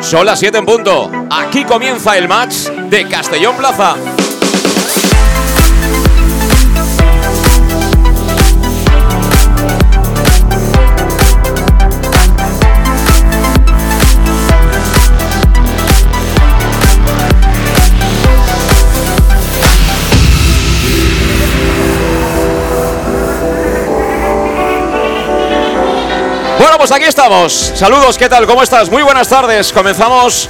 Son las 7 en punto. Aquí comienza el match de Castellón Plaza. Aquí estamos. Saludos, ¿qué tal? ¿Cómo estás? Muy buenas tardes. Comenzamos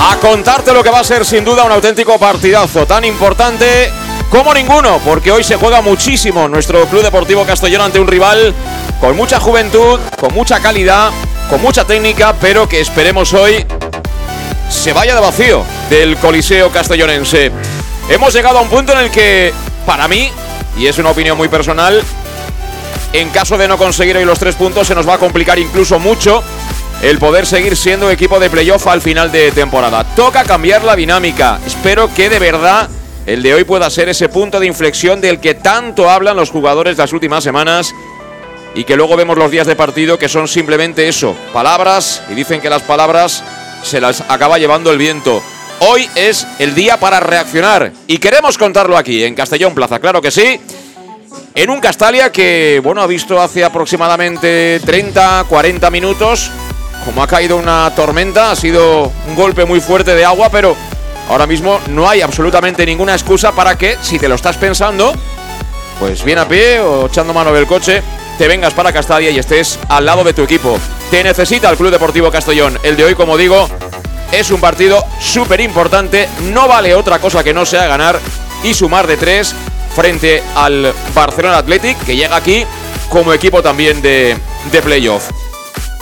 a contarte lo que va a ser sin duda un auténtico partidazo, tan importante como ninguno, porque hoy se juega muchísimo nuestro Club Deportivo Castellón ante un rival con mucha juventud, con mucha calidad, con mucha técnica, pero que esperemos hoy se vaya de vacío del Coliseo Castellonense. Hemos llegado a un punto en el que, para mí, y es una opinión muy personal, en caso de no conseguir hoy los tres puntos, se nos va a complicar incluso mucho el poder seguir siendo equipo de playoff al final de temporada. Toca cambiar la dinámica. Espero que de verdad el de hoy pueda ser ese punto de inflexión del que tanto hablan los jugadores las últimas semanas y que luego vemos los días de partido que son simplemente eso, palabras y dicen que las palabras se las acaba llevando el viento. Hoy es el día para reaccionar y queremos contarlo aquí en Castellón Plaza, claro que sí en un Castalia que, bueno, ha visto hace aproximadamente 30, 40 minutos como ha caído una tormenta, ha sido un golpe muy fuerte de agua, pero ahora mismo no hay absolutamente ninguna excusa para que, si te lo estás pensando, pues bien a pie o echando mano del coche, te vengas para Castalia y estés al lado de tu equipo. Te necesita el Club Deportivo Castellón. El de hoy, como digo, es un partido súper importante, no vale otra cosa que no sea ganar y sumar de tres frente al Barcelona Athletic, que llega aquí como equipo también de, de playoff.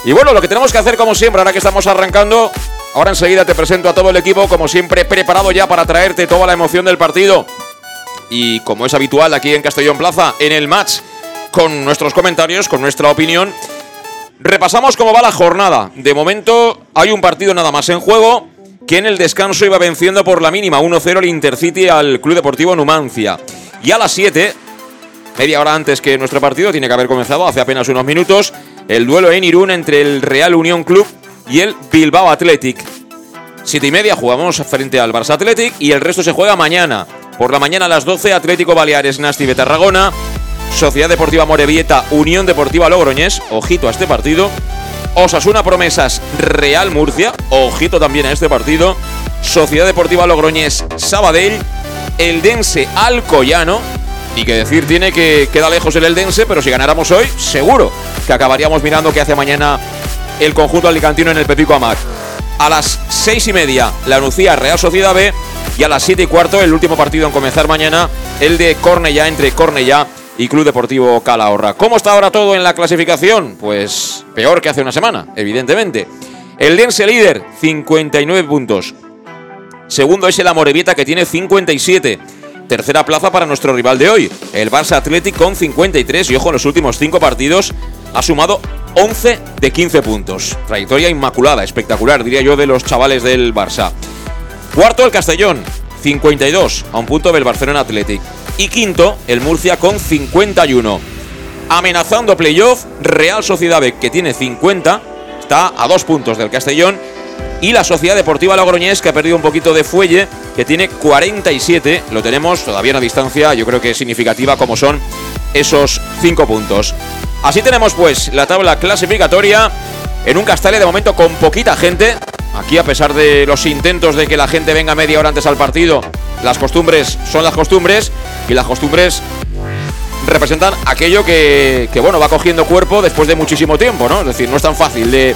Y bueno, lo que tenemos que hacer como siempre, ahora que estamos arrancando, ahora enseguida te presento a todo el equipo, como siempre, preparado ya para traerte toda la emoción del partido. Y como es habitual aquí en Castellón Plaza, en el match, con nuestros comentarios, con nuestra opinión, repasamos cómo va la jornada. De momento hay un partido nada más en juego, que en el descanso iba venciendo por la mínima 1-0 el Intercity al Club Deportivo Numancia. Y a las 7, media hora antes que nuestro partido, tiene que haber comenzado hace apenas unos minutos, el duelo en Irún entre el Real Unión Club y el Bilbao Athletic. Siete y media jugamos frente al Barça Athletic y el resto se juega mañana. Por la mañana a las 12, Atlético Baleares Nasti de Tarragona, Sociedad Deportiva Morevieta, Unión Deportiva Logroñés, ojito a este partido. Osasuna Promesas Real Murcia, ojito también a este partido. Sociedad Deportiva Logroñés Sabadell el Dense Alcoyano. Y que decir tiene que queda lejos el Eldense, pero si ganáramos hoy, seguro que acabaríamos mirando qué hace mañana el conjunto alicantino en el Pepico Amac. A las seis y media, la Lucía Real Sociedad B. Y a las siete y cuarto, el último partido en comenzar mañana, el de Cornellá entre Cornellá y Club Deportivo Calahorra. ¿Cómo está ahora todo en la clasificación? Pues peor que hace una semana, evidentemente. El Dense líder, 59 puntos. Segundo es el Amorebieta que tiene 57. Tercera plaza para nuestro rival de hoy, el Barça Athletic con 53 y ojo en los últimos 5 partidos ha sumado 11 de 15 puntos. Trayectoria inmaculada, espectacular diría yo de los chavales del Barça. Cuarto el Castellón, 52, a un punto del Barcelona Athletic. Y quinto el Murcia con 51. Amenazando playoff, Real Sociedad que tiene 50, está a dos puntos del Castellón y la Sociedad Deportiva Logroñés, que ha perdido un poquito de fuelle, que tiene 47. Lo tenemos todavía a distancia, yo creo que significativa, como son esos 5 puntos. Así tenemos pues la tabla clasificatoria en un Castalia de momento con poquita gente. Aquí a pesar de los intentos de que la gente venga media hora antes al partido, las costumbres son las costumbres y las costumbres representan aquello que, bueno, va cogiendo cuerpo después de muchísimo tiempo, ¿no? Es decir, no es tan fácil de,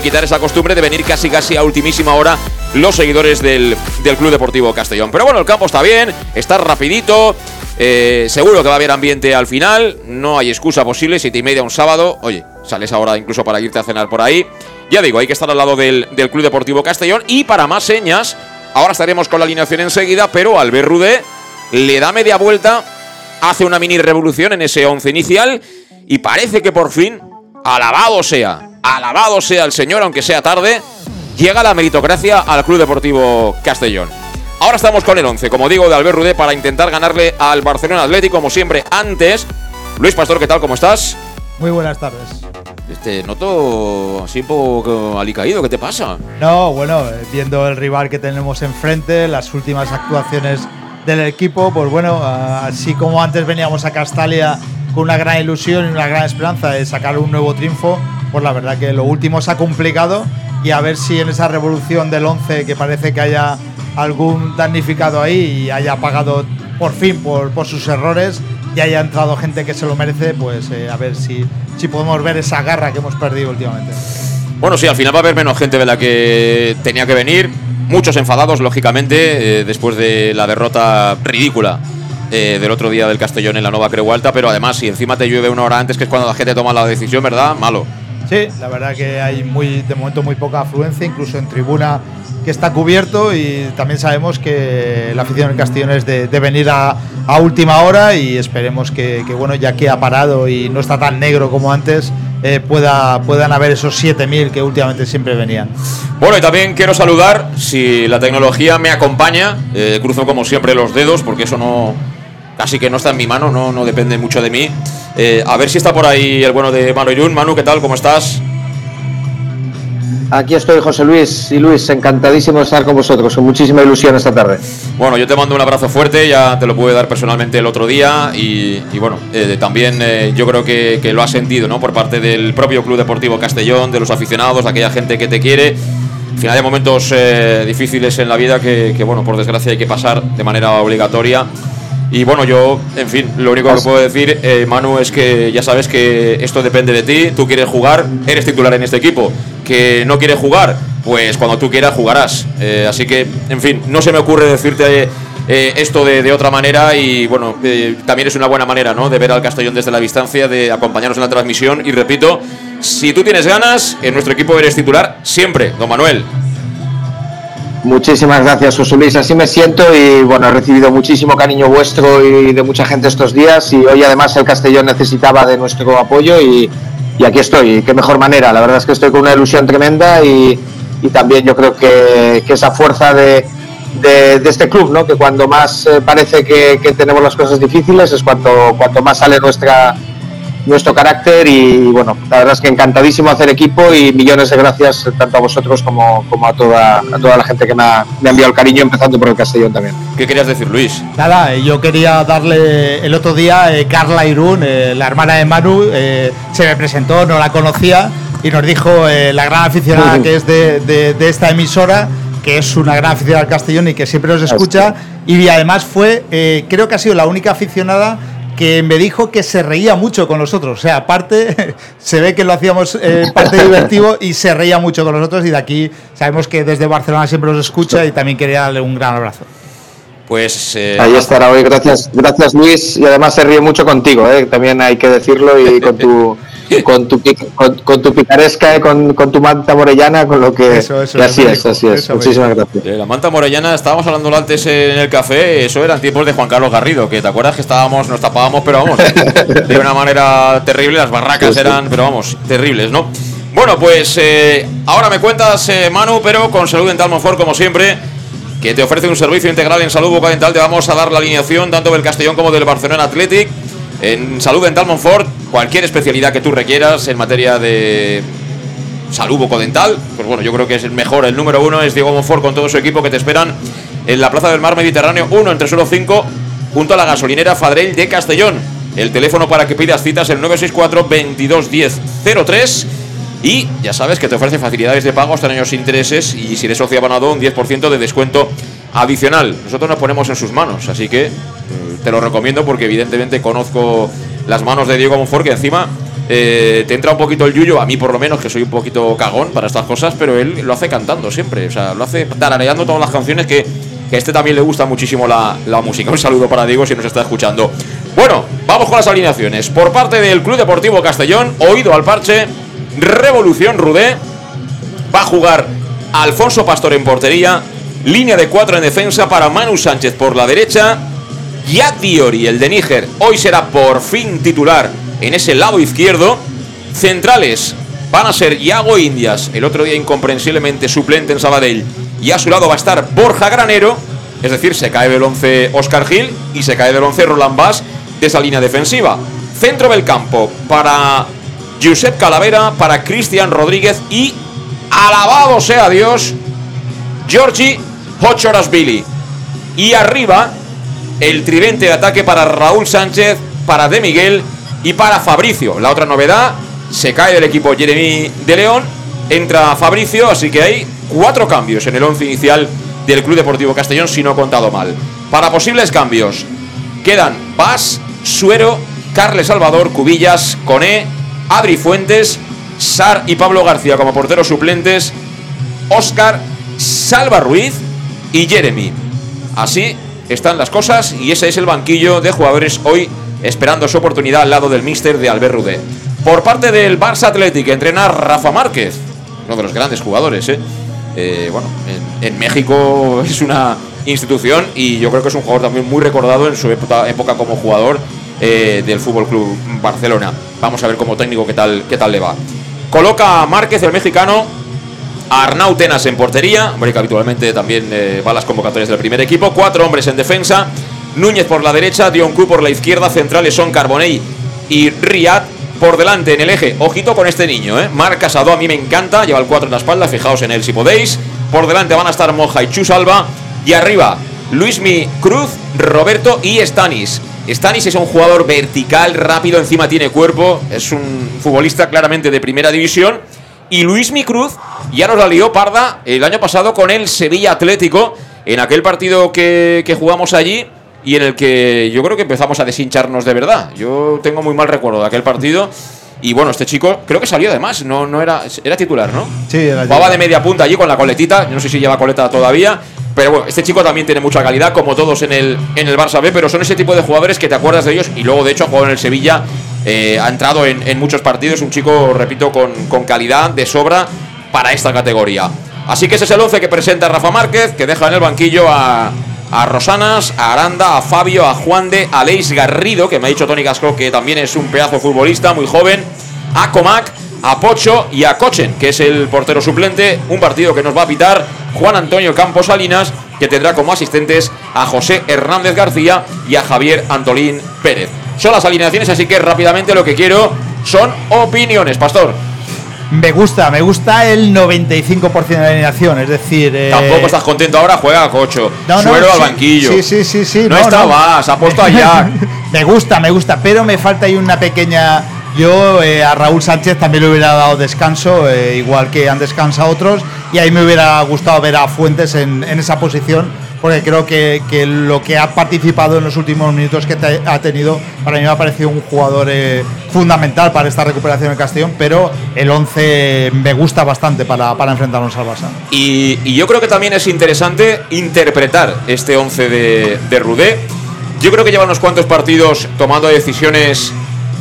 quitar esa costumbre de venir casi casi a ultimísima hora los seguidores del, del Club Deportivo Castellón. Pero bueno, el campo está bien, está rapidito, eh, seguro que va a haber ambiente al final, no hay excusa posible, siete y media un sábado, oye, sales ahora incluso para irte a cenar por ahí. Ya digo, hay que estar al lado del, Club Deportivo Castellón y para más señas, ahora estaremos con la alineación enseguida, pero Albert Rudé le da media vuelta, hace una mini revolución en ese once inicial y parece que por fin, alabado sea, alabado sea el señor, aunque sea tarde, llega la meritocracia al Club Deportivo Castellón. Ahora estamos con el 11, como digo, de Albert Rudé para intentar ganarle al Barcelona Atlético, como siempre, antes. Luis Pastor, ¿qué tal? ¿Cómo estás? Muy buenas tardes. Este, noto así un poco alicaído, ¿qué te pasa? No, bueno, eh, viendo el rival que tenemos enfrente, las últimas actuaciones del equipo, pues bueno, así como antes veníamos a Castalia con una gran ilusión y una gran esperanza de sacar un nuevo triunfo, pues la verdad que lo último se ha complicado y a ver si en esa revolución del 11 que parece que haya algún damnificado ahí y haya pagado por fin por, por sus errores y haya entrado gente que se lo merece, pues eh, a ver si, si podemos ver esa garra que hemos perdido últimamente. Bueno, sí, al final va a haber menos gente de la que tenía que venir. Muchos enfadados, lógicamente, eh, después de la derrota ridícula eh, del otro día del Castellón en la Nueva Creu Alta. Pero además, si encima te llueve una hora antes, que es cuando la gente toma la decisión, ¿verdad? Malo. Sí, la verdad que hay muy, de momento muy poca afluencia, incluso en tribuna que está cubierto y también sabemos que la afición del Castellón es de, venir a, última hora y esperemos que, bueno, ya que ha parado y no está tan negro como antes, eh, pueda, puedan haber esos 7.000 que últimamente siempre venían. Bueno, y también quiero saludar, si la tecnología me acompaña, eh, cruzo como siempre los dedos, porque eso no casi que no está en mi mano, no, no depende mucho de mí. Eh, a ver si está por ahí el bueno de Manu Irún. Manu, ¿qué tal? ¿Cómo estás? Aquí estoy, José Luis. Y Luis, encantadísimo de estar con vosotros, con muchísima ilusión esta tarde. Bueno, yo te mando un abrazo fuerte, ya te lo pude dar personalmente el otro día y, bueno, eh, también eh, yo creo que, lo has sentido, ¿no? Por parte del propio Club Deportivo Castellón, de los aficionados, de aquella gente que te quiere. Al final hay momentos eh, difíciles en la vida que, que, bueno, por desgracia hay que pasar de manera obligatoria. Y bueno, yo, en fin, lo único que puedo decir, Manu, es que ya sabes que esto depende de ti. Tú quieres jugar, eres titular en este equipo que no quiere jugar, pues cuando tú quieras jugarás. Eh, así que, en fin, no se me ocurre decirte eh, esto de, otra manera y bueno, eh, también es una buena manera ¿no? de ver al Castellón desde la distancia, de acompañarnos en la transmisión y repito, si tú tienes ganas, en nuestro equipo eres titular siempre, don Manuel. Muchísimas gracias, José Luis. Así me siento y bueno, he recibido muchísimo cariño vuestro y de mucha gente estos días y hoy además el Castellón necesitaba de nuestro apoyo y, y aquí estoy. Qué mejor manera. La verdad es que estoy con una ilusión tremenda y, también yo creo que, esa fuerza de, de, este club, ¿no? que cuando más eh, parece que, tenemos las cosas difíciles es cuando, cuanto más sale nuestra nuestro carácter y bueno, la verdad es que encantadísimo hacer equipo y millones de gracias tanto a vosotros como, como a, toda, a toda la gente que me ha, enviado el cariño, empezando por el Castellón también. ¿Qué querías decir, Luis? Nada, eh, yo quería darle el otro día, eh, Carla Irún, eh, la hermana de Manu, se me presentó, no la conocía y nos dijo la gran aficionada que es de, de, esta emisora que es una gran aficionada al Castellón y que siempre nos escucha. Y además fue, creo que ha sido la única aficionada que me dijo que se reía mucho con nosotros. O sea, aparte, se ve que lo hacíamos eh, parte divertido y se reía mucho con nosotros. Y de aquí sabemos que desde Barcelona siempre nos escucha y también quería darle un gran abrazo. Pues eh, ahí estará hoy. Gracias, gracias Luis. Y además se ríe mucho contigo, ¿eh? también hay que decirlo y con tu con tu, con, tu picaresca, con, con, tu manta morellana, con lo que... Eso, eso, así es, así es. Muchísimas gracias. la manta morellana, estábamos hablando antes en el café, eso eran tiempos de Juan Carlos Garrido, que te acuerdas que estábamos, nos tapábamos, pero vamos, de una manera terrible, las barracas eran, pero vamos, terribles, ¿no? Bueno, pues eh, ahora me cuentas, eh, Manu, pero con Salud Dental Monfort, como siempre, que te ofrece un servicio integral en salud bucodental. Te vamos a dar la alineación tanto del Castellón como del Barcelona Athletic. En Salud Dental Monfort, cualquier especialidad que tú requieras en materia de salud bucodental, pues bueno, yo creo que es el mejor, el número uno es Diego Monfort con todo su equipo que te esperan en la Plaza del Mar Mediterráneo 1 entre solo 5, junto a la gasolinera Fadrell de Castellón. El teléfono para que pidas citas el 964 22 10 03 y ya sabes que te ofrece facilidades de pago hasta años intereses y si eres socio abonado un 10% de descuento adicional. Nosotros nos ponemos en sus manos, así que mm, te lo recomiendo porque evidentemente conozco las manos de Diego Monfort que encima eh, te entra un poquito el yuyo, a mí por lo menos, que soy un poquito cagón para estas cosas, pero él lo hace cantando siempre, o sea, lo hace tarareando todas las canciones que, que a este también le gusta muchísimo la, la música. Un saludo para Diego si nos está escuchando. Bueno, vamos con las alineaciones. Por parte del Club Deportivo Castellón, oído al parche, Revolución Rudé, va a jugar Alfonso Pastor en portería, línea de cuatro en defensa para Manu Sánchez por la derecha, Yad Diori, el de Níger, hoy será por fin titular en ese lado izquierdo. Centrales van a ser Iago Indias, el otro día incomprensiblemente suplente en Sabadell, y a su lado va a estar Borja Granero, es decir, se cae del 11 Oscar Gil y se cae del 11 Roland Bass de esa línea defensiva. Centro del campo para Josep Calavera, para Cristian Rodríguez y, alabado sea Dios, Georgi Billy. Y arriba, el tridente de ataque para Raúl Sánchez, para De Miguel y para Fabricio. La otra novedad, se cae del equipo Jeremy de León, entra Fabricio, así que hay cuatro cambios en el once inicial del Club Deportivo Castellón, si no he contado mal. Para posibles cambios, quedan Paz, Suero, Carles Salvador, Cubillas, Coné, Adri Fuentes, Sar y Pablo García como porteros suplentes, Oscar, Salva Ruiz y Jeremy. Así están las cosas y ese es el banquillo de jugadores hoy esperando su oportunidad al lado del míster de Albert Rudé. Por parte del Barça Athletic entrena Rafa Márquez, uno de los grandes jugadores. ¿eh? Eh, bueno, en, México es una institución y yo creo que es un jugador también muy recordado en su época, como jugador eh, del Fútbol Club Barcelona. Vamos a ver como técnico qué tal, qué tal le va. Coloca a Márquez, el mexicano, Arnau Tenas en portería, hombre habitualmente también va a las convocatorias del primer equipo, cuatro hombres en defensa, Núñez por la derecha, Dion Q por la izquierda, centrales son Carbonell y Riyad por delante en el eje. Ojito con este niño, ¿eh? Marc Casado a mí me encanta, lleva el 4 en la espalda, fijaos en él si podéis. Por delante van a estar Moja y Chusalva. Y arriba, Luismi Cruz, Roberto y Stanis. Stanis es un jugador vertical, rápido, encima tiene cuerpo, es un futbolista claramente de primera división. Y Luismi Cruz ya nos la lió parda el año pasado con el Sevilla Atlético en aquel partido que, que jugamos allí y en el que yo creo que empezamos a deshincharnos de verdad. Yo tengo muy mal recuerdo de aquel partido. Y bueno, este chico creo que salió además, no, no era, era titular, ¿no? Sí, era Jugaba de media punta allí con la coletita, yo no sé si lleva coleta todavía, pero bueno, este chico también tiene mucha calidad, como todos en el, en el Barça B, pero son ese tipo de jugadores que te acuerdas de ellos y luego de hecho ha jugado en el Sevilla, eh, ha entrado en, muchos partidos, un chico, repito, con, calidad de sobra para esta categoría. Así que ese es el 11 que presenta Rafa Márquez, que deja en el banquillo a, a Rosanas, a Aranda, a Fabio, a Juan de, a Leis Garrido, que me ha dicho Tony Casco que también es un pedazo futbolista muy joven, a Comac, a Pocho y a Cochen, que es el portero suplente, un partido que nos va a pitar Juan Antonio Campos Salinas, que tendrá como asistentes a José Hernández García y a Javier Antolín Pérez. Son las alineaciones, así que rápidamente lo que quiero son opiniones, Pastor. Me gusta, me gusta el 95% de la alineación, es decir... Eh... Tampoco estás contento ahora, juega a Cocho, no, no, al banquillo. Sí, sí, sí, sí. No, estaba, se ha puesto allá. me gusta, me gusta, pero me falta ahí una pequeña... Yo eh, a Raúl Sánchez también le hubiera dado descanso, eh, igual que han descansado otros, y ahí me hubiera gustado ver a Fuentes en, en esa posición porque creo que, lo que ha participado en los últimos minutos que ha tenido, para mí me ha parecido un jugador eh, fundamental para esta recuperación de Castellón, pero el 11 me gusta bastante para, enfrentarnos al Barça. Y, yo creo que también es interesante interpretar este 11 de, de Rudé. Yo creo que lleva unos cuantos partidos tomando decisiones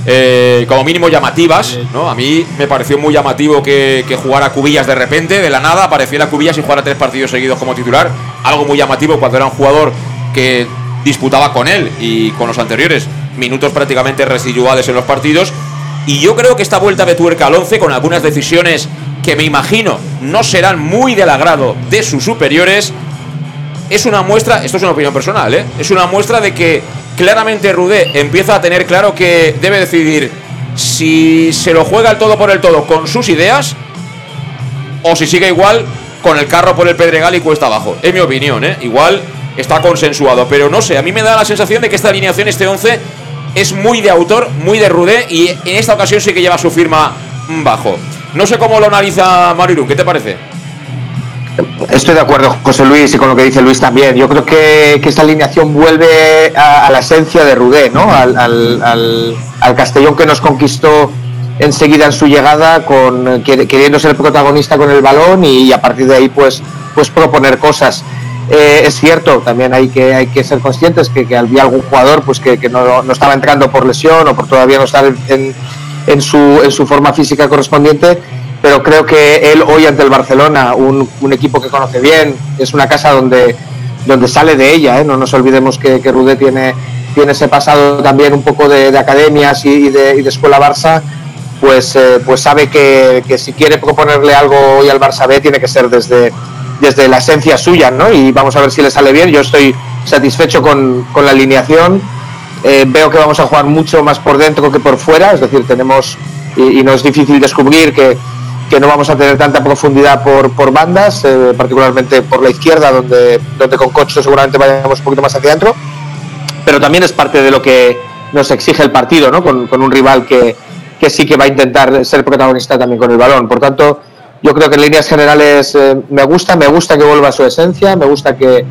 eh, como mínimo llamativas, ¿no? A mí me pareció muy llamativo que, jugara Cubillas de repente, de la nada, apareciera Cubillas y jugara tres partidos seguidos como titular. Algo muy llamativo cuando era un jugador que disputaba con él y con los anteriores minutos prácticamente residuales en los partidos. Y yo creo que esta vuelta de tuerca al 11, con algunas decisiones que me imagino no serán muy del agrado de sus superiores, es una muestra, esto es una opinión personal, ¿eh? es una muestra de que claramente Rudé empieza a tener claro que debe decidir si se lo juega el todo por el todo con sus ideas o si sigue igual con el carro por el pedregal y cuesta abajo. Es mi opinión, ¿eh? Igual está consensuado, pero no sé, a mí me da la sensación de que esta alineación, este 11, es muy de autor, muy de Rudé y en esta ocasión sí que lleva su firma bajo. No sé cómo lo analiza Mariru, ¿qué te parece? Estoy de acuerdo, José Luis, y con lo que dice Luis también. Yo creo que, esta alineación vuelve a, la esencia de Rudé, ¿no? Al, Castellón que nos conquistó enseguida en su llegada, queriendo ser protagonista con el balón y, a partir de ahí, pues, pues proponer cosas. Eh, es cierto, también hay que, hay que ser conscientes que, que había algún jugador pues que, no, estaba entrando por lesión o por todavía no estar en su forma física correspondiente, pero creo que él hoy ante el Barcelona, un, equipo que conoce bien, es una casa donde, donde sale de ella, ¿eh? no nos olvidemos que, que Rudé tiene, tiene ese pasado también un poco de, academias y, de, y, de, escuela Barça, pues, eh, pues sabe que, que si quiere proponerle algo hoy al Barça B tiene que ser desde desde la esencia suya, ¿no? Y vamos a ver si le sale bien. Yo estoy satisfecho con, la alineación. Eh, veo que vamos a jugar mucho más por dentro que por fuera, es decir, tenemos, y, no es difícil descubrir que, no vamos a tener tanta profundidad por, por bandas, eh, particularmente por la izquierda, donde, donde con Cocho seguramente vayamos un poquito más hacia adentro, pero también es parte de lo que nos exige el partido, ¿no? Con, un rival que, que sí que va a intentar ser protagonista también con el balón. Por tanto, yo creo que en líneas generales eh, me gusta, me gusta que vuelva a su esencia, me gusta que,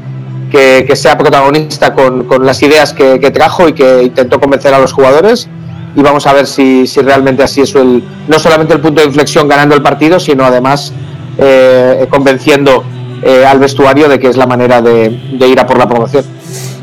que, sea protagonista con, con las ideas que, trajo y que intentó convencer a los jugadores. Y vamos a ver si, si realmente así es el, no solamente el punto de inflexión ganando el partido, sino además eh, convenciendo eh, al vestuario de que es la manera de, de ir a por la promoción.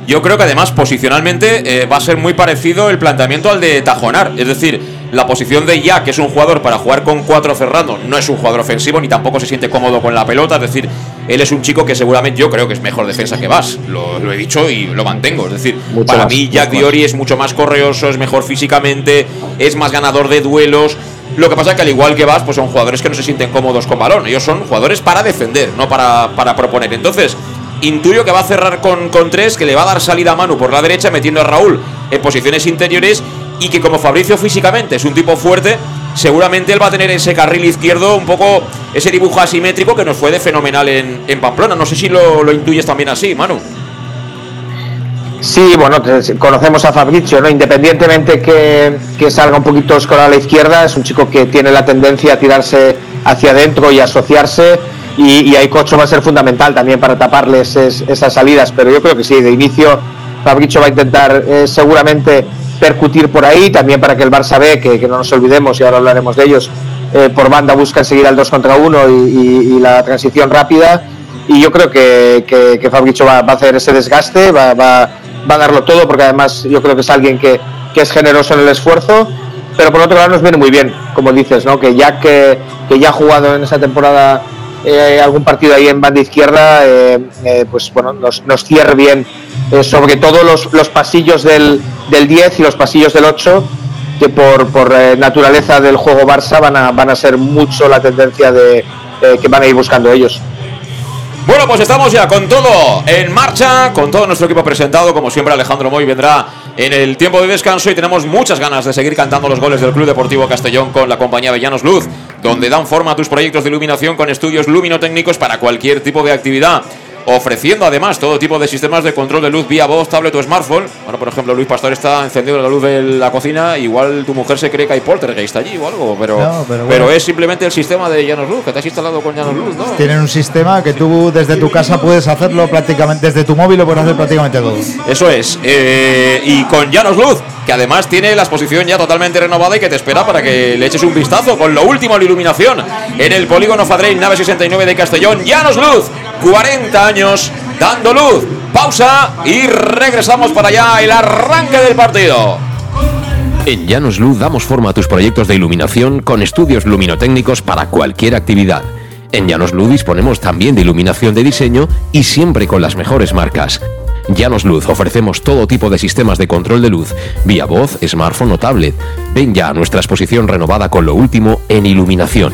Yo creo que además posicionalmente va a ser muy parecido el planteamiento al de Tajonar. Es decir, la posición de Ya, que es un jugador para jugar con cuatro cerrando, no es un jugador ofensivo ni tampoco se siente cómodo con la pelota. Es decir, él es un chico que seguramente yo creo que es mejor defensa que Vas. Lo, he dicho y lo mantengo. Es decir, para mí Jack Diori es mucho más correoso, es mejor físicamente, es más ganador de duelos. Lo que pasa es que al igual que Vas, pues son jugadores que no se sienten cómodos con balón. Ellos son jugadores para defender, no para, para proponer. Entonces, intuyo que va a cerrar con, con tres, que le va a dar salida a Manu por la derecha, metiendo a Raúl en posiciones interiores y que como Fabricio físicamente es un tipo fuerte, seguramente él va a tener ese carril izquierdo, un poco ese dibujo asimétrico que nos fue de fenomenal en, en Pamplona. No sé si lo, intuyes también así, Manu. Sí, bueno, conocemos a Fabricio, ¿no? Independientemente que, que salga un poquito escolar a la izquierda, es un chico que tiene la tendencia a tirarse hacia adentro y asociarse. Y, y ahí Cocho va a ser fundamental también para taparles esas salidas. Pero yo creo que sí, de inicio Fabricio va a intentar eh, seguramente percutir por ahí, también para que el Barça B, que, no nos olvidemos y ahora hablaremos de ellos, eh, por banda buscan seguir al 2 contra 1 y, la transición rápida. Y yo creo que, que, va, a hacer ese desgaste, va, va, va, a darlo todo, porque además yo creo que es alguien que, que, es generoso en el esfuerzo. Pero por otro lado nos viene muy bien, como dices, ¿no? que ya que, que ya ha jugado en esa temporada eh, algún partido ahí en banda izquierda, eh, pues bueno, nos, nos cierre bien eh, sobre todo los, los pasillos del, del, 10 y los pasillos del 8, que por, por eh, naturaleza del juego Barça van a, van a ser mucho la tendencia de, eh, que van a ir buscando ellos. Bueno, pues estamos ya con todo en marcha, con todo nuestro equipo presentado. Como siempre, Alejandro Moy vendrá en el tiempo de descanso y tenemos muchas ganas de seguir cantando los goles del Club Deportivo Castellón con la compañía Villanos Luz, donde dan forma a tus proyectos de iluminación con estudios luminotécnicos para cualquier tipo de actividad ofreciendo además todo tipo de sistemas de control de luz vía voz, tablet o smartphone. Bueno, por ejemplo, Luis Pastor está encendido la luz de la cocina, igual tu mujer se cree que hay poltergeist allí o algo, pero, pero, es simplemente el sistema de Llanos Luz, que te has instalado con Llanos Luz, ¿no? Tienen un sistema que tú desde tu casa puedes hacerlo prácticamente, desde tu móvil lo puedes hacer prácticamente todo. Eso es, eh, y con Llanos Luz, que además tiene la exposición ya totalmente renovada y que te espera para que le eches un vistazo con lo último en iluminación en el polígono Fadrell, nave 69 de Castellón. Llanos Luz, 40 años dando luz. Pausa y regresamos para allá el arranque del partido. En Llanos Luz damos forma a tus proyectos de iluminación con estudios luminotécnicos para cualquier actividad. En Llanos Luz disponemos también de iluminación de diseño y siempre con las mejores marcas. Llanos Luz ofrecemos todo tipo de sistemas de control de luz, vía voz, smartphone o tablet. Ven ya a nuestra exposición renovada con lo último en iluminación.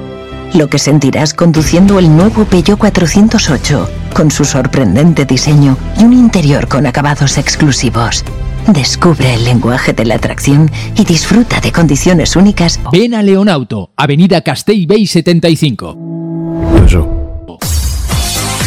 Lo que sentirás conduciendo el nuevo Peugeot 408, con su sorprendente diseño y un interior con acabados exclusivos. Descubre el lenguaje de la atracción y disfruta de condiciones únicas. Ven a Leonauto, Avenida Castell Bay 75.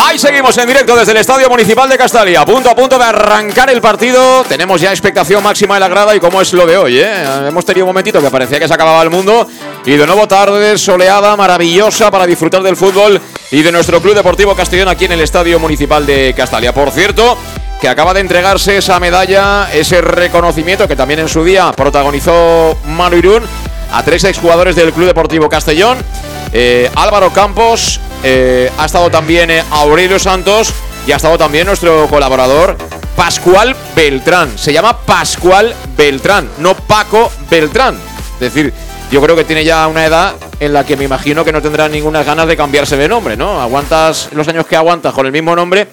Ahí seguimos en directo desde el Estadio Municipal de Castalia, punto a punto de arrancar el partido. Tenemos ya expectación máxima en la grada y como es lo de hoy, ¿eh? Hemos tenido un momentito que parecía que se acababa el mundo y de nuevo tarde soleada, maravillosa para disfrutar del fútbol y de nuestro Club Deportivo Castellón aquí en el Estadio Municipal de Castalia. Por cierto, que acaba de entregarse esa medalla, ese reconocimiento que también en su día protagonizó Manu Irún a tres exjugadores del Club Deportivo Castellón. Eh, Álvaro Campos, eh, ha estado también eh, Aurelio Santos y ha estado también nuestro colaborador Pascual Beltrán. Se llama Pascual Beltrán, no Paco Beltrán. Es decir, yo creo que tiene ya una edad en la que me imagino que no tendrá ninguna ganas de cambiarse de nombre, ¿no? Aguantas los años que aguantas con el mismo nombre.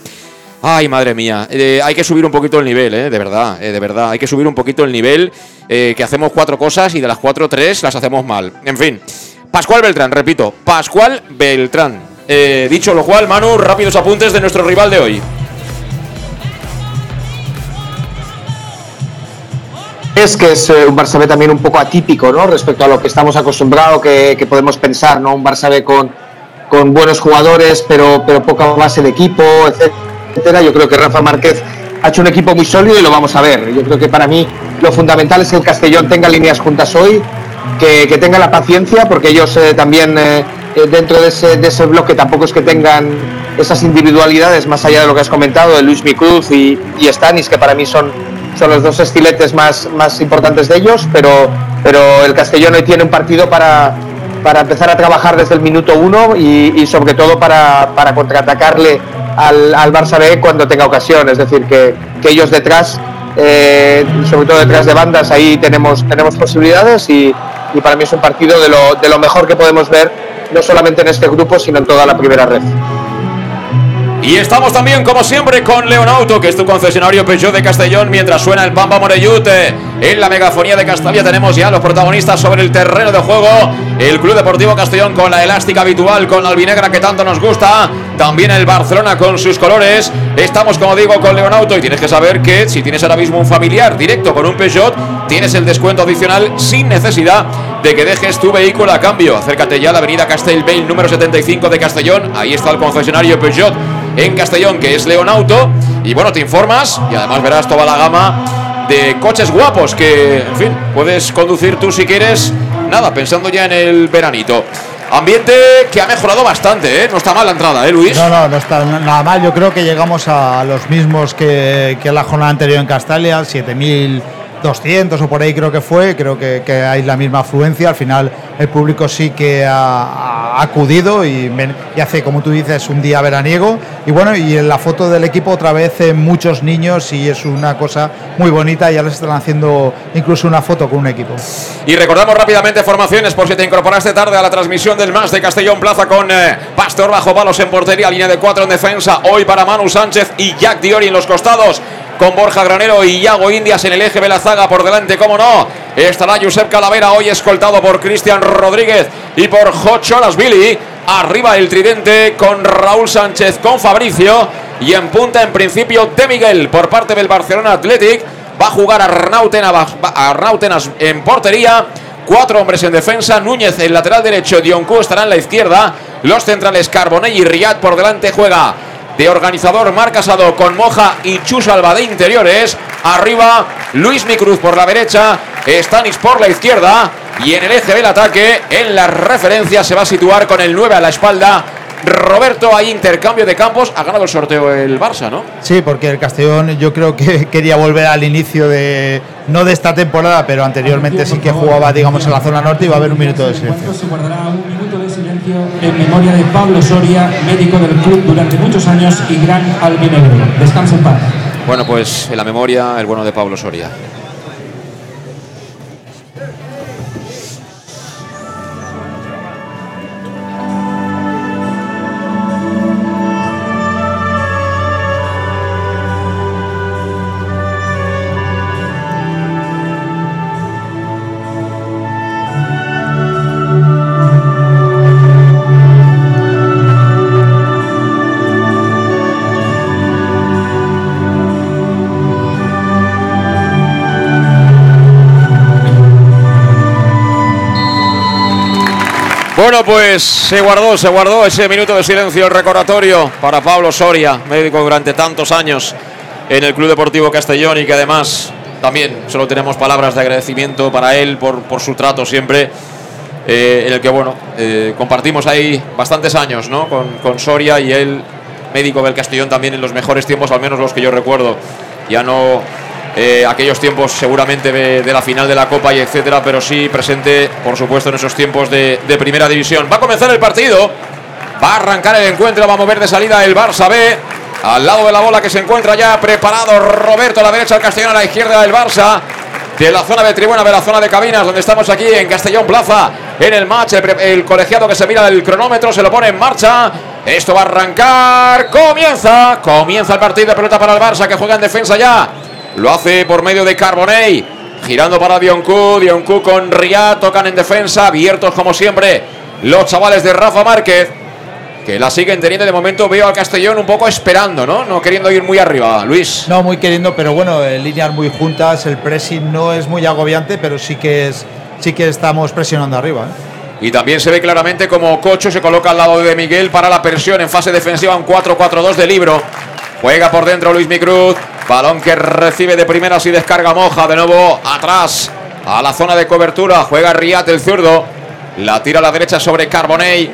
Ay, madre mía, hay que subir un poquito el nivel, eh, de verdad, eh, de verdad, hay que subir un poquito el nivel, que hacemos cuatro cosas y de las cuatro, tres las hacemos mal. En fin, Pascual Beltrán, repito, Pascual Beltrán. Eh, dicho lo cual, Manu, rápidos apuntes de nuestro rival de hoy. Es que es eh, un Barça también un poco atípico, ¿no? Respecto a lo que estamos acostumbrados, que, podemos pensar, ¿no? Un Barça con, con buenos jugadores, pero, pero poca base de equipo, etcétera. Yo creo que Rafa Márquez ha hecho un equipo muy sólido y lo vamos a ver. Yo creo que para mí lo fundamental es que el Castellón tenga líneas juntas hoy, que, que tenga la paciencia, porque ellos también eh, eh, dentro de ese, bloque tampoco es que tengan esas individualidades más allá de lo que has comentado de Luis Micruz y, y Stanis, que para mí son, son los dos estiletes más, más importantes de ellos, pero, pero el Castellón hoy tiene un partido para, para empezar a trabajar desde el minuto uno y, y sobre todo para, para contraatacarle al, al, Barça B cuando tenga ocasión, es decir, que, que ellos detrás, eh, sobre todo detrás de bandas, ahí tenemos, tenemos posibilidades y, y para mí es un partido de lo, de lo mejor que podemos ver, no solamente en este grupo, sino en toda la primera red. Y estamos también, como siempre, con Leonauto, que es tu concesionario Peugeot de Castellón, mientras suena el Pampa Morellut. En la megafonía de Castalia tenemos ya los protagonistas sobre el terreno de juego. El Club Deportivo Castellón con la elástica habitual, con la albinegra que tanto nos gusta. También el Barcelona con sus colores. Estamos, como digo, con Leonauto y tienes que saber que si tienes ahora mismo un familiar directo con un Peugeot, tienes el descuento adicional sin necesidad de que dejes tu vehículo a cambio. Acércate ya a la avenida Castellbell número 75 de Castellón. Ahí está el concesionario Peugeot en Castellón, que es Leonauto. Y bueno, te informas y además verás toda la gama de coches guapos que, en fin, puedes conducir tú si quieres. Nada, pensando ya en el veranito. Ambiente que ha mejorado bastante, ¿eh? No está mal la entrada, ¿eh, Luis? No, no, no está nada mal. Yo creo que llegamos a los mismos que, que la jornada anterior en Castalia, 7.200 o por ahí creo que fue. Creo que, que, hay la misma afluencia. Al final el público sí que ha, acudido y, hace, como tú dices, un día veraniego. Y bueno, y en la foto del equipo otra vez muchos niños y es una cosa muy bonita. Ya les están haciendo incluso una foto con un equipo. Y recordamos rápidamente formaciones por si te incorporaste tarde a la transmisión del más de Castellón Plaza con eh, Pastor bajo palos en portería, línea de cuatro en defensa. Hoy para Manu Sánchez y Jack Diori en los costados. Con Borja Granero y Iago Indias en el eje de la zaga por delante, cómo no. Estará Josep Calavera hoy escoltado por Cristian Rodríguez y por Jocho Billy. Arriba el tridente con Raúl Sánchez, con Fabricio. Y en punta, en principio, de Miguel por parte del Barcelona Athletic. Va a jugar Arnautenas en portería. Cuatro hombres en defensa. Núñez en lateral derecho. Dioncu estará en la izquierda. Los centrales Carbonell y Riyad por delante juega de organizador Marc Casado con Moja y Chus Alba de interiores. Arriba Luis Micruz por la derecha, Stanis por la izquierda y en el eje del ataque, en la referencia se va a situar con el 9 a la espalda. Roberto, hay intercambio de campos. Ha ganado el sorteo el Barça, ¿no? Sí, porque el Castellón yo creo que quería volver al inicio de, no de esta temporada, pero anteriormente sí que jugaba, digamos, en la zona norte y va a haber un minuto de silencio en memoria de Pablo Soria, médico del club durante muchos años y gran albinegro. Descansa en paz. Bueno, pues en la memoria, el bueno de Pablo Soria. Pues se guardó, se guardó ese minuto de silencio, el recordatorio para Pablo Soria, médico durante tantos años en el Club Deportivo Castellón y que además también solo tenemos palabras de agradecimiento para él por, su trato siempre, eh, en el que, bueno, eh, compartimos ahí bastantes años, ¿no? Con, con Soria y él, médico del Castellón también en los mejores tiempos, al menos los que yo recuerdo. Ya no eh, aquellos tiempos seguramente de, la final de la Copa y etcétera, pero sí presente, por supuesto, en esos tiempos de, primera división. Va a comenzar el partido, va a arrancar el encuentro, va a mover de salida el Barça B. Al lado de la bola que se encuentra ya preparado Roberto a la derecha, el Castellón a la izquierda del Barça. De la zona de tribuna, de la zona de cabinas, donde estamos aquí en Castellón Plaza, en el match. El, colegiado que se mira el cronómetro se lo pone en marcha. Esto va a arrancar. Comienza. Comienza el partido de pelota para el Barça que juega en defensa ya. Lo hace por medio de Carbonell. Girando para Dioncu. Dioncu con Riyad. Tocan en defensa. Abiertos como siempre. Los chavales de Rafa Márquez. Que la siguen teniendo de momento. Veo al Castellón un poco esperando, ¿no? No queriendo ir muy arriba, Luis. No, muy queriendo, pero bueno, líneas muy juntas. El pressing no es muy agobiante, pero sí que es sí que estamos presionando arriba. ¿eh? Y también se ve claramente como Cocho se coloca al lado de Miguel para la presión en fase defensiva, un 4-4-2 de libro. Juega por dentro Luis Micruz. Balón que recibe de primera y descarga Moja. De nuevo atrás a la zona de cobertura. Juega Riat el zurdo. La tira a la derecha sobre Carbonell.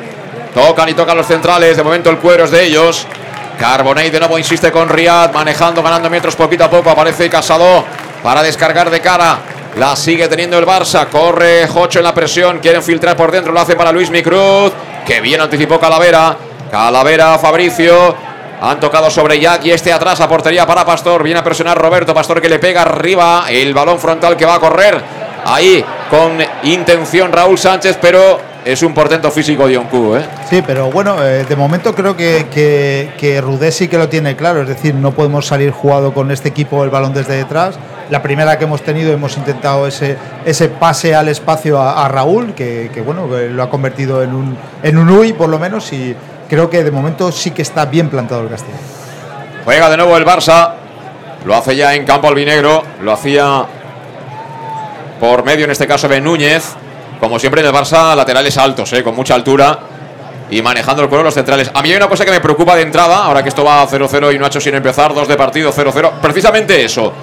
Tocan y tocan los centrales. De momento el cuero es de ellos. Carbonell de nuevo insiste con Riad. Manejando, ganando metros poquito a poco. Aparece Casado para descargar de cara. La sigue teniendo el Barça. Corre Jocho en la presión. Quieren filtrar por dentro. Lo hace para Luis Micruz. Que bien anticipó Calavera. Calavera, Fabricio. Han tocado sobre Jack y este atrás a portería para Pastor. Viene a presionar Roberto Pastor que le pega arriba el balón frontal que va a correr. Ahí con intención Raúl Sánchez, pero es un portento físico de ¿eh? Sí, pero bueno, eh, de momento creo que, que, que Rudé sí que lo tiene claro. Es decir, no podemos salir jugado con este equipo el balón desde detrás. La primera que hemos tenido hemos intentado ese, ese pase al espacio a, Raúl, que, que, bueno, lo ha convertido en un, en un UI por lo menos. Y, creo que de momento sí que está bien plantado el Castillo. Juega de nuevo el Barça. Lo hace ya en campo albinegro. Lo hacía por medio, en este caso, de Núñez. Como siempre en el Barça, laterales altos, eh, con mucha altura. Y manejando el cuero los centrales. A mí hay una cosa que me preocupa de entrada, ahora que esto va 0-0 y no ha hecho sin empezar, dos de partido 0-0. Precisamente eso.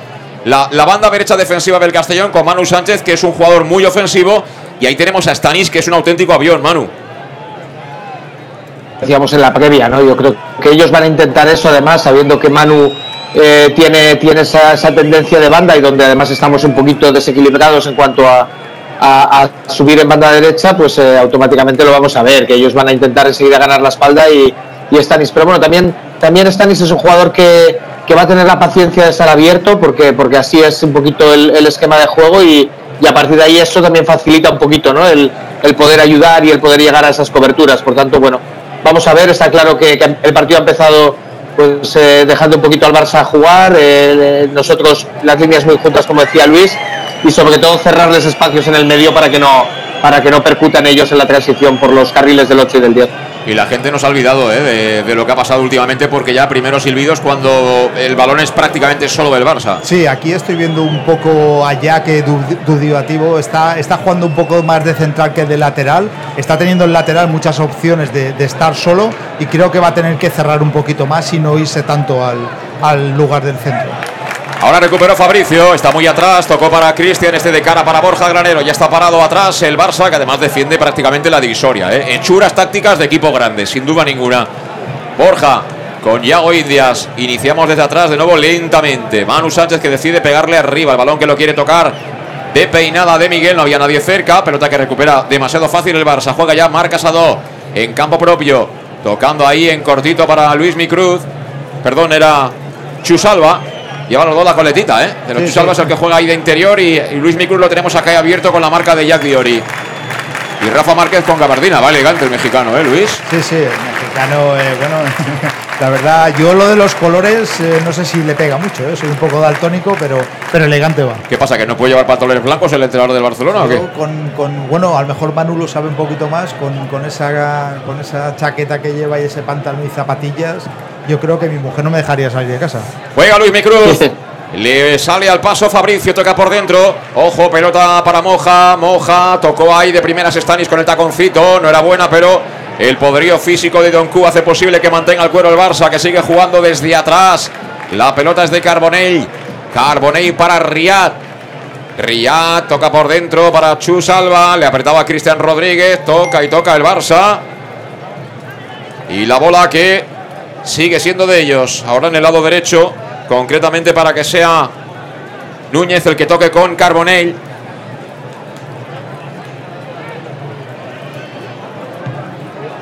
La, la, banda derecha defensiva del Castellón con Manu Sánchez, que es un jugador muy ofensivo. Y ahí tenemos a Stanis, que es un auténtico avión, Manu decíamos en la previa, ¿no? Yo creo que ellos van a intentar eso, además, sabiendo que Manu eh, tiene, tiene esa, tendencia de banda y donde además estamos un poquito desequilibrados en cuanto a, subir en banda derecha, pues eh, automáticamente lo vamos a ver, que ellos van a intentar enseguida ganar la espalda y, y Stanis. Pero bueno, también, también Stanis es un jugador que, que, va a tener la paciencia de estar abierto, porque, porque así es un poquito el, el esquema de juego y, y, a partir de ahí eso también facilita un poquito ¿no? el, el poder ayudar y el poder llegar a esas coberturas. Por tanto, bueno, Vamos a ver, está claro que, el partido ha empezado pues eh, dejando un poquito al Barça jugar, eh, nosotros las líneas muy juntas, como decía Luis, y sobre todo cerrarles espacios en el medio para que no para que no percutan ellos en la transición por los carriles del 8 y del 10. Y la gente nos ha olvidado ¿eh? de, lo que ha pasado últimamente porque ya primeros silbidos cuando el balón es prácticamente solo del Barça. Sí, aquí estoy viendo un poco allá que Du- Dudivativo está, está jugando un poco más de central que de lateral. Está teniendo el lateral muchas opciones de, estar solo y creo que va a tener que cerrar un poquito más y no irse tanto al lugar del centro. Ahora recuperó Fabricio, está muy atrás, tocó para Cristian, este de cara para Borja Granero, ya está parado atrás el Barça, que además defiende prácticamente la divisoria. ¿eh? Hechuras tácticas de equipo grande, sin duda ninguna. Borja con Yago Indias, iniciamos desde atrás de nuevo lentamente. Manu Sánchez que decide pegarle arriba, el balón que lo quiere tocar. De peinada de Miguel, no había nadie cerca, pelota que recupera demasiado fácil el Barça. Juega ya Marc Casado en campo propio, tocando ahí en cortito para Luis Micruz. Perdón, era Chusalva. Lleva los dos la coletita, ¿eh? Sí, Chusalva sí. es el que juega ahí de interior y, y Luis Micruz lo tenemos acá abierto con la marca de Jack Diori. Y Rafa Márquez con gabardina, va elegante el mexicano, ¿eh, Luis? Sí, sí, el mexicano, eh, bueno, la verdad, yo lo de los colores eh, no sé si le pega mucho, eh, soy un poco daltónico, pero, pero elegante va. ¿Qué pasa? ¿Que no puede llevar pantalones blancos el entrenador del Barcelona o qué? Yo con, con- bueno, a lo mejor Manu lo sabe un poquito más, con, con esa, con esa chaqueta que lleva y ese pantalón y zapatillas, yo creo que mi mujer no me dejaría salir de casa. Juega Luis Micruz. Le sale al paso Fabricio, toca por dentro. Ojo, pelota para Moja. Moja tocó ahí de primeras Stanis con el taconcito. No era buena, pero el poderío físico de Don Q hace posible que mantenga el cuero el Barça, que sigue jugando desde atrás. La pelota es de Carbonell. Carbonell para Riad. Riad toca por dentro para Chus Alba. Le apretaba a Cristian Rodríguez. Toca y toca el Barça. Y la bola que sigue siendo de ellos. Ahora en el lado derecho, concretamente para que sea Núñez el que toque con Carbonell.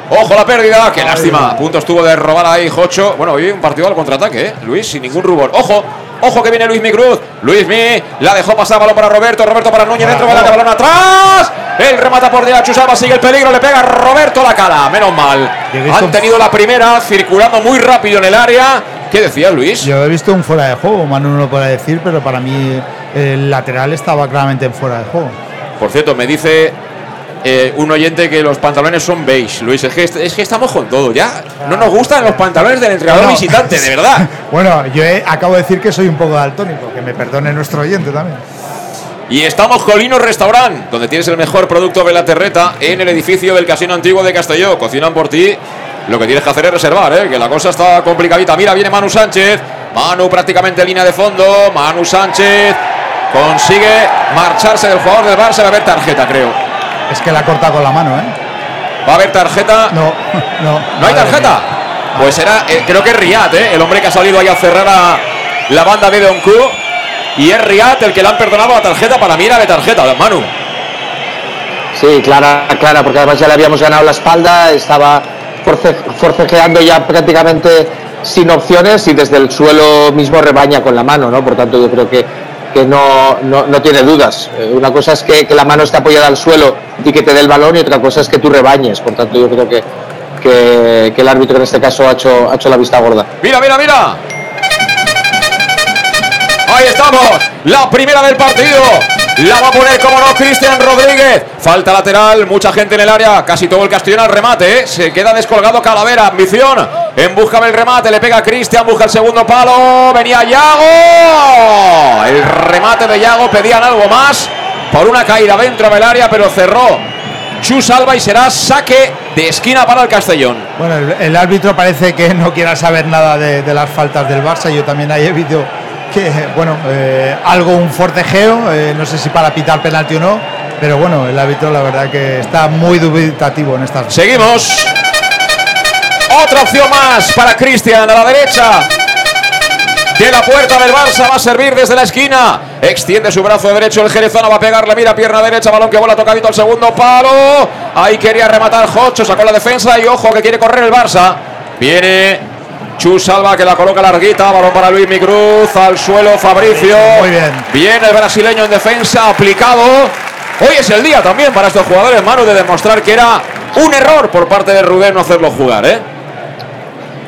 Ojo la pérdida, qué lástima. A punto estuvo de robar ahí Jocho. Bueno, hoy un partido al contraataque, ¿eh? Luis, sin ningún rubor. Ojo, ojo que viene Luis Mi Cruz. Luis Mi la dejó pasar balón para Roberto. Roberto para Núñez dentro área, balón atrás. El remata por derecha, Chusaba sigue el peligro, le pega Roberto la cara. Menos mal. Han tenido la primera, circulando muy rápido en el área. ¿Qué decías, Luis? Yo he visto un fuera de juego, Manu no lo puede decir, pero para mí el lateral estaba claramente en fuera de juego. Por cierto, me dice eh, un oyente que los pantalones son beige. Luis, es que, es que estamos con todo. Ya no nos gustan los pantalones del entrenador visitante, de verdad. Bueno, yo he- acabo de decir que soy un poco daltónico, que me perdone nuestro oyente también. Y estamos Colinos Restaurant, donde tienes el mejor producto de la terreta en el edificio del Casino Antiguo de Castelló. Cocinan por ti. Lo que tienes que hacer es reservar, ¿eh? que la cosa está complicadita. Mira, viene Manu Sánchez. Manu prácticamente en línea de fondo. Manu Sánchez consigue marcharse del jugador del Barça. Va a haber tarjeta, creo. Es que la corta con la mano, ¿eh? Va a haber tarjeta. No, no. ¿No hay tarjeta? mía. Pues era, eh, creo que es Riyad, ¿eh? el hombre que ha salido ahí a cerrar a la banda de Donku. Y es Riyad el que le han perdonado la tarjeta. Para mí era de tarjeta, Manu. Sí, clara, clara, porque además ya le habíamos ganado la espalda, estaba force- forcejeando ya prácticamente sin opciones y desde el suelo mismo rebaña con la mano, ¿no? Por tanto, yo creo que, que no, no, no tiene dudas. Eh, Una cosa es que, que la mano esté apoyada al suelo y que te dé el balón y otra cosa es que tú rebañes. Por tanto, yo creo que, que, que el árbitro en este caso ha hecho, ha hecho la vista gorda. Mira, mira, mira. Ahí estamos. La primera del partido. La va a como no, Cristian Rodríguez. Falta lateral, mucha gente en el área. Casi todo el Castellón al remate. ¿eh? Se queda descolgado Calavera. Ambición. En busca del remate. Le pega Cristian. Busca el segundo palo. Venía Yago. El remate de Yago. Pedían algo más. Por una caída dentro del área, pero cerró. Chus Alba y será saque de esquina para el Castellón. Bueno, el, árbitro parece que no quiera saber nada de, las faltas del Barça. Yo también ahí he visto que, bueno, eh, algo, un forcejeo, eh, no sé si para pitar penalti o no, pero bueno, el árbitro la verdad que está muy dubitativo en estas. Seguimos. Otra opción más para Cristian a la derecha. De la puerta del Barça va a servir desde la esquina. Extiende su brazo derecho el jerezano. Va a pegarle. Mira, pierna derecha. Balón que bola tocadito al segundo palo. Ahí quería rematar Jocho. Sacó la defensa. Y ojo que quiere correr el Barça. Viene Chus Salva que la coloca larguita. Balón para Luis Micruz. Al suelo Fabricio. Muy bien. Viene el brasileño en defensa. Aplicado. Hoy es el día también para estos jugadores, Manu, de demostrar que era un error por parte de Rubén no hacerlo jugar, ¿eh?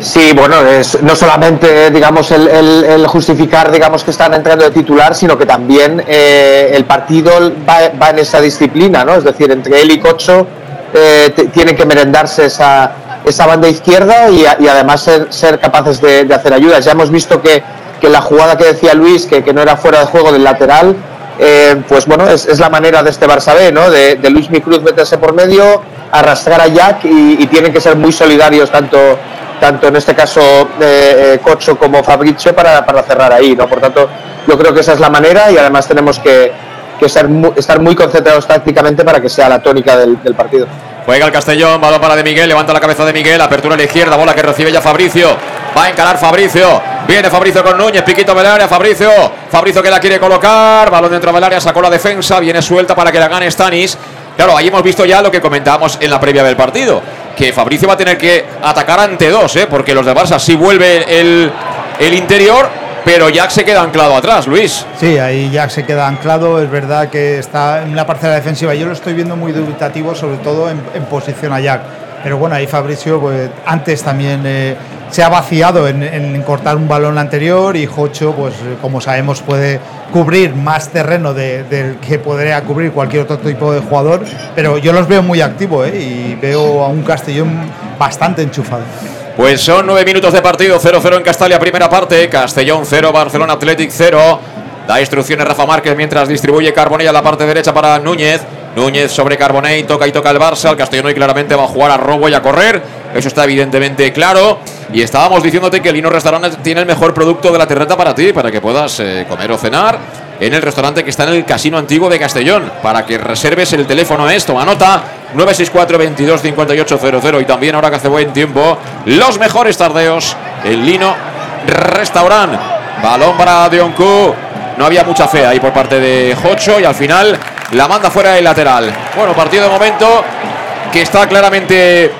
Sí, bueno, es no solamente digamos el, el- el justificar digamos que están entrando de titular, sino que también eh, el partido va, va en esa disciplina, ¿no? Es decir, entre él y Cocho eh, tienen que merendarse esa, esa banda izquierda y, además ser, capaces de, hacer ayudas. Ya hemos visto que, que la jugada que decía Luis, que, que no era fuera de juego del lateral, eh, pues bueno, es, la manera de este Barça B, ¿no? De, de Luis Micruz meterse por medio, arrastrar a Jack y, tienen que ser muy solidarios tanto, tanto en este caso eh, eh, Cocho como Fabricio para, para cerrar ahí, ¿no? Por tanto, yo creo que esa es la manera y además tenemos que, que ser estar muy concentrados tácticamente para que sea la tónica del partido. Juega el Castellón, balón para de Miguel, levanta la cabeza de Miguel, apertura a la izquierda, bola que recibe ya Fabricio. Va a encarar Fabricio. Viene Fabricio con Núñez, piquito del área, Fabricio. Fabricio que la quiere colocar, balón dentro del área, sacó la defensa, viene suelta para que la gane Stanis. Claro, ahí hemos visto ya lo que comentábamos en la previa del partido, que Fabricio va a tener que atacar ante dos, ¿eh? porque los de Barça sí vuelve el, el interior, pero Jack se queda anclado atrás, Luis. Sí, ahí Jack se queda anclado. Es verdad que está en la parcela defensiva. Yo lo estoy viendo muy dubitativo, sobre todo en, en posición a Jack. Pero bueno, ahí Fabricio pues, antes también eh, se ha vaciado en, cortar un balón anterior y Jocho, pues como sabemos, puede cubrir más terreno de- del que podría cubrir cualquier otro tipo de jugador. Pero yo los veo muy activos ¿eh? y veo a un Castellón bastante enchufado. Pues son nueve minutos de partido, 0-0 en Castalia, primera parte. Castellón 0, Barcelona Athletic 0. Da instrucciones Rafa Márquez mientras distribuye Carbonell a la parte derecha para Núñez. Núñez sobre Carbonell, toca y toca el Barça. El Castellón hoy claramente va a jugar a robo y a correr. Eso está evidentemente claro. Y estábamos diciéndote que el Lino Restaurante tiene el mejor producto de la terreta para ti, para que puedas eh, comer o cenar en el restaurante que está en el Casino Antiguo de Castellón. Para que reserves el teléfono esto, anota 964 22 5800 y también ahora que hace buen tiempo, los mejores tardeos, el Lino Restaurant. Balón para Dioncu. No había mucha fe ahí por parte de Jocho y al final la manda fuera del lateral. Bueno, partido de momento que está claramente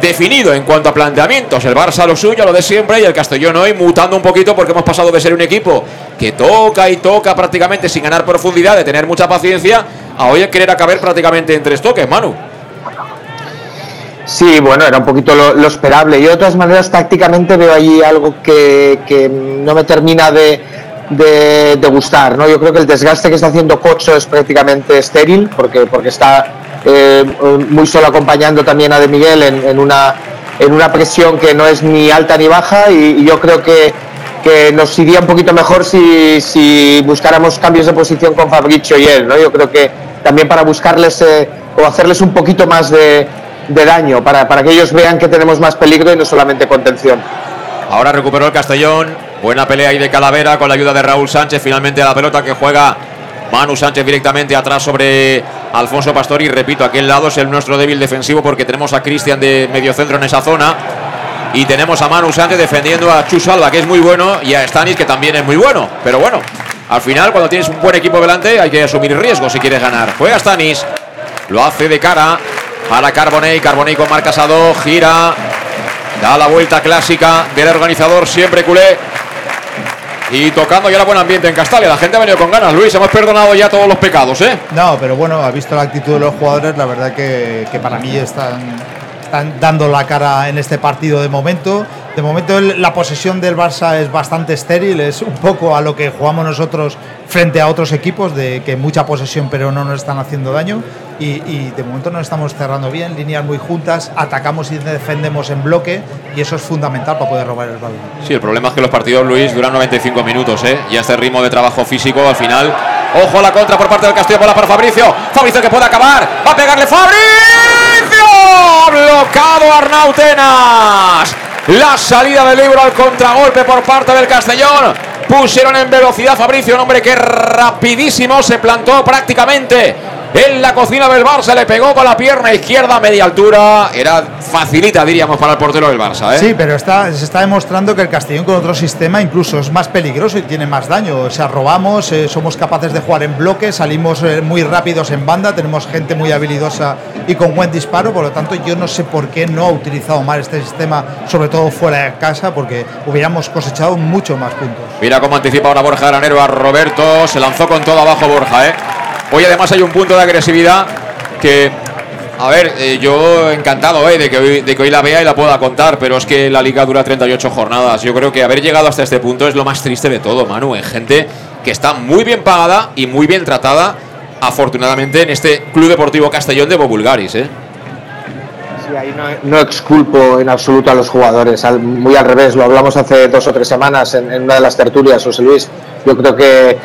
definido en cuanto a planteamientos. El Barça lo suyo, lo de siempre, y el Castellón hoy mutando un poquito porque hemos pasado de ser un equipo que toca y toca prácticamente sin ganar profundidad, de tener mucha paciencia, a hoy querer acabar prácticamente en tres toques, Manu. Sí, bueno, era un poquito lo, esperable. Yo de todas maneras tácticamente veo allí algo que, que no me termina de, de- de gustar. ¿no? Yo creo que el desgaste que está haciendo Cocho es prácticamente estéril porque, porque está eh, muy solo acompañando también a De Miguel en, una, en una presión que no es ni alta ni baja y, yo creo que, que nos iría un poquito mejor si, buscáramos cambios de posición con Fabricio y él. ¿no? Yo creo que también para buscarles eh, o hacerles un poquito más de, de daño, para, para que ellos vean que tenemos más peligro y no solamente contención. Ahora recuperó el Castellón. Buena pelea ahí de Calavera con la ayuda de Raúl Sánchez. Finalmente la pelota que juega Manu Sánchez directamente atrás sobre Alfonso Pastor. Y repito, aquel lado es el nuestro débil defensivo porque tenemos a Cristian de mediocentro en esa zona. Y tenemos a Manu Sánchez defendiendo a Chus Alba, que es muy bueno, y a Stanis, que también es muy bueno. Pero bueno, al final, cuando tienes un buen equipo delante, hay que asumir riesgos si quieres ganar. Juega Stanis, lo hace de cara para Carbonell. Carbonell con Marc Casado, gira, da la vuelta clásica del organizador, siempre culé. Y tocando ya el buen ambiente en Castalia. La gente ha venido con ganas, Luis. Hemos perdonado ya todos los pecados, ¿eh? No, pero bueno, ha visto la actitud de los jugadores, la verdad que, que para mí están, están dando la cara en este partido de momento. De momento la posesión del Barça es bastante estéril, es un poco a lo que jugamos nosotros frente a otros equipos, de que mucha posesión pero no nos están haciendo daño. Y, de momento nos estamos cerrando bien, líneas muy juntas, atacamos y defendemos en bloque y eso es fundamental para poder robar el balón. Sí, el problema es que los partidos, Luis, duran 95 minutos, ¿eh? Y a este ritmo de trabajo físico, al final. Ojo a la contra por parte del Castillo, bola para Fabricio. Fabricio que puede acabar. Va a pegarle Fabricio. Blocado Arnautenas. La salida del libro al contragolpe por parte del Castellón. Pusieron en velocidad Fabricio, un hombre que rapidísimo se plantó prácticamente en la cocina del Barça. Le pegó con la pierna izquierda a media altura. Era facilita, diríamos, para el portero del Barça, ¿eh? Sí, pero está, se está demostrando que el Castellón con otro sistema incluso es más peligroso y tiene más daño. O sea, robamos, eh, somos capaces de jugar en bloque, salimos eh, muy rápidos en banda, tenemos gente muy habilidosa y con buen disparo. Por lo tanto, yo no sé por qué no ha utilizado mal este sistema, sobre todo fuera de casa, porque hubiéramos cosechado mucho más puntos. Mira cómo anticipa ahora Borja Granero a Roberto. Se lanzó con todo abajo Borja, ¿eh? Hoy además hay un punto de agresividad que A ver, eh, yo encantado eh, de, que hoy, de que hoy la vea y la pueda contar, pero es que la liga dura 38 jornadas. Yo creo que haber llegado hasta este punto es lo más triste de todo, Manu. En gente que está muy bien pagada y muy bien tratada, afortunadamente, en este Club Deportivo Castellón de Bobulgaris. ¿eh? Sí, ahí no, no exculpo en absoluto a los jugadores, muy al revés, lo hablamos hace dos o tres semanas en una de las tertulias, José Luis. Yo creo que,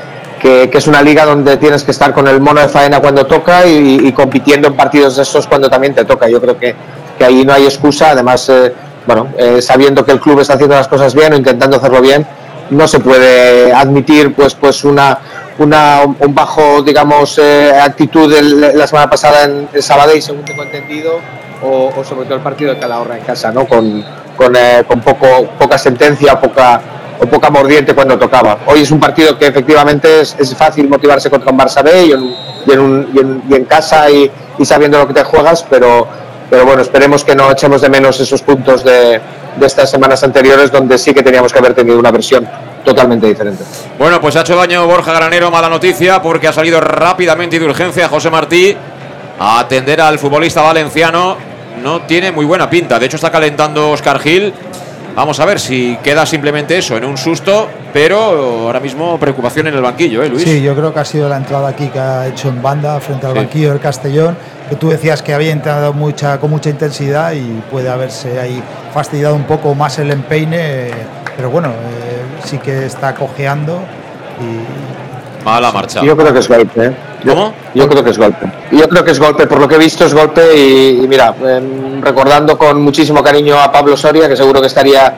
que- es una liga donde tienes que estar con el mono de faena cuando toca y, compitiendo en partidos de estos cuando también te toca. Yo creo que, que ahí no hay excusa, además, eh, bueno, eh, sabiendo que el club está haciendo las cosas bien o intentando hacerlo bien, no se puede admitir pues, pues una, una, un bajo, digamos, eh, actitud el- la semana pasada en, en Sabadell, según tengo entendido, o, o sobre todo el partido de Calahorra en casa, ¿no? Con, con, con poco, poca sentencia, poca, o poca mordiente cuando tocaba. Hoy es un partido que efectivamente es, es fácil motivarse contra un Barça B y en, y en, un- y en- y en casa y, sabiendo lo que te juegas, pero, pero bueno, esperemos que no echemos de menos esos puntos de, de estas semanas anteriores donde sí que teníamos que haber tenido una versión totalmente diferente. Bueno, pues ha hecho daño Borja Granero, mala noticia, porque ha salido rápidamente y de urgencia José Martí a atender al futbolista valenciano. No tiene muy buena pinta, de hecho está calentando Oscar Gil. Vamos a ver si queda simplemente eso, en un susto, pero ahora mismo preocupación en el banquillo, ¿eh, Luis? Sí, yo creo que ha sido la entrada aquí que ha hecho en banda frente al Sí. banquillo del Castellón, que tú decías que había entrado mucha, con mucha intensidad y puede haberse ahí fastidiado un poco más el empeine, pero bueno, eh, sí que está cojeando y Mala marcha. Yo creo que es golpe. ¿eh? Yo, ¿Cómo? Yo creo que es golpe. Yo creo que es golpe, por lo que he visto es golpe y, y mira, em, recordando con muchísimo cariño a Pablo Soria, que seguro que estaría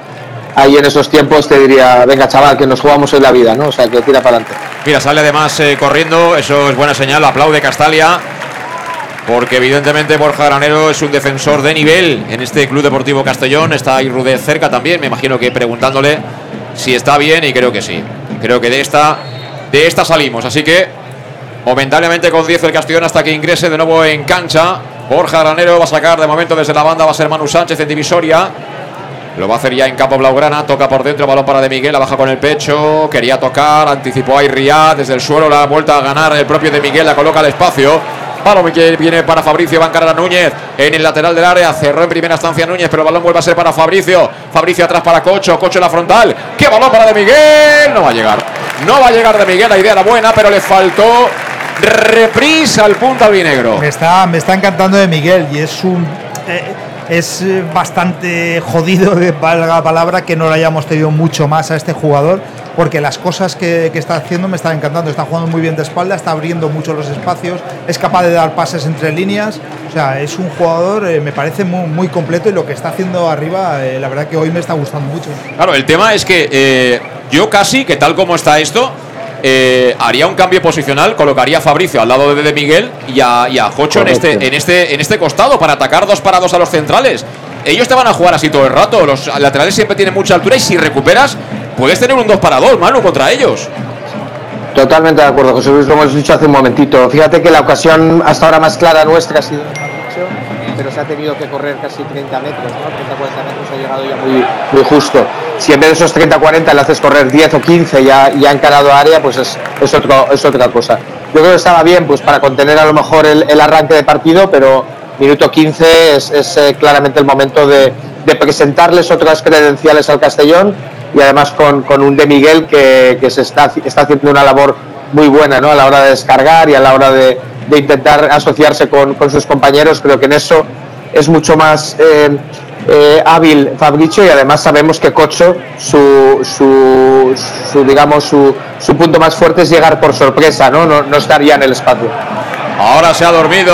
ahí en esos tiempos, te diría, venga chaval, que nos jugamos en la vida, ¿no? O sea, que tira para adelante. Mira, sale además eh, corriendo, eso es buena señal, aplaude Castalia, porque evidentemente Borja Granero es un defensor de nivel en este Club Deportivo Castellón, está ahí Rudez cerca también, me imagino que preguntándole si está bien y creo que sí, creo que de esta, de esta salimos, así que momentáneamente con 10 el Castellón hasta que ingrese de nuevo en cancha, Borja Granero va a sacar de momento desde la banda, va a ser Manu Sánchez en divisoria, lo va a hacer ya en campo blaugrana. Toca por dentro, balón para De Miguel. La baja con el pecho. Quería tocar. Anticipó a Irriad. Desde el suelo la ha vuelto a ganar el propio De Miguel. La coloca al espacio. Balón que viene para Fabricio. Va a encarar a Núñez en el lateral del área. Cerró en primera instancia Núñez. Pero el balón vuelve a ser para Fabricio. Fabricio atrás para Cocho. Cocho en la frontal. ¡Qué balón para De Miguel! No va a llegar. No va a llegar De Miguel. La idea era buena, pero le faltó reprisa al punta albinegro. Me está, me está encantando de Miguel y es un. eh, es bastante jodido, de valga la palabra, que no lo hayamos tenido mucho más a este jugador, porque las cosas que, que está haciendo me están encantando. Está jugando muy bien de espalda, está abriendo mucho los espacios, es capaz de dar pases entre líneas. O sea, es un jugador, eh, me parece muy, muy completo y lo que está haciendo arriba, eh, la verdad que hoy me está gustando mucho. Claro, el tema es que eh, yo casi, que tal como está esto, eh, haría un cambio posicional, colocaría a Fabricio al lado de De Miguel y a, y a Jocho en este, en, este, en este costado para atacar dos parados a los centrales. Ellos te van a jugar así todo el rato. Los laterales siempre tienen mucha altura y si recuperas, puedes tener un 2 para 2, Manu, contra ellos. Totalmente de acuerdo, José Luis, lo hemos dicho hace un momentito. Fíjate que la ocasión hasta ahora más clara nuestra ha sido pero se ha tenido que correr casi 30 metros, ¿no? 30-40 metros ha llegado ya muy, muy justo. Si en vez de esos 30-40 le haces correr 10 o 15 y ha, y ha encarado área, pues es, es, otro- es otra cosa. Yo creo que estaba bien pues para contener a lo mejor el, el arranque de partido, pero minuto 15 es, es, eh, claramente el momento de, de presentarles otras credenciales al Castellón y además con, con un de Miguel que, que se está, está haciendo una labor muy buena ¿no? a la hora de descargar y a la hora de, de intentar asociarse con, con sus compañeros. Creo que en eso es mucho más eh, eh, hábil Fabricio y además sabemos que Cocho, su, su, digamos, su, su punto más fuerte es llegar por sorpresa, ¿no? No, no en el espacio. Ahora se ha dormido.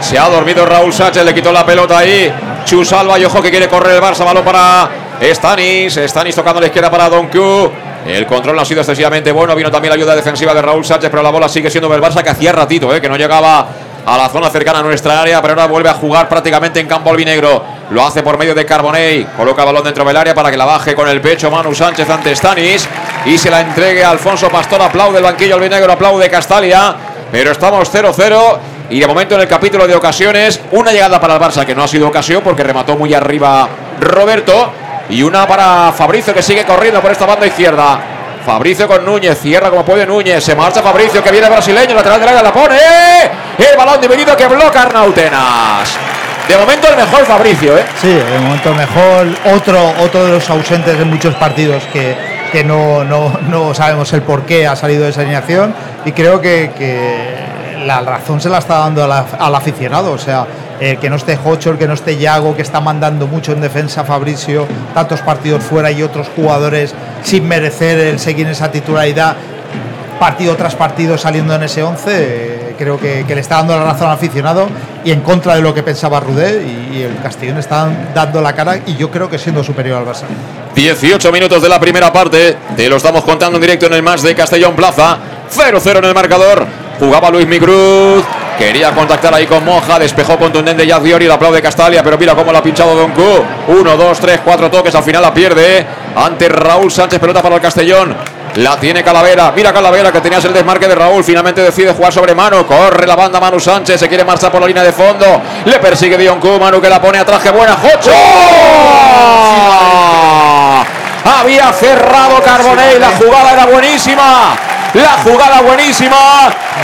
Se ha dormido Raúl Sánchez, le quitó la pelota ahí. Chusalva y ojo que quiere correr el Barça. Balón para Stanis. Stanis tocando la izquierda para Don Q. El control no ha sido excesivamente bueno. Vino también la ayuda defensiva de Raúl Sánchez, pero la bola sigue siendo del Barça que hacía ratito, eh, que no llegaba a la zona cercana a nuestra área, pero ahora vuelve a jugar prácticamente en campo albinegro. Lo hace por medio de Carbonell. Coloca balón dentro del área para que la baje con el pecho Manu Sánchez ante Stanis. Y se la entregue a Alfonso Pastor. Aplaude el banquillo albinegro, aplaude Castalia. Pero estamos 0-0. Y de momento en el capítulo de ocasiones, una llegada para el Barça que no ha sido ocasión porque remató muy arriba Roberto. Y una para Fabricio que sigue corriendo por esta banda izquierda. Fabricio con Núñez, cierra como puede Núñez, se marcha Fabricio que viene brasileño, lateral de área la pone. El balón dividido que bloca Arnautenas. De momento el mejor Fabricio, ¿eh? Sí, de momento el mejor. Otro, otro de los ausentes de muchos partidos que, que no, no, no sabemos el por qué ha salido de esa alineación. Y creo que, que la razón se la está dando al aficionado. O sea, el que no esté Hocho, el que no esté Yago, que está mandando mucho en defensa Fabricio, tantos partidos fuera y otros jugadores sin merecer el seguir esa titularidad partido tras partido saliendo en ese 11, eh, creo que, le está dando la razón al aficionado y en contra de lo que pensaba Rudé y, el Castellón está dando la cara y yo creo que siendo superior al Barça. 18 minutos de la primera parte. Te lo estamos contando en directo en el más de Castellón Plaza. 0-0 en el marcador. Jugaba Luis Migruz. Quería contactar ahí con Moja. Despejó contundente ya Diori. El aplaude Castalia. Pero mira cómo lo ha pinchado Don Q. 1, 2, 3, 4 toques. Al final la pierde. Ante Raúl Sánchez. Pelota para el Castellón. La tiene Calavera. Mira Calavera que tenías el desmarque de Raúl. Finalmente decide jugar sobre Manu. Corre la banda Manu Sánchez. Se quiere marchar por la línea de fondo. Le persigue Dion Q. Manu que la pone a traje buena. ¡Jocho! Había cerrado Carbonell. La jugada era buenísima. La jugada buenísima.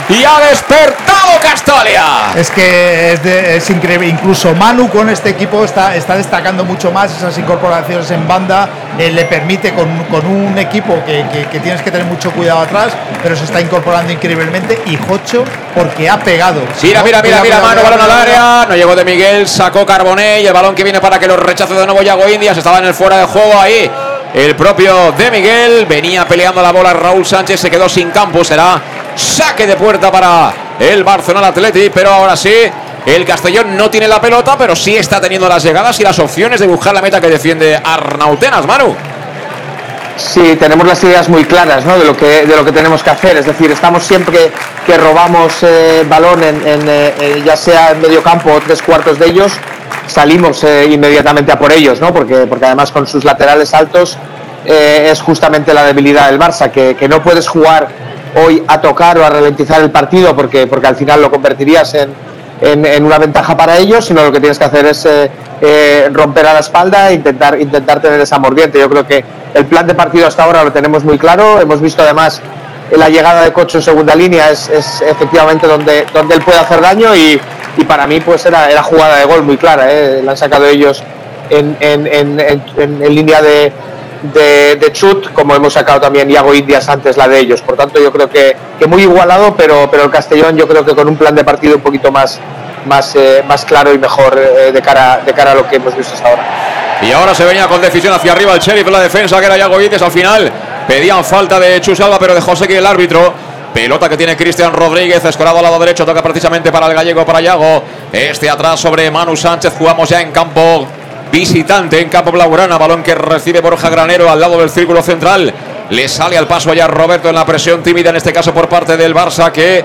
Y ha despertado Castalia. Es que es, de- es increíble. Incluso Manu con este equipo está, está destacando mucho más esas incorporaciones en banda. eh, le permite con, con un equipo que, que- que tienes que tener mucho cuidado atrás, pero se está incorporando increíblemente. Y Jocho, porque ha pegado. Mira, ¿no? mira, mira, mira, mano, balón al área. No llegó de Miguel, sacó Carbonell. Y el balón que viene para que lo rechace de nuevo Yago Indias. Estaba en el fuera de juego ahí. El propio de Miguel venía peleando la bola. Raúl Sánchez se quedó sin campo. Será saque de puerta para el Barcelona Athletic. Pero ahora sí, el Castellón no tiene la pelota, pero sí está teniendo las llegadas y las opciones de buscar la meta que defiende Arnautenas, Manu. Sí, tenemos las ideas muy claras ¿no? de, lo que, de lo que tenemos que hacer. Es decir, estamos siempre que robamos eh, balón, en, eh, ya sea en medio campo o tres cuartos de ellos, salimos eh, inmediatamente a por ellos, ¿no? porque, porque además con sus laterales altos eh, es justamente la debilidad del Barça, que, que no puedes jugar hoy a tocar o a ralentizar el partido porque, porque al final lo convertirías en, en, una ventaja para ellos, sino lo que tienes que hacer es eh, romper a la espalda e intentar, intentar tener esa mordiente. Yo creo que el plan de partido hasta ahora lo tenemos muy claro. Hemos visto además la llegada de Cocho en segunda línea es, efectivamente donde, donde él puede hacer daño y, y para mí pues era, era jugada de gol muy clara. ¿eh? La han sacado ellos en, en, en, línea de, de, chut, como hemos sacado también Iago Indias antes la de ellos. Por tanto, yo creo que, que muy igualado, pero, pero el Castellón yo creo que con un plan de partido un poquito más, más, eh, más claro y mejor eh, de, cara, de cara a lo que hemos visto hasta ahora. Y ahora se venía con decisión hacia arriba el sheriff, la defensa que era Yago Indias al final. Pedían falta de Chusalva, pero de José que el árbitro. Pelota que tiene Cristian Rodríguez, escorado al lado derecho, toca precisamente para el gallego, para Yago. Este atrás sobre Manu Sánchez, jugamos ya en campo visitante, en campo blaugrana. Balón que recibe Borja Granero al lado del círculo central. Le sale al paso allá Roberto en la presión tímida, en este caso por parte del Barça, que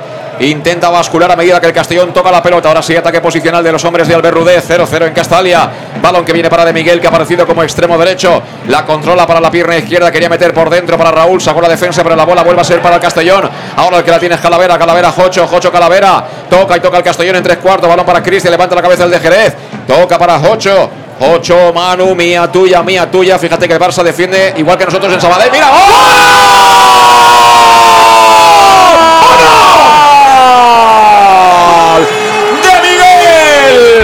intenta bascular a medida que el Castellón toca la pelota. Ahora sí, ataque posicional de los hombres de Albert Rudé, 0-0 en Castalia. Balón que viene para de Miguel, que ha aparecido como extremo derecho. La controla para la pierna izquierda, quería meter por dentro para Raúl. Sacó la defensa, pero la bola vuelve a ser para el Castellón. Ahora el que la tiene es Calavera, Calavera, Jocho, Jocho, Calavera. Toca y toca el Castellón en tres cuartos. Balón para Cristian, levanta la cabeza el de Jerez. Toca para Jocho. Jocho, Manu, mía tuya, mía tuya. Fíjate que el Barça defiende igual que nosotros en Sabadell. ¡Mira! ¡Gol! ¡De Miguel!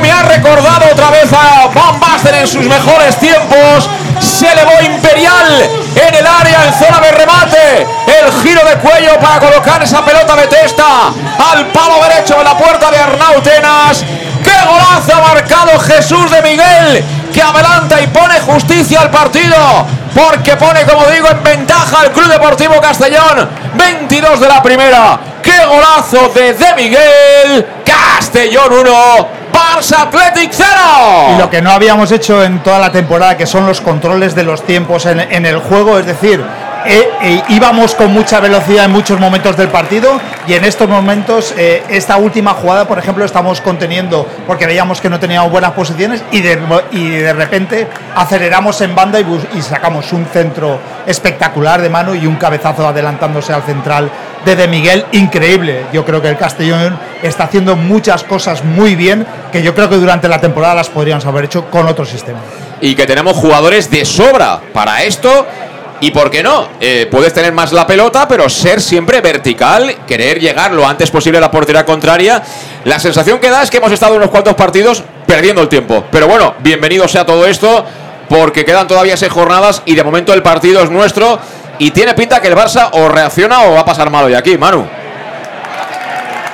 me ha recordado otra vez a Van Basten en sus mejores tiempos! Se elevó Imperial en el área, en zona de remate. El giro de cuello para colocar esa pelota de testa al palo derecho de la puerta de Arnautenas. ¡Qué golazo ha marcado Jesús de Miguel! Que adelanta y pone justicia al partido. Porque pone, como digo, en ventaja al Club Deportivo Castellón. 22 de la primera. ¡Qué golazo de De Miguel! Castellón 1, Barça Athletic 0. Y lo que no habíamos hecho en toda la temporada, que son los controles de los tiempos en, en el juego, es decir, eh, eh, íbamos con mucha velocidad en muchos momentos del partido y en estos momentos, eh, esta última jugada, por ejemplo, estamos conteniendo porque veíamos que no teníamos buenas posiciones y de, y de repente aceleramos en banda y, y sacamos un centro espectacular de mano y un cabezazo adelantándose al central de De Miguel increíble. Yo creo que el Castellón está haciendo muchas cosas muy bien que yo creo que durante la temporada las podríamos haber hecho con otro sistema. y que tenemos jugadores de sobra para esto. Y por qué no, Eh, puedes tener más la pelota, pero ser siempre vertical, querer llegar lo antes posible a la portería contraria. La sensación que da es que hemos estado unos cuantos partidos perdiendo el tiempo. Pero bueno, bienvenido sea todo esto, porque quedan todavía seis jornadas y de momento el partido es nuestro. Y tiene pinta que el Barça o reacciona o va a pasar malo. Y aquí, Manu.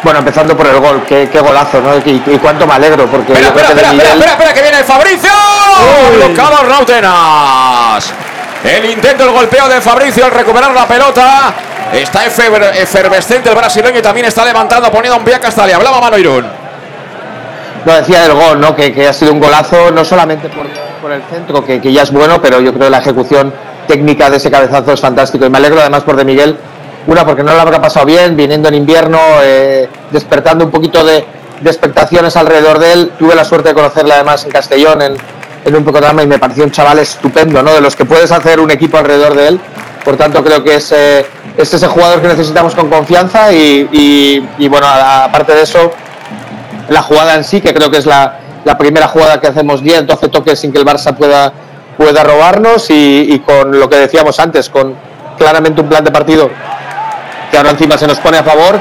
Bueno, empezando por el gol, qué, qué golazo, ¿no? Y, y cuánto me alegro, porque Espera, espera, espera, espera, que viene Fabricio. Bloqueado Rautenas. El intento, el golpeo de Fabricio al recuperar la pelota. Está efer- efervescente el brasileño y también está levantando, poniendo un pie a Castalia. Hablaba Mano Irún. No, decía del gol, ¿no? Que, que ha sido un golazo, no solamente por, por el centro, que, que ya es bueno, pero yo creo que la ejecución técnica de ese cabezazo es fantástico. Y me alegro además por de Miguel, una porque no lo habrá pasado bien, viniendo en invierno, eh, despertando un poquito de, de expectaciones alrededor de él. Tuve la suerte de conocerle además en Castellón, en, en un programa, y me pareció un chaval estupendo, ¿no? De los que puedes hacer un equipo alrededor de él. Por tanto, creo que es, eh, es ese jugador que necesitamos con confianza y, y- bueno, aparte de eso, la jugada en sí, que creo que es la, la primera jugada que hacemos bien, 12 toques sin que el Barça pueda, pueda robarnos y, y con lo que decíamos antes, con claramente un plan de partido que ahora encima se nos pone a favor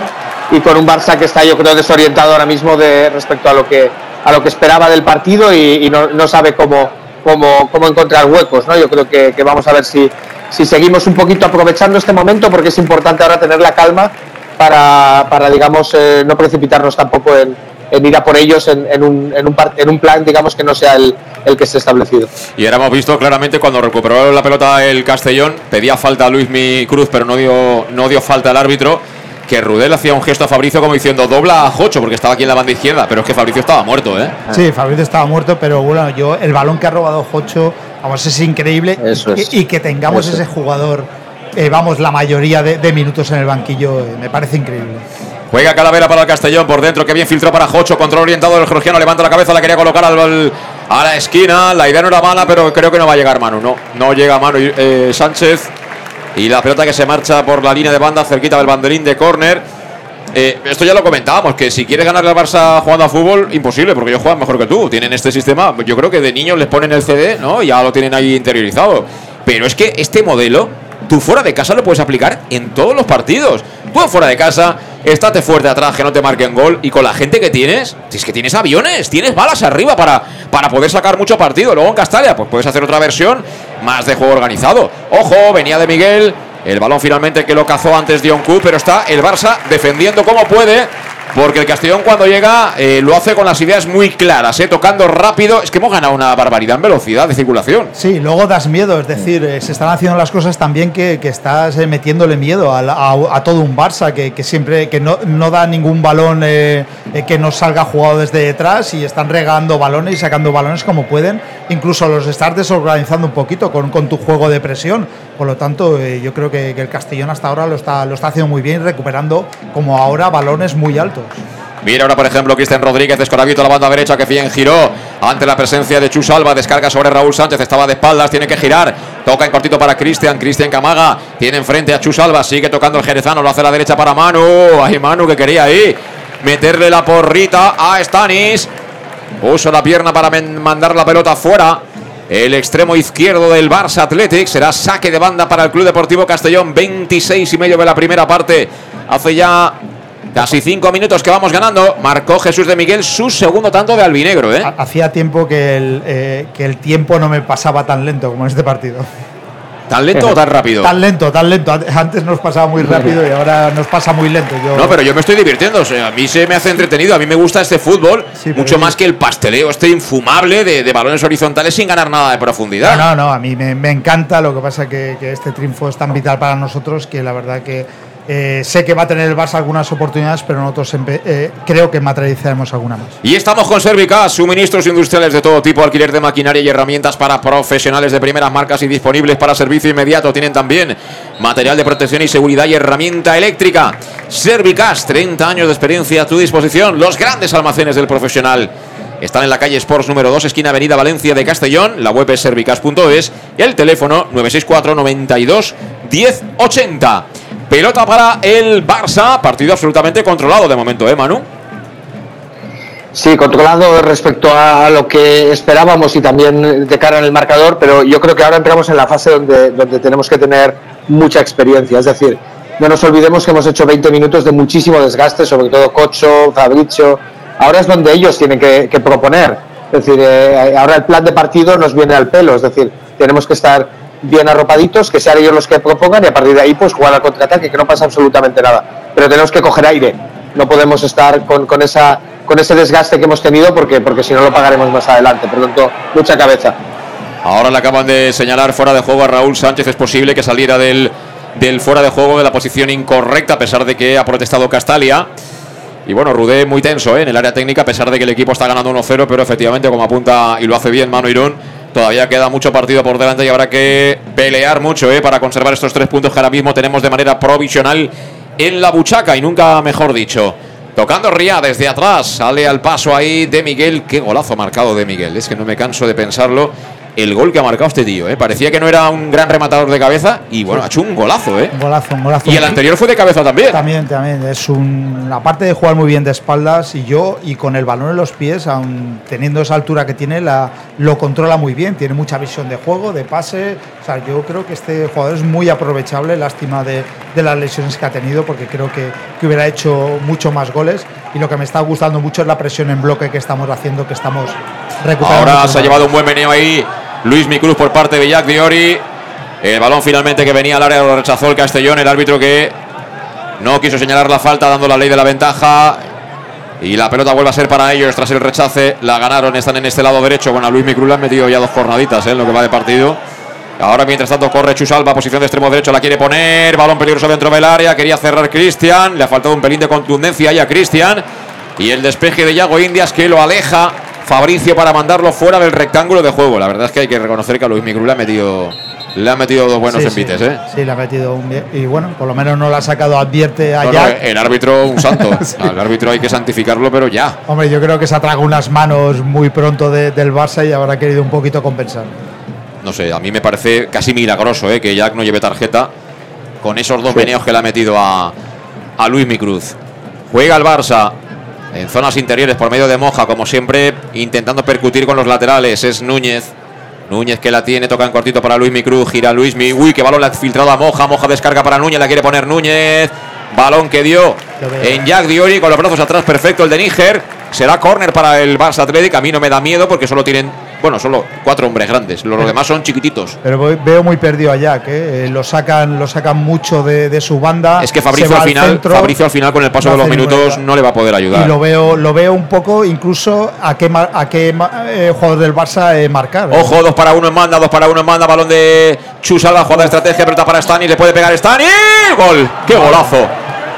y con un Barça que está yo creo desorientado ahora mismo de respecto a lo que a lo que esperaba del partido y, no, sabe cómo, cómo, cómo encontrar huecos. ¿no? Yo creo que, vamos a ver si, si seguimos un poquito aprovechando este momento porque es importante ahora tener la calma para, para digamos, eh, no precipitarnos tampoco en, en ir a por ellos en, un, en, un, en un plan, digamos, que no sea el, el que esté establecido. Y ahora hemos visto claramente cuando recuperó la pelota el Castellón, pedía falta a Luis Mi Cruz, pero no dio, no dio falta al árbitro. Que Rudel hacía un gesto a Fabricio como diciendo dobla a Jocho, porque estaba aquí en la banda izquierda, pero es que Fabricio estaba muerto, ¿eh? Sí, Fabricio estaba muerto, pero bueno, yo el balón que ha robado Jocho, vamos, es increíble Eso y, es. y que tengamos Eso ese es. jugador, eh, vamos, la mayoría de, de minutos en el banquillo, eh, me parece increíble. Juega Calavera para el Castellón por dentro, que bien filtró para Jocho, control orientado del georgiano, levanta la cabeza, la quería colocar al, al- a la esquina, la idea no era mala, pero creo que no va a llegar Manu, no, no llega Manu eh, Sánchez y la pelota que se marcha por la línea de banda cerquita del banderín de córner. Eh, esto ya lo comentábamos, que si quieres ganarle al Barça jugando a fútbol, imposible, porque ellos juegan mejor que tú. Tienen este sistema, yo creo que de niños les ponen el CD, ¿no? Ya lo tienen ahí interiorizado. Pero es que este modelo, tú fuera de casa lo puedes aplicar en todos los partidos. Tú fuera de casa, estate fuerte atrás, que no te marquen gol. Y con la gente que tienes, si es que tienes aviones, tienes balas arriba para, para poder sacar mucho partido. Luego en Castalia, pues puedes hacer otra versión más de juego organizado. Ojo, venía de Miguel. El balón finalmente que lo cazó antes Dioncu, pero está el Barça defendiendo como puede. Porque el Castellón cuando llega eh, lo hace con las ideas muy claras, eh, tocando rápido. Es que hemos ganado una barbaridad en velocidad de circulación. Sí, luego das miedo, es decir, eh, se están haciendo las cosas también que, que estás metiéndole miedo a, todo un Barça, que, siempre que no, no da ningún balón que no salga jugado desde detrás y están regando balones y sacando balones como pueden, incluso los estás desorganizando un poquito con, con tu juego de presión. Por lo tanto, yo creo que, que el Castellón hasta ahora lo está, lo está haciendo muy bien, recuperando como ahora balones muy altos. Mira ahora, por ejemplo, Cristian Rodríguez, descoravito la banda derecha, que bien giró ante la presencia de Chus Alba, descarga sobre Raúl Sánchez, estaba de espaldas, tiene que girar, toca en cortito para Cristian, Cristian Camaga, tiene enfrente a Chus Alba, sigue tocando el jerezano, lo hace a la derecha para Manu, ay Manu que quería ahí meterle la porrita a Stanis, puso la pierna para mandar la pelota fuera. El extremo izquierdo del Barça Athletic será saque de banda para el Club Deportivo Castellón. 26 y medio de la primera parte. Hace ya casi cinco minutos que vamos ganando. Marcó Jesús de Miguel su segundo tanto de albinegro. ¿eh? Hacía tiempo que el, eh, que el tiempo no me pasaba tan lento como en este partido. ¿Tan lento o tan rápido? Tan lento, tan lento. Antes nos pasaba muy rápido y ahora nos pasa muy lento. Yo, No, pero yo me estoy divirtiendo. o sea, a mí se me hace entretenido. A mí me gusta este fútbol mucho más que el pasteleo este infumable de, de balones horizontales sin ganar nada de profundidad. No, no, no, a mí me, me encanta. Lo que pasa que, que este triunfo es tan vital para nosotros que la verdad que Eh, sé que va a tener el Barça algunas oportunidades, pero nosotros eh, creo que materializaremos alguna más. Y estamos con Servicas, suministros industriales de todo tipo, alquiler de maquinaria y herramientas para profesionales de primeras marcas y disponibles para servicio inmediato. Tienen también material de protección y seguridad y herramienta eléctrica. Servicas, 30 años de experiencia a tu disposición. Los grandes almacenes del profesional. Están en la calle Sports número 2, esquina Avenida Valencia de Castellón. La web es servicas.es y el teléfono 964 92 1080. Pelota para el Barça, partido absolutamente controlado de momento, ¿eh, Manu? Sí, controlado respecto a lo que esperábamos y también de cara en el marcador, pero yo creo que ahora entramos en la fase donde, donde tenemos que tener mucha experiencia. Es decir, no nos olvidemos que hemos hecho 20 minutos de muchísimo desgaste, sobre todo Cocho, Fabricio. Ahora es donde ellos tienen que, proponer. Es decir, eh, ahora el plan de partido nos viene al pelo. Es decir, tenemos que estar bien arropaditos, que sean ellos los que propongan y a partir de ahí pues jugar al contraataque, que no pasa absolutamente nada. Pero tenemos que coger aire, no podemos estar con, con, esa, con ese desgaste que hemos tenido porque, porque si no lo pagaremos más adelante. Por lo tanto, mucha cabeza. Ahora le acaban de señalar fuera de juego a Raúl Sánchez, es posible que saliera del, del fuera de juego de la posición incorrecta a pesar de que ha protestado Castalia. Y bueno, Rudé muy tenso ¿eh? en el área técnica, a pesar de que el equipo está ganando 1-0, pero efectivamente, como apunta y lo hace bien Mano Irún, Todavía queda mucho partido por delante y habrá que pelear mucho ¿eh? para conservar estos tres puntos que ahora mismo tenemos de manera provisional en la buchaca y nunca mejor dicho. Tocando Ría desde atrás, sale al paso ahí de Miguel. Qué golazo marcado de Miguel, es que no me canso de pensarlo el gol que ha marcado este tío. ¿eh? Parecía que no era un gran rematador de cabeza y bueno, ha hecho un golazo. ¿eh? Un golazo, un golazo. Y el anterior fue de cabeza también. También, también. Es un, aparte de jugar muy bien de espaldas y yo, y con el balón en los pies, aun teniendo esa altura que tiene, la, lo controla muy bien. Tiene mucha visión de juego, de pase. O sea, yo creo que este jugador es muy aprovechable. Lástima de, de las lesiones que ha tenido porque creo que, que hubiera hecho mucho más goles. Y lo que me está gustando mucho es la presión en bloque que estamos haciendo, que estamos recuperando. Ahora se ha llevado un buen meneo ahí Luis Micruz por parte de Jack Diori. El balón finalmente que venía al área lo rechazó el Castellón, el árbitro que no quiso señalar la falta dando la ley de la ventaja. Y la pelota vuelve a ser para ellos tras el rechace. La ganaron, están en este lado derecho. Bueno, a Luis Micruz le han metido ya dos jornaditas ¿eh? en lo que va de partido. Ahora, mientras tanto, corre Chusalva, posición de extremo derecho, la quiere poner. Balón peligroso dentro del área. Quería cerrar Cristian. Le ha faltado un pelín de contundencia ahí a Cristian. Y el despeje de Yago Indias que lo aleja Fabricio para mandarlo fuera del rectángulo de juego. La verdad es que hay que reconocer que a Luis Micru le ha metido, le ha metido dos buenos envites. Sí, ¿eh? sí, le ha metido un Y bueno, por lo menos no lo ha sacado, advierte allá. el árbitro, un santo. Al árbitro hay que santificarlo, pero ya. Hombre, yo creo que se ha tragado unas manos muy pronto del Barça y habrá querido un poquito compensar. No sé, a mí me parece casi milagroso ¿eh? que Jack no lleve tarjeta con esos dos veneos que le ha metido a, a Luis Micruz. Juega el Barça en zonas interiores por medio de Moja, como siempre, intentando percutir con los laterales. Es Núñez. Núñez que la tiene, toca en cortito para Luis Cruz, gira Luis Mi. Uy, qué balón le ha filtrado a Moja. Moja descarga para Núñez, la quiere poner Núñez. Balón que dio en Jack Diori con los brazos atrás, perfecto el de Níger. Será córner para el Barça Athletic. A mí no me da miedo porque solo tienen bueno, solo cuatro hombres grandes. Los demás son chiquititos. Pero veo muy perdido a Jack, ¿eh? lo, sacan, lo sacan mucho de, su banda. Es que Fabricio al, final, Fabricio al final, con el paso de los minutos, no le va a poder ayudar. Y lo veo, lo veo un poco incluso a qué, a qué eh, jugador del Barça eh, marcar. Ojo, dos para uno en manda, dos para uno en manda, balón de Chusala, jugada de estrategia, pelota para Stani, le puede pegar Stani. ¡Gol! ¡Qué golazo!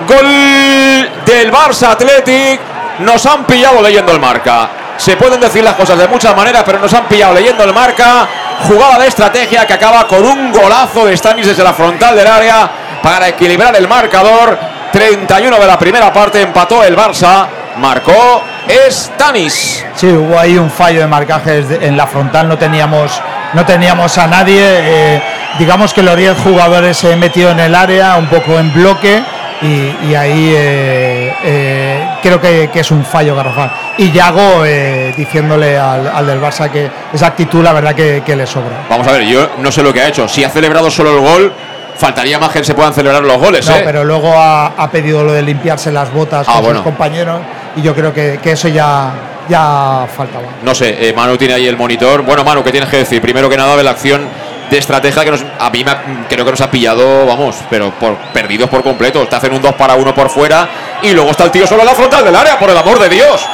Gol del Barça Athletic. Nos han pillado leyendo el marca. Se pueden decir las cosas de muchas maneras, pero nos han pillado leyendo el marca. Jugada de estrategia que acaba con un golazo de Stanis desde la frontal del área para equilibrar el marcador. 31 de la primera parte empató el Barça. Marcó Stanis. Sí, hubo ahí un fallo de marcaje en la frontal. No teníamos, no teníamos a nadie. Eh, digamos que los 10 jugadores se metido en el área, un poco en bloque y, ahí eh, eh, creo que, es un fallo garrafal. Y Yago eh, diciéndole al, del Barça que esa actitud la verdad que, le sobra. Vamos a ver, yo no sé lo que ha hecho. Si ha celebrado solo el gol, faltaría más que se puedan celebrar los goles. No, pero luego ha, pedido lo de limpiarse las botas ah, con sus compañeros y yo creo que, eso ya, ya faltaba. No sé, Manu tiene ahí el monitor. Bueno, Manu, ¿qué tienes que decir? Primero que nada de la acción de estrategia que nos, a mí creo que nos ha pillado, vamos, pero por perdidos por completo. Te hacen un 2 para 1 por fuera y luego está el tío solo en la frontal del área, por el amor de Dios.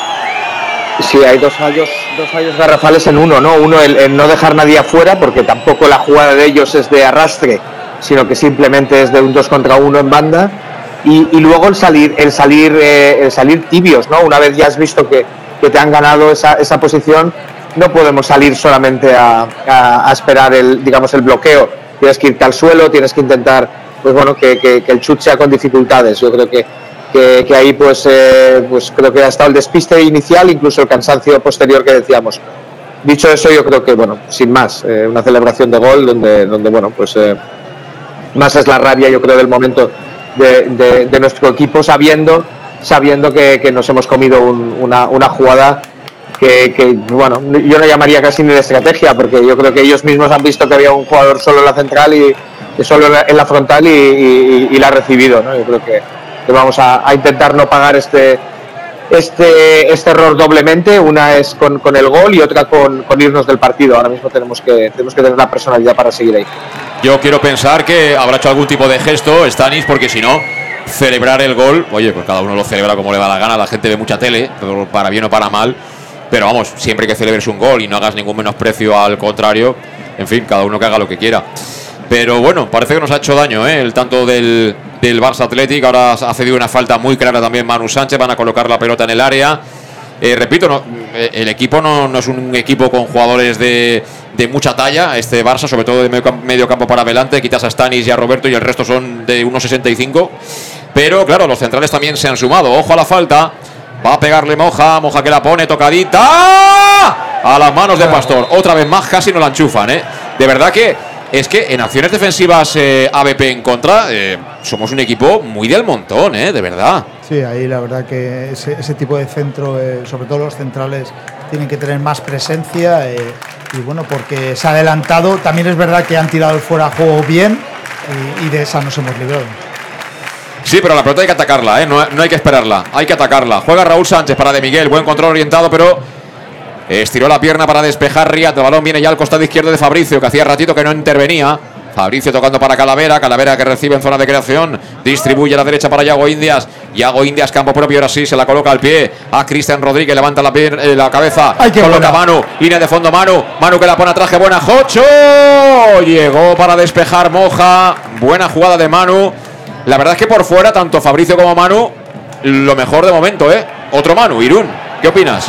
Sí, hay dos fallos, dos fallos garrafales en uno, ¿no? Uno, el, no dejar nadie afuera, porque tampoco la jugada de ellos es de arrastre, sino que simplemente es de un 2 contra 1 en banda. y, y luego el salir, el salir, eh, el salir tibios, ¿no? Una vez ya has visto que, que te han ganado esa, esa posición, no podemos salir solamente a, a- esperar el, digamos, el bloqueo. Tienes que irte al suelo, tienes que intentar, pues bueno, que, que- el chut sea con dificultades. Yo creo que, que, ahí, pues, eh, pues creo que ha estado el despiste inicial, incluso el cansancio posterior que decíamos. Dicho eso, yo creo que, bueno, sin más, eh, una celebración de gol donde, donde bueno, pues eh, más es la rabia, yo creo, del momento de, de- de nuestro equipo, sabiendo, sabiendo que, que nos hemos comido un- una, una jugada que, bueno, yo no llamaría casi ni de estrategia, porque yo creo que ellos mismos han visto que había un jugador solo en la central y solo en la, frontal y, la ha recibido, ¿no? Yo creo que, vamos a, a intentar no pagar este, este, este error doblemente. Una es con, con el gol y otra con, con irnos del partido. Ahora mismo tenemos que, tenemos que tener la personalidad para seguir ahí. Yo quiero pensar que habrá hecho algún tipo de gesto Stanis, porque si no, celebrar el gol, oye, pues cada uno lo celebra como le da la gana, la gente ve mucha tele, para bien o para mal, pero vamos, siempre que celebres un gol y no hagas ningún menosprecio al contrario, en fin, cada uno que haga lo que quiera. Pero bueno, parece que nos ha hecho daño ¿eh? el tanto del, del Barça Athletic. Ahora ha cedido una falta muy clara también Manu Sánchez. Van a colocar la pelota en el área. Eh, repito, no, eh, el equipo no, no es un equipo con jugadores de, de mucha talla. Este Barça, sobre todo de medio, medio campo para adelante. Quitas a Stanis y a Roberto y el resto son de 1,65. Pero claro, los centrales también se han sumado. Ojo a la falta. Va a pegarle Moja. Moja que la pone tocadita. A las manos de Pastor. Otra vez más casi no la enchufan. ¿eh? De verdad que es que en acciones defensivas eh, ABP en contra eh, somos un equipo muy del montón, ¿eh? de verdad. Sí, ahí la verdad que ese, tipo de centro, eh, sobre todo los centrales, tienen que tener más presencia. y bueno, porque se ha adelantado. También es verdad que han tirado el fuera juego bien y de esa nos hemos librado. Sí, pero la pelota hay que atacarla, ¿eh? no, no hay que esperarla, hay que atacarla. Juega Raúl Sánchez para De Miguel, buen control orientado, pero estiró la pierna para despejar Riat. El balón viene ya al costado izquierdo de Fabricio, que hacía ratito que no intervenía. Fabricio tocando para Calavera, Calavera que recibe en zona de creación, distribuye a la derecha para Yago Indias, Yago Indias campo propio, ahora sí se la coloca al pie a Cristian Rodríguez, levanta la, eh, la cabeza, Ay, coloca buena. Manu, línea de fondo Manu, Manu que la pone a traje buena, Jocho, llegó para despejar Moja, buena jugada de Manu, la verdad es que por fuera tanto Fabricio como Manu, lo mejor de momento, ¿eh? Otro Manu, Irún, ¿qué opinas?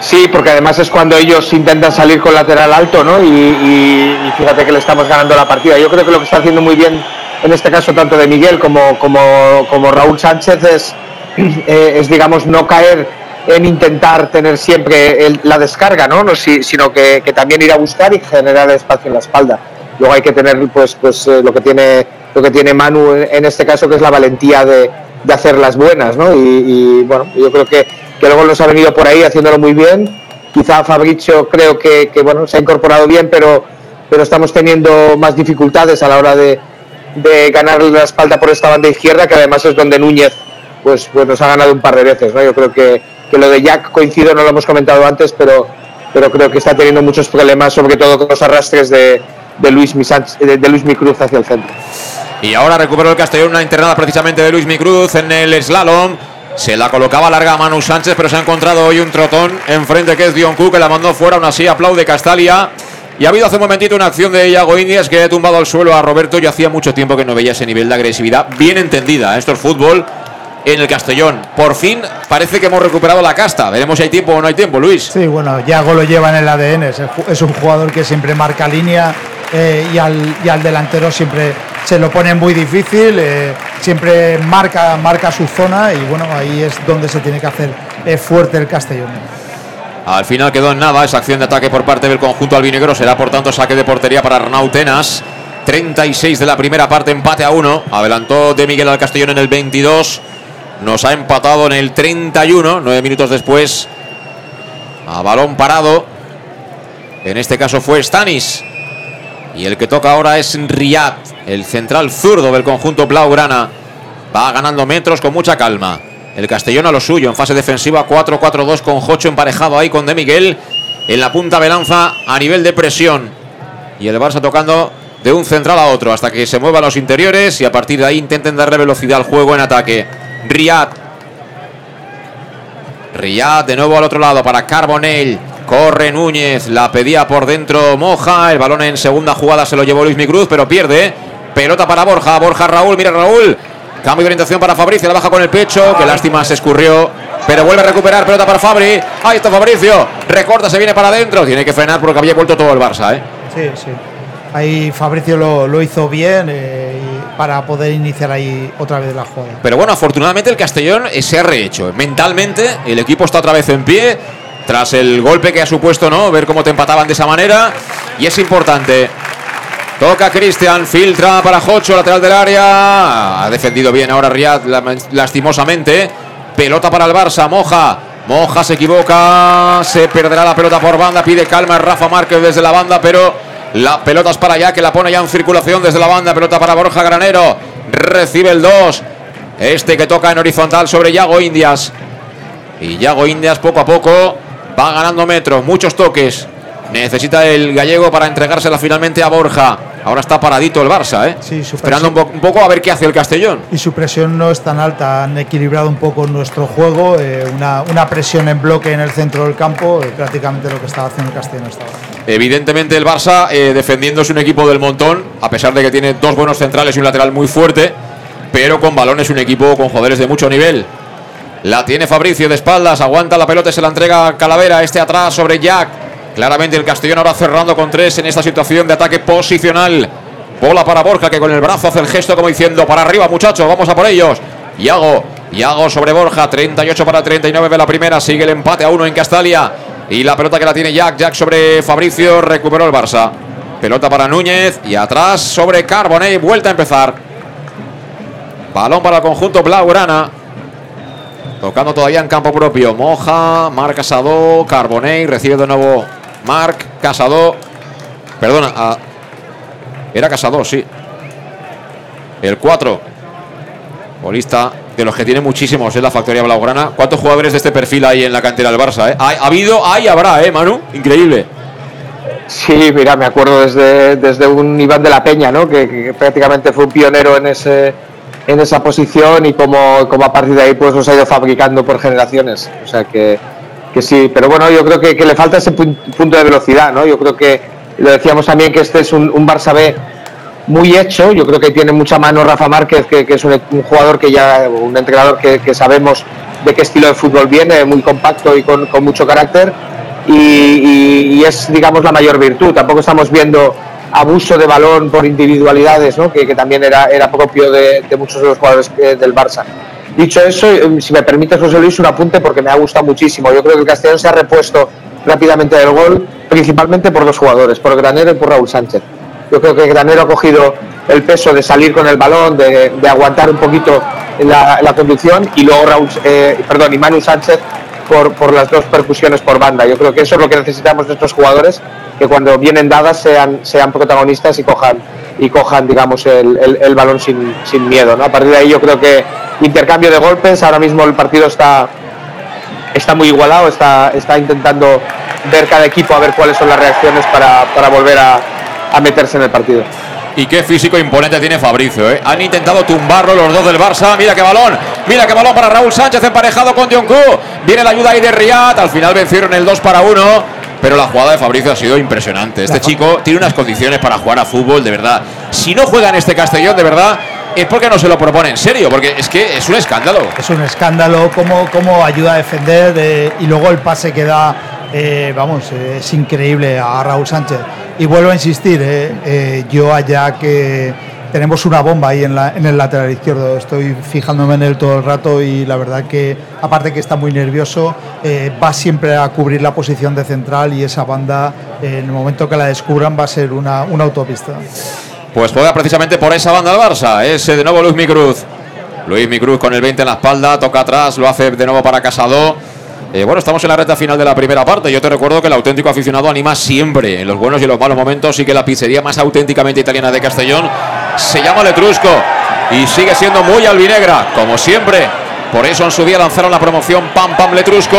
Sí, porque además es cuando ellos intentan salir con lateral alto, ¿no? Y, fíjate que le estamos ganando la partida. Yo creo que lo que está haciendo muy bien, en este caso, tanto de Miguel como, como, Raúl Sánchez, es, eh, es, digamos, no caer en intentar tener siempre la descarga, ¿no? no si- sino que, que también ir a buscar y generar espacio en la espalda. Luego hay que tener, pues, pues eh, lo que tiene lo que tiene Manu en, este caso, que es la valentía de, de hacer las buenas, ¿no? Y, y, bueno, yo creo que, que luego nos ha venido por ahí haciéndolo muy bien. Quizá Fabricio creo que, que, bueno, se ha incorporado bien, pero, pero estamos teniendo más dificultades a la hora de, de ganar la espalda por esta banda izquierda, que además es donde Núñez pues, pues nos ha ganado un par de veces. ¿no? Yo creo que, que lo de Jack coincido, no lo hemos comentado antes, pero, pero creo que está teniendo muchos problemas, sobre todo con los arrastres de, de Luis, Mi Sánchez- de, de Luis Mi Cruz hacia el centro. Y ahora recuperó el Castellón una internada precisamente de Luis Micruz en el slalom. Se la colocaba larga a Manu Sánchez, pero se ha encontrado hoy un trotón enfrente que es Dion Cook, que la mandó fuera. Aún así aplaude Castalia. Y ha habido hace un momentito una acción de Iago Indias que ha tumbado al suelo a Roberto. Yo hacía mucho tiempo que no veía ese nivel de agresividad bien entendida. Esto es fútbol en el Castellón. Por fin parece que hemos recuperado la casta. Veremos si hay tiempo o no hay tiempo, Luis. Sí, bueno, Yago lo lleva en el ADN. Es un jugador que siempre marca línea eh, y, al, y al delantero siempre se lo pone muy difícil. eh, siempre marca, marca su zona y bueno, ahí es donde se tiene que hacer eh, fuerte el Castellón. Al final quedó en nada esa acción de ataque por parte del conjunto albinegro. Será por tanto saque de portería para Arnau Tenas. 36 de la primera parte, empate a 1. Adelantó de Miguel al Castellón en el 22. Nos ha empatado en el 31. Nueve minutos después. A balón parado. En este caso fue Stanis. Y el que toca ahora es Riyad, el central zurdo del conjunto Blaugrana. Va ganando metros con mucha calma. El Castellón a lo suyo, en fase defensiva 4-4-2 con Jocho emparejado ahí con De Miguel. En la punta de lanza a nivel de presión. Y el Barça tocando de un central a otro hasta que se muevan los interiores y a partir de ahí intenten darle velocidad al juego en ataque. Riyad. Riyad de nuevo al otro lado para Carbonell. Corre Núñez, la pedía por dentro Moja. El balón en segunda jugada se lo llevó Luis Micruz, pero pierde. Pelota para Borja. Borja Raúl, mira Raúl. Cambio de orientación para Fabricio, la baja con el pecho. Qué lástima, se escurrió. Pero vuelve a recuperar pelota para Fabri. Ahí está Fabricio. Recorta, se viene para adentro. Tiene que frenar porque había vuelto todo el Barça, ¿eh? Sí, sí. Ahí Fabricio lo, lo hizo bien eh, y para poder iniciar ahí otra vez la jugada. Pero bueno, afortunadamente el Castellón se ha rehecho. Mentalmente, el equipo está otra vez en pie. Tras el golpe que ha supuesto, ¿no? Ver cómo te empataban de esa manera. Y es importante. Toca Cristian, filtra para Jocho, lateral del área. Ha defendido bien ahora Riyad, lastimosamente. Pelota para el Barça, Moja. Moja se equivoca, se perderá la pelota por banda, pide calma Rafa Márquez desde la banda, pero la pelota es para allá, que la pone ya en circulación desde la banda, pelota para Borja Granero, recibe el 2. Este que toca en horizontal sobre Yago Indias. Y Yago Indias poco a poco va ganando metros, muchos toques. Necesita el gallego para entregársela finalmente a Borja. Ahora está paradito el Barça, ¿eh? Sí, su Esperando un, po- un poco a ver qué hace el Castellón. Y su presión no es tan alta, han equilibrado un poco nuestro juego, eh, una, una presión en bloque en el centro del campo, eh, prácticamente lo que estaba haciendo el Castellón hasta ahora. Evidentemente el Barça eh, defendiendo es un equipo del montón, a pesar de que tiene dos buenos centrales y un lateral muy fuerte, pero con balones un equipo con jugadores de mucho nivel. La tiene Fabricio de espaldas, aguanta la pelota y se la entrega Calavera, este atrás sobre Jack. Claramente el Castellón ahora cerrando con tres en esta situación de ataque posicional. Bola para Borja que con el brazo hace el gesto como diciendo para arriba muchachos, vamos a por ellos. Iago, Iago sobre Borja, 38 para 39 de la primera, sigue el empate a uno en Castalia. Y la pelota que la tiene Jack, Jack sobre Fabricio, recuperó el Barça. Pelota para Núñez y atrás sobre Carbonell, vuelta a empezar. Balón para el conjunto Blaugrana. Tocando todavía en campo propio. Moja, Marc Casado, Carbonell, recibe de nuevo Marc Casado. Perdona, era Casado, sí. El 4. Bolista de los que tiene muchísimos en la factoría Blaugrana. ¿Cuántos jugadores de este perfil hay en la cantera del Barça? eh? Ha, ha habido, hay, habrá, ¿eh, Manu? Increíble. Sí, mira, me acuerdo desde, desde un Iván de la Peña, ¿no? Que, que prácticamente fue un pionero en ese en esa posición y como, como a partir de ahí pues los ha ido fabricando por generaciones. O sea que, que sí, pero bueno, yo creo que, que le falta ese pun- punto de velocidad, ¿no? Yo creo que lo decíamos también que este es un, un Barça B muy hecho, yo creo que tiene mucha mano Rafa Márquez, que, que es un, un jugador que ya, un entrenador que, que sabemos de qué estilo de fútbol viene, muy compacto y con, con mucho carácter, y, y- y es, digamos, la mayor virtud. Tampoco estamos viendo abuso de balón por individualidades, ¿no? que, también era, era propio de, muchos de los jugadores eh, del Barça. Dicho eso, eh, si me permites, José Luis, un apunte porque me ha gustado muchísimo. Yo creo que el Castellón se ha repuesto rápidamente del gol, principalmente por dos jugadores, por Granero y por Raúl Sánchez. Yo creo que Granero ha cogido el peso de salir con el balón, de, aguantar un poquito la, la conducción y luego Raúl, eh, perdón, y Manu Sánchez por, por las dos percusiones por banda. Yo creo que eso es lo que necesitamos de estos jugadores, que cuando vienen dadas sean, sean protagonistas y cojan, y cojan digamos, el, el- balón sin, sin miedo. ¿no? A partir de ahí yo creo que intercambio de golpes, ahora mismo el partido está, está muy igualado, está, está intentando ver cada equipo a ver cuáles son las reacciones para, para volver a, a meterse en el partido. Y qué físico imponente tiene Fabricio, ¿eh? Han intentado tumbarlo los dos del Barça. Mira qué balón. Mira qué balón para Raúl Sánchez emparejado con Dioncu. Viene la ayuda ahí de Riyad. Al final vencieron el 2 para 1. Pero la jugada de Fabricio ha sido impresionante. Este chico tiene unas condiciones para jugar a fútbol, de verdad. Si no juega en este Castellón, de verdad, es porque no se lo propone en serio. Porque es que es un escándalo. Es un escándalo cómo, cómo ayuda a defender eh, y luego el pase que da, eh, vamos, es increíble a Raúl Sánchez. Y vuelvo a insistir, eh, eh, yo allá que tenemos una bomba ahí en, el lateral izquierdo, estoy fijándome en él todo el rato y la verdad que, aparte que está muy nervioso, va siempre a cubrir la posición de central y esa banda, en el momento que la descubran, va a ser una, una autopista. Pues juega precisamente por esa banda el Barça. Ese de nuevo Luis Micruz. Luis Micruz con el 20 en la espalda, toca atrás, lo hace de nuevo para Casado. Eh, bueno, estamos en la recta final de la primera parte. Yo te recuerdo que el auténtico aficionado anima siempre, en los buenos y los malos momentos, y que la pizzería más auténticamente italiana de Castellón se llama Letrusco y sigue siendo muy albinegra, como siempre. Por eso en su día lanzaron la promoción Pam Pam Letrusco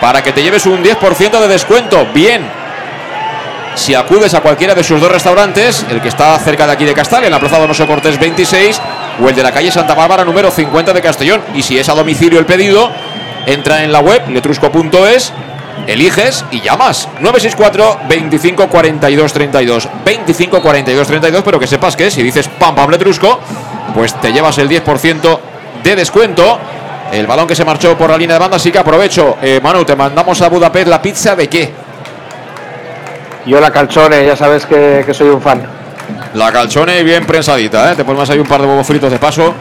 para que te lleves un 10% de descuento. Bien, si acudes a cualquiera de sus dos restaurantes, el que está cerca de aquí de Castalia, en la Plaza Donoso Cortés 26, o el de la calle Santa Bárbara número 50 de Castellón. Y si es a domicilio el pedido, entra en la web letrusco.es, eliges y llamas 964 25 42 32 25 42 32, pero que sepas que si dices pam pam letrusco, pues te llevas el 10% de descuento. El balón que se marchó por la línea de banda, así que aprovecho. Eh, Manu, te mandamos a Budapest la pizza de qué? Yo la calzone, ya sabes que, que soy un fan. La calzone bien prensadita, ¿eh? Te pones ahí un par de huevos fritos de paso.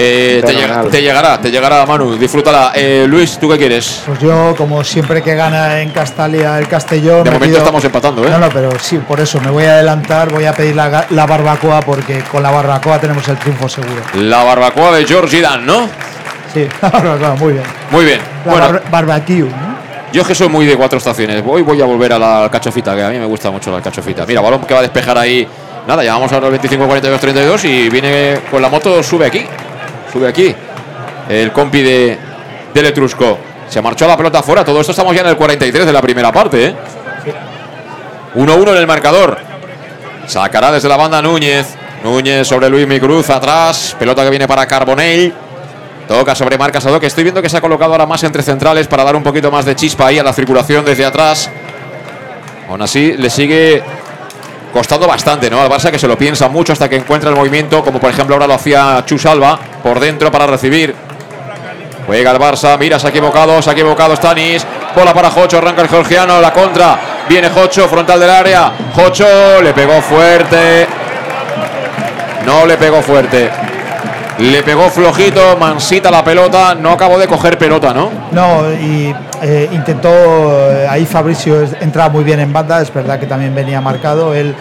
Eh, te, llegará, te llegará, Manu. Disfrútala. Eh, Luis, ¿tú qué quieres? Pues yo, como siempre que gana en Castalia el Castellón. De me momento pido- estamos empatando, ¿eh? No, no, pero sí, por eso me voy a adelantar, voy a pedir la, barbacoa porque con la barbacoa tenemos el triunfo seguro. La barbacoa de George Dan, ¿no? Sí, la barbacoa, muy bien. Muy bien. La Bueno, bar- barbecue, ¿no? yo es que soy muy de cuatro estaciones. Hoy voy a volver a la cachofita, que a mí me gusta mucho la cachofita. Mira, balón que va a despejar ahí. Nada, ya vamos a los 25, 42, 32 y viene con la moto, sube aquí. Sube aquí. El compi de, del Etrusco. Se marchó la pelota afuera. Todo esto estamos ya en el 43 de la primera parte, ¿eh? 1-1 en el marcador. Sacará desde la banda Núñez. Núñez sobre Luis Micruz atrás. Pelota que viene para Carbonell. Toca sobre Marc Casado, que estoy viendo que se ha colocado ahora más entre centrales para dar un poquito más de chispa ahí a la circulación desde atrás. Aún así, le sigue costando bastante, ¿no? Al Barça que se lo piensa mucho hasta que encuentra el movimiento, como por ejemplo ahora lo hacía Chus Alba, por dentro para recibir. Juega el Barça, mira, se ha equivocado, se ha equivocado Stanis. Bola para Jocho, arranca el georgiano, la contra. Viene Jocho, frontal del área. Jocho le pegó fuerte. No le pegó fuerte. Le pegó flojito, mansita la pelota. No acabó de coger pelota, ¿no? No, y eh, intentó, eh, ahí Fabricio entraba muy bien en banda, es verdad que también venía marcado. Él,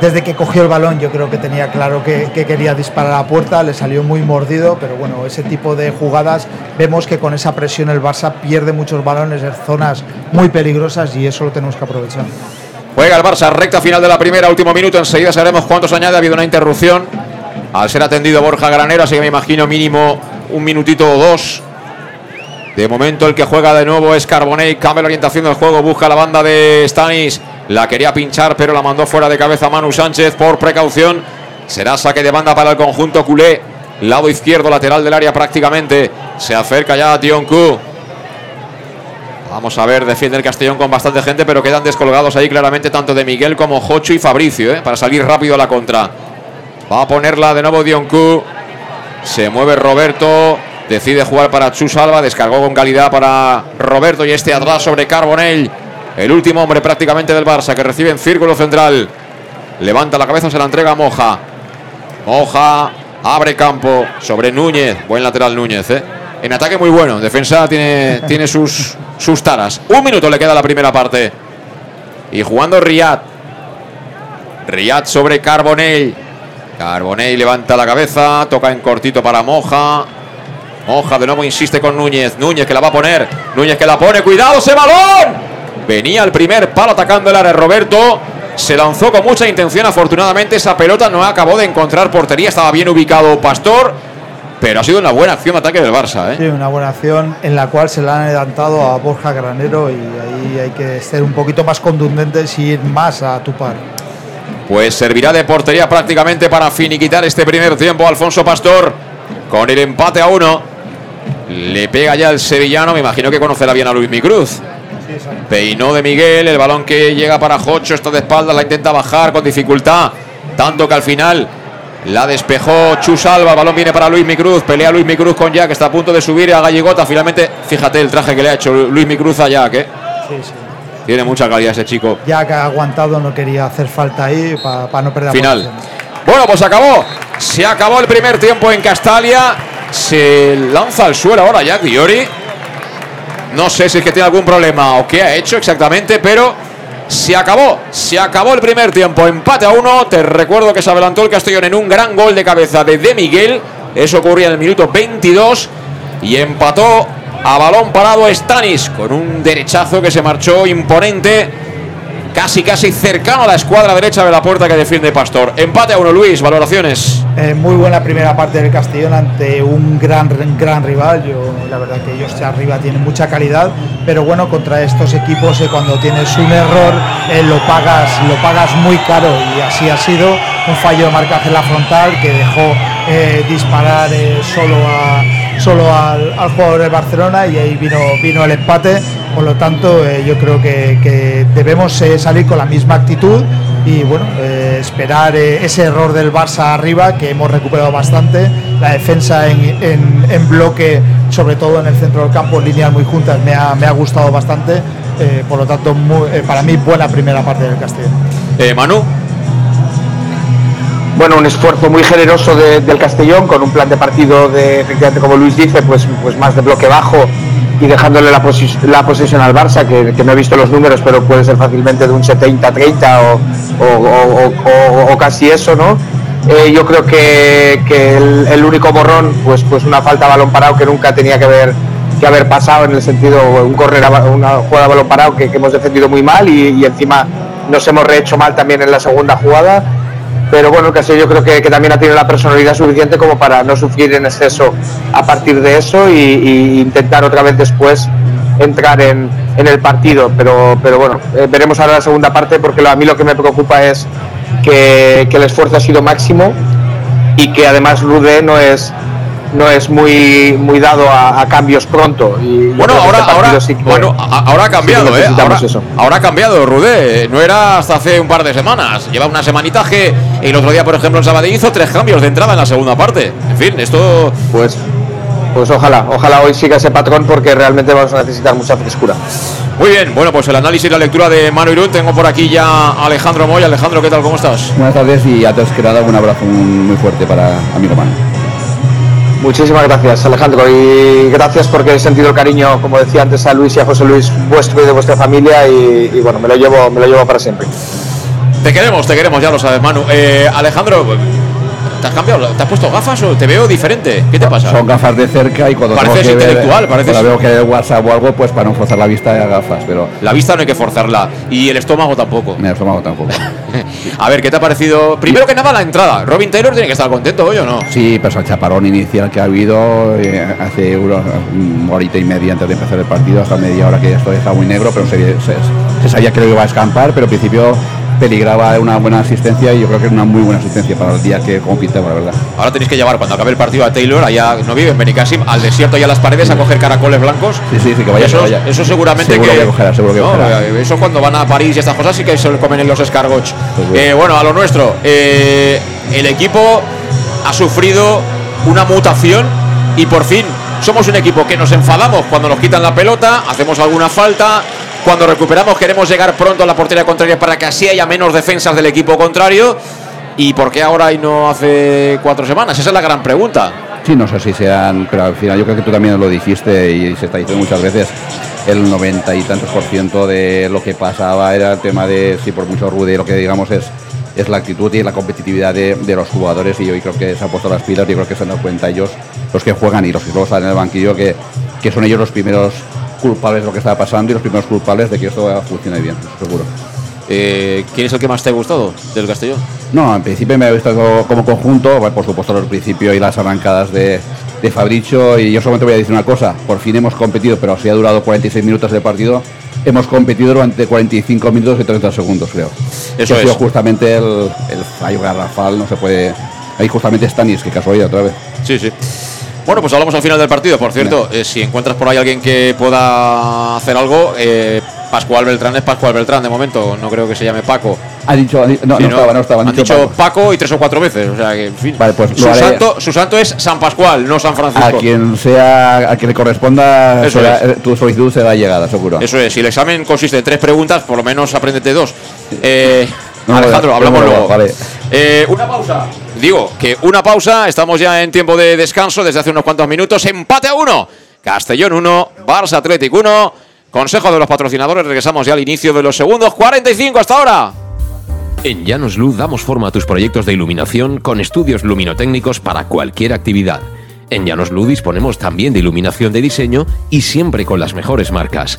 desde que cogió el balón, yo creo que tenía claro que, que quería disparar a la puerta, le salió muy mordido, pero bueno, ese tipo de jugadas, vemos que con esa presión el Barça pierde muchos balones en zonas muy peligrosas y eso lo tenemos que aprovechar. Juega el Barça, recta final de la primera, último minuto. Enseguida sabremos cuántos añade. Ha habido una interrupción al ser atendido Borja Granero, así que me imagino mínimo un minutito o dos. De momento el que juega de nuevo es Carbonell, cambia la orientación del juego, busca la banda de Stanis. La quería pinchar, pero la mandó fuera de cabeza Manu Sánchez por precaución. Será saque de banda para el conjunto culé. Lado izquierdo, lateral del área prácticamente. Se acerca ya a Dionku. Vamos a ver, defiende el Castellón con bastante gente, pero quedan descolgados ahí claramente tanto de Miguel como Jocho y Fabricio, ¿eh? para salir rápido a la contra. Va a ponerla de nuevo Dionku. Se mueve Roberto. Decide jugar para Chus Alba. Descargó con calidad para Roberto y este atrás sobre Carbonell. El último hombre prácticamente del Barça que recibe en círculo central. Levanta la cabeza, se la entrega a Moja. Moja abre campo sobre Núñez. Buen lateral Núñez, ¿eh? En ataque muy bueno. En defensa tiene, tiene sus, sus taras. Un minuto le queda la primera parte. Y jugando Riyad. Riyad sobre Carbonell. Carbonell levanta la cabeza. Toca en cortito para Moja. Moja de nuevo insiste con Núñez. Núñez que la va a poner. Núñez que la pone. ¡Cuidado ese balón! Venía el primer palo atacando el área Roberto. Se lanzó con mucha intención. Afortunadamente esa pelota no acabó de encontrar portería. Estaba bien ubicado Pastor. Pero ha sido una buena acción de ataque del Barça. ¿eh? Sí, una buena acción en la cual se le han adelantado a Borja Granero y ahí hay que ser un poquito más contundentes y ir más a tu par. Pues servirá de portería prácticamente para finiquitar este primer tiempo Alfonso Pastor. Con el empate a uno. Le pega ya el sevillano. Me imagino que conocerá bien a Luis Micruz. Peinó de Miguel. El balón que llega para Jocho. Está de espaldas. La intenta bajar con dificultad. Tanto que al final la despejó Chus Alba. El balón viene para Luis Micruz. Pelea Luis Micruz con Jack. Está a punto de subir a Gallegota. Finalmente, fíjate el traje que le ha hecho Luis Micruz a Jack. ¿eh? Sí, sí. Tiene mucha calidad ese chico. Ya que ha aguantado, no quería hacer falta ahí para no perder la Final. Bueno, pues acabó. Se acabó el primer tiempo en Castalia. Se lanza al suelo ahora Jack Diori. No sé si es que tiene algún problema o qué ha hecho exactamente, pero se acabó. Se acabó el primer tiempo. Empate a uno. Te recuerdo que se adelantó el Castellón en un gran gol de cabeza de De Miguel. Eso ocurría en el minuto 22. Y empató a balón parado Stanis con un derechazo que se marchó imponente. Casi, casi cercano a la escuadra derecha de la puerta que defiende Pastor. Empate a uno, Luis. Valoraciones. Eh, muy buena primera parte del Castellón ante un gran, gran rival. Yo, la verdad que ellos arriba tienen mucha calidad, pero bueno, contra estos equipos eh, cuando tienes un error eh, lo pagas, lo pagas muy caro y así ha sido un fallo de marcaje en la frontal que dejó disparar solo a solo al, al jugador del Barcelona y ahí vino vino el empate. Por lo tanto, eh, yo creo que, que debemos eh, salir con la misma actitud y bueno, eh, esperar ese error del Barça arriba que hemos recuperado bastante, la defensa en, en, bloque, sobre todo en el centro del campo, líneas muy juntas, me ha, me ha gustado bastante, por lo tanto para mí buena primera parte del Castillo. Manu. Bueno, un esfuerzo muy generoso del Castellón con un plan de partido de, efectivamente, como Luis dice, pues, pues más de bloque bajo y dejándole la, la posesión al Barça, que, no he visto los números, pero puede ser fácilmente de un 70-30 o, casi eso, ¿no? Eh, yo creo que, el, único borrón, pues, pues una falta de balón parado que nunca tenía que haber, que haber pasado en el sentido, un correr una jugada de balón parado que, hemos defendido muy mal y encima nos hemos rehecho mal también en la segunda jugada pero bueno, casi yo creo que, también ha tenido la personalidad suficiente como para no sufrir en exceso a partir de eso y, intentar otra vez después entrar en, el partido. Pero, pero bueno, eh, veremos ahora la segunda parte porque a mí lo que me preocupa es que, que el esfuerzo ha sido máximo y que además Rude no es no es muy muy dado a, cambios pronto. Y bueno, ahora, este ahora, bueno, ahora ha cambiado, ¿eh? Ahora, ha cambiado, Rudé. No era hasta hace un par de semanas. Lleva una semanitaje. El otro día, por ejemplo, en Sabadell hizo tres cambios de entrada en la segunda parte. En fin, esto. Pues. Pues ojalá, ojalá hoy siga ese patrón porque realmente vamos a necesitar mucha frescura. Muy bien, bueno, pues el análisis y la lectura de Manu Irún. Tengo por aquí ya a Alejandro Moy. Alejandro, ¿qué tal? ¿Cómo estás? Buenas tardes y a todos que nada un abrazo muy fuerte para amigo Manu. Muchísimas gracias, Alejandro, y gracias porque he sentido el cariño, como decía antes a Luis y a José Luis, vuestro y de vuestra familia, y, bueno, me lo llevo, me lo llevo para siempre. Te queremos, te queremos, ya lo sabes, Manu. Eh, Alejandro, ¿Te has cambiado? ¿Te has puesto gafas o te veo diferente? ¿Qué te pasa? Son gafas de cerca y cuando pareces intelectual, pareces. Cuando veo que hay WhatsApp o algo, pues para no forzar la vista de gafas, pero la vista no hay que forzarla y el estómago tampoco. El estómago tampoco. a ver, ¿qué te ha parecido? Primero que nada la entrada. Robin Taylor tiene que estar contento hoy o no? Sí, pues el chaparón inicial que ha habido eh, hace una, horita y media antes de empezar el partido, hasta media hora que esto está muy negro, pero se, se sabía que lo iba a escampar, pero al principio peligraba una buena asistencia y yo creo que es una muy buena asistencia para el día que compitemos, la verdad. Ahora tenéis que llevar cuando acabe el partido a Taylor, allá no vive en Benicassim, al desierto y a las paredes a coger caracoles blancos. Sí, sí, sí, que vaya. Eso, vaya. eso seguramente seguro que, cogerá, seguro que cogerá. Eso cuando van a París y estas cosas sí que se comen en los escargots. Pues eh, bueno, a lo nuestro. Eh, el equipo ha sufrido una mutación y por fin somos un equipo que nos enfadamos cuando nos quitan la pelota, hacemos alguna falta, cuando recuperamos queremos llegar pronto a la portería contraria para que así haya menos defensas del equipo contrario. ¿Y por qué ahora y no hace cuatro semanas? Esa es la gran pregunta. Sí, no sé si sean, pero al final yo creo que tú también lo dijiste y se está diciendo muchas veces, el 90 y tantos por ciento de lo que pasaba era el tema de, si por mucho rude, lo que digamos es, es la actitud y la competitividad de, los jugadores y hoy creo que se han puesto las pilas y creo que se han dado cuenta ellos, los que juegan y los que luego están en el banquillo, que, que son ellos los primeros culpables de lo que estaba pasando y los primeros culpables de que esto funcione bien, seguro. Eh, ¿Quién es el que más te ha gustado del Castellón? No, en principio me ha gustado como conjunto, por supuesto el principio y las arrancadas de, de Fabricio y yo solamente voy a decir una cosa, por fin hemos competido, pero si ha durado 46 minutos de partido, hemos competido durante 45 minutos y 30 segundos, creo. Eso ha sido justamente el, el fallo garrafal, no se puede... Ahí justamente Stanis, que casualidad otra vez. Sí, sí. Bueno, pues hablamos al final del partido. Por cierto, eh, si encuentras por ahí alguien que pueda hacer algo, eh, Pascual Beltrán es Pascual Beltrán de momento. No creo que se llame Paco. Ha dicho, no, no, estaba, no estaba. Han, dicho, Paco. y tres o cuatro veces. O sea que, en fin. Vale, pues su, santo, su santo es San Pascual, no San Francisco. A quien sea, a quien le corresponda, eh, tu solicitud será llegada, seguro. Eso es. Si el examen consiste en tres preguntas, por lo menos apréndete dos. Eh. Alejandro, hablamos luego. Vale. Eh, una pausa. Digo que una pausa. Estamos ya en tiempo de descanso desde hace unos cuantos minutos. Empate a uno. Castellón 1, Barça Athletic 1. Consejo de los patrocinadores. Regresamos ya al inicio de los segundos. 45 hasta ahora. En Llanos Luz damos forma a tus proyectos de iluminación con estudios luminotécnicos para cualquier actividad. En Llanos disponemos también de iluminación de diseño y siempre con las mejores marcas.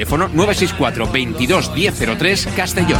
Teléfono 964 22 1003 Castellón.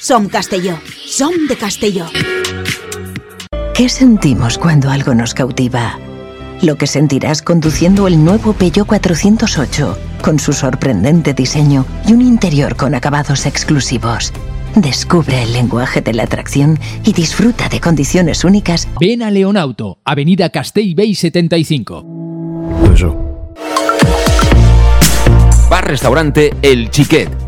Som Castelló. Som de Castelló. ¿Qué sentimos cuando algo nos cautiva? Lo que sentirás conduciendo el nuevo Peugeot 408, con su sorprendente diseño y un interior con acabados exclusivos. Descubre el lenguaje de la atracción y disfruta de condiciones únicas. Ven a Leonauto, Avenida Castell Bay 75. Bar Restaurante El Chiquet.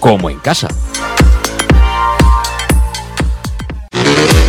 como en casa.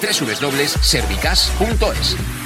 www.servicas.es.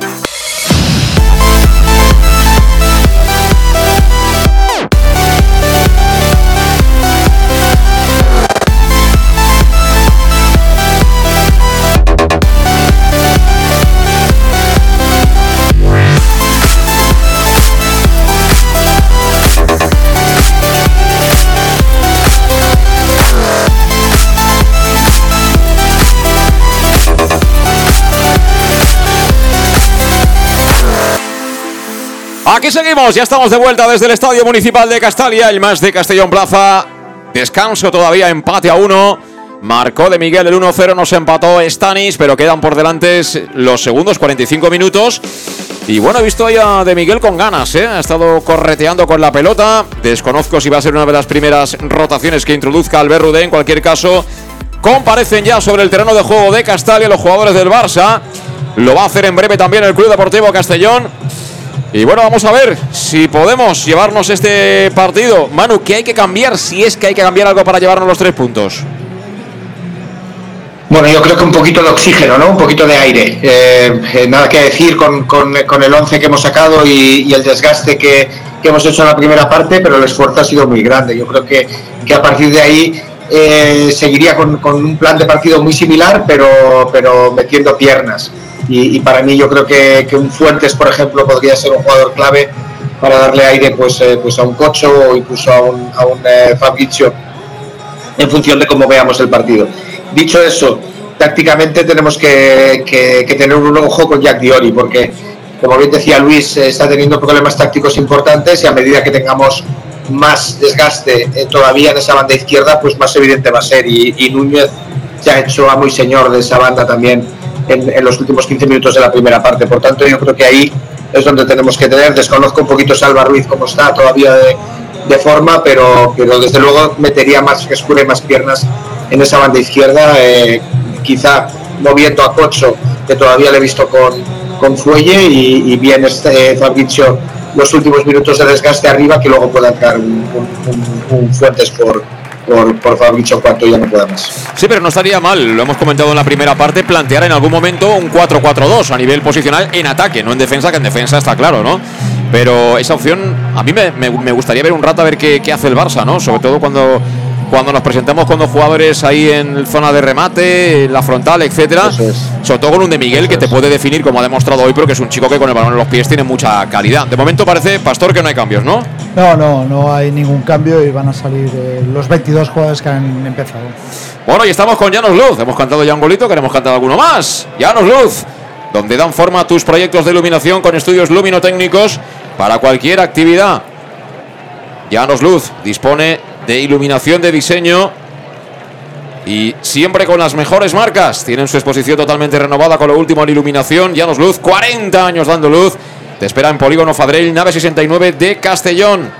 Seguimos, ya estamos de vuelta desde el Estadio Municipal de Castalia, el más de Castellón Plaza. Descanso todavía, empate a uno. Marcó de Miguel el 1-0, nos empató Stanis, pero quedan por delante los segundos, 45 minutos. Y bueno, he visto ahí a de Miguel con ganas, ¿eh? ha estado correteando con la pelota. Desconozco si va a ser una de las primeras rotaciones que introduzca Albert Rudé. En cualquier caso, comparecen ya sobre el terreno de juego de Castalia los jugadores del Barça. Lo va a hacer en breve también el Club Deportivo Castellón. Y bueno, vamos a ver si podemos llevarnos este partido. Manu, ¿qué hay que cambiar? Si es que hay que cambiar algo para llevarnos los tres puntos. Bueno, yo creo que un poquito de oxígeno, ¿no? Un poquito de aire. Eh, eh, nada que decir con, con, con el 11 que hemos sacado y, el desgaste que, que, hemos hecho en la primera parte, pero el esfuerzo ha sido muy grande. Yo creo que, que a partir de ahí eh, seguiría con, con, un plan de partido muy similar, pero, pero metiendo piernas. Y, para mí yo creo que, que, un Fuentes, por ejemplo, podría ser un jugador clave para darle aire pues, eh, pues a un Cocho o incluso a un, a un eh, Fabrizio en función de cómo veamos el partido. Dicho eso, tácticamente tenemos que, que, tener un ojo con Jack Diori porque, como bien decía Luis, eh, está teniendo problemas tácticos importantes y a medida que tengamos más desgaste eh, todavía en esa banda izquierda, pues más evidente va a ser. Y, y Núñez ya ha hecho amo y señor de esa banda también en, los últimos 15 minutos de la primera parte. Por tanto, yo creo que ahí es donde tenemos que tener. Desconozco un poquito Salva Ruiz cómo está todavía de, de forma, pero, pero desde luego metería más frescura y más piernas en esa banda izquierda, eh, quizá moviendo a Cocho, que todavía le he visto con, con Fuelle, y, bien este Fabrizio los últimos minutos de desgaste arriba, que luego pueda entrar un, un, un, por, por Fabrizio cuanto ya no pueda más. Sí, pero no estaría mal, lo hemos comentado en la primera parte, plantear en algún momento un 4-4-2 a nivel posicional en ataque, no en defensa, que en defensa está claro, ¿no? Pero esa opción, a mí me gustaría ver un rato a ver qué, qué, hace el Barça, ¿no? Sobre todo cuando, cuando nos presentamos con dos jugadores ahí en zona de remate, la frontal, etcétera. Es. Sobre todo con un de Miguel Eso que te puede definir, como ha demostrado hoy, pero que es un chico que con el balón en los pies tiene mucha calidad. De momento parece, Pastor, que no hay cambios, ¿no? No, no, no hay ningún cambio y van a salir eh, los 22 jugadores que han empezado. Bueno, y estamos con Llanos Luz. Hemos cantado ya un golito, queremos cantar alguno más. Llanos Luz, donde dan forma a tus proyectos de iluminación con estudios luminotécnicos para cualquier actividad. Llanos Luz dispone de iluminación de diseño y siempre con las mejores marcas. Tienen su exposición totalmente renovada con lo último en iluminación. Llanos Luz, 40 años dando luz. Te espera en Polígono Fadrell, nave 69 de Castellón.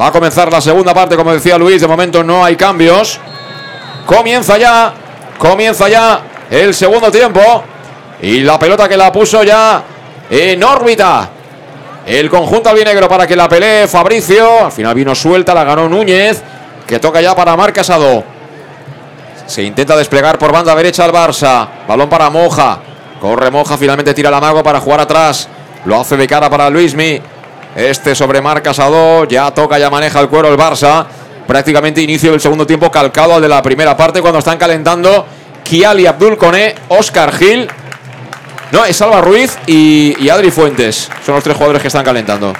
Va a comenzar la segunda parte, como decía Luis. De momento no hay cambios. Comienza ya, comienza ya el segundo tiempo. Y la pelota que la puso ya en órbita. El conjunto albinegro para que la pelee Fabricio. Al final vino suelta, la ganó Núñez. que toca ya para Marc Casado. Se intenta desplegar por banda derecha al Barça. Balón para Moja. Corre Moja, finalmente tira la mago para jugar atrás. Lo hace de cara para Luismi. Este sobre Marc Casado. Ya toca, ya maneja el cuero el Barça. Prácticamente inicio del segundo tiempo calcado al de la primera parte cuando están calentando Kiali Abdul Kone, Oscar Gil. No, es Salva Ruiz y, y Adri Fuentes. Son los tres jugadores que están calentando.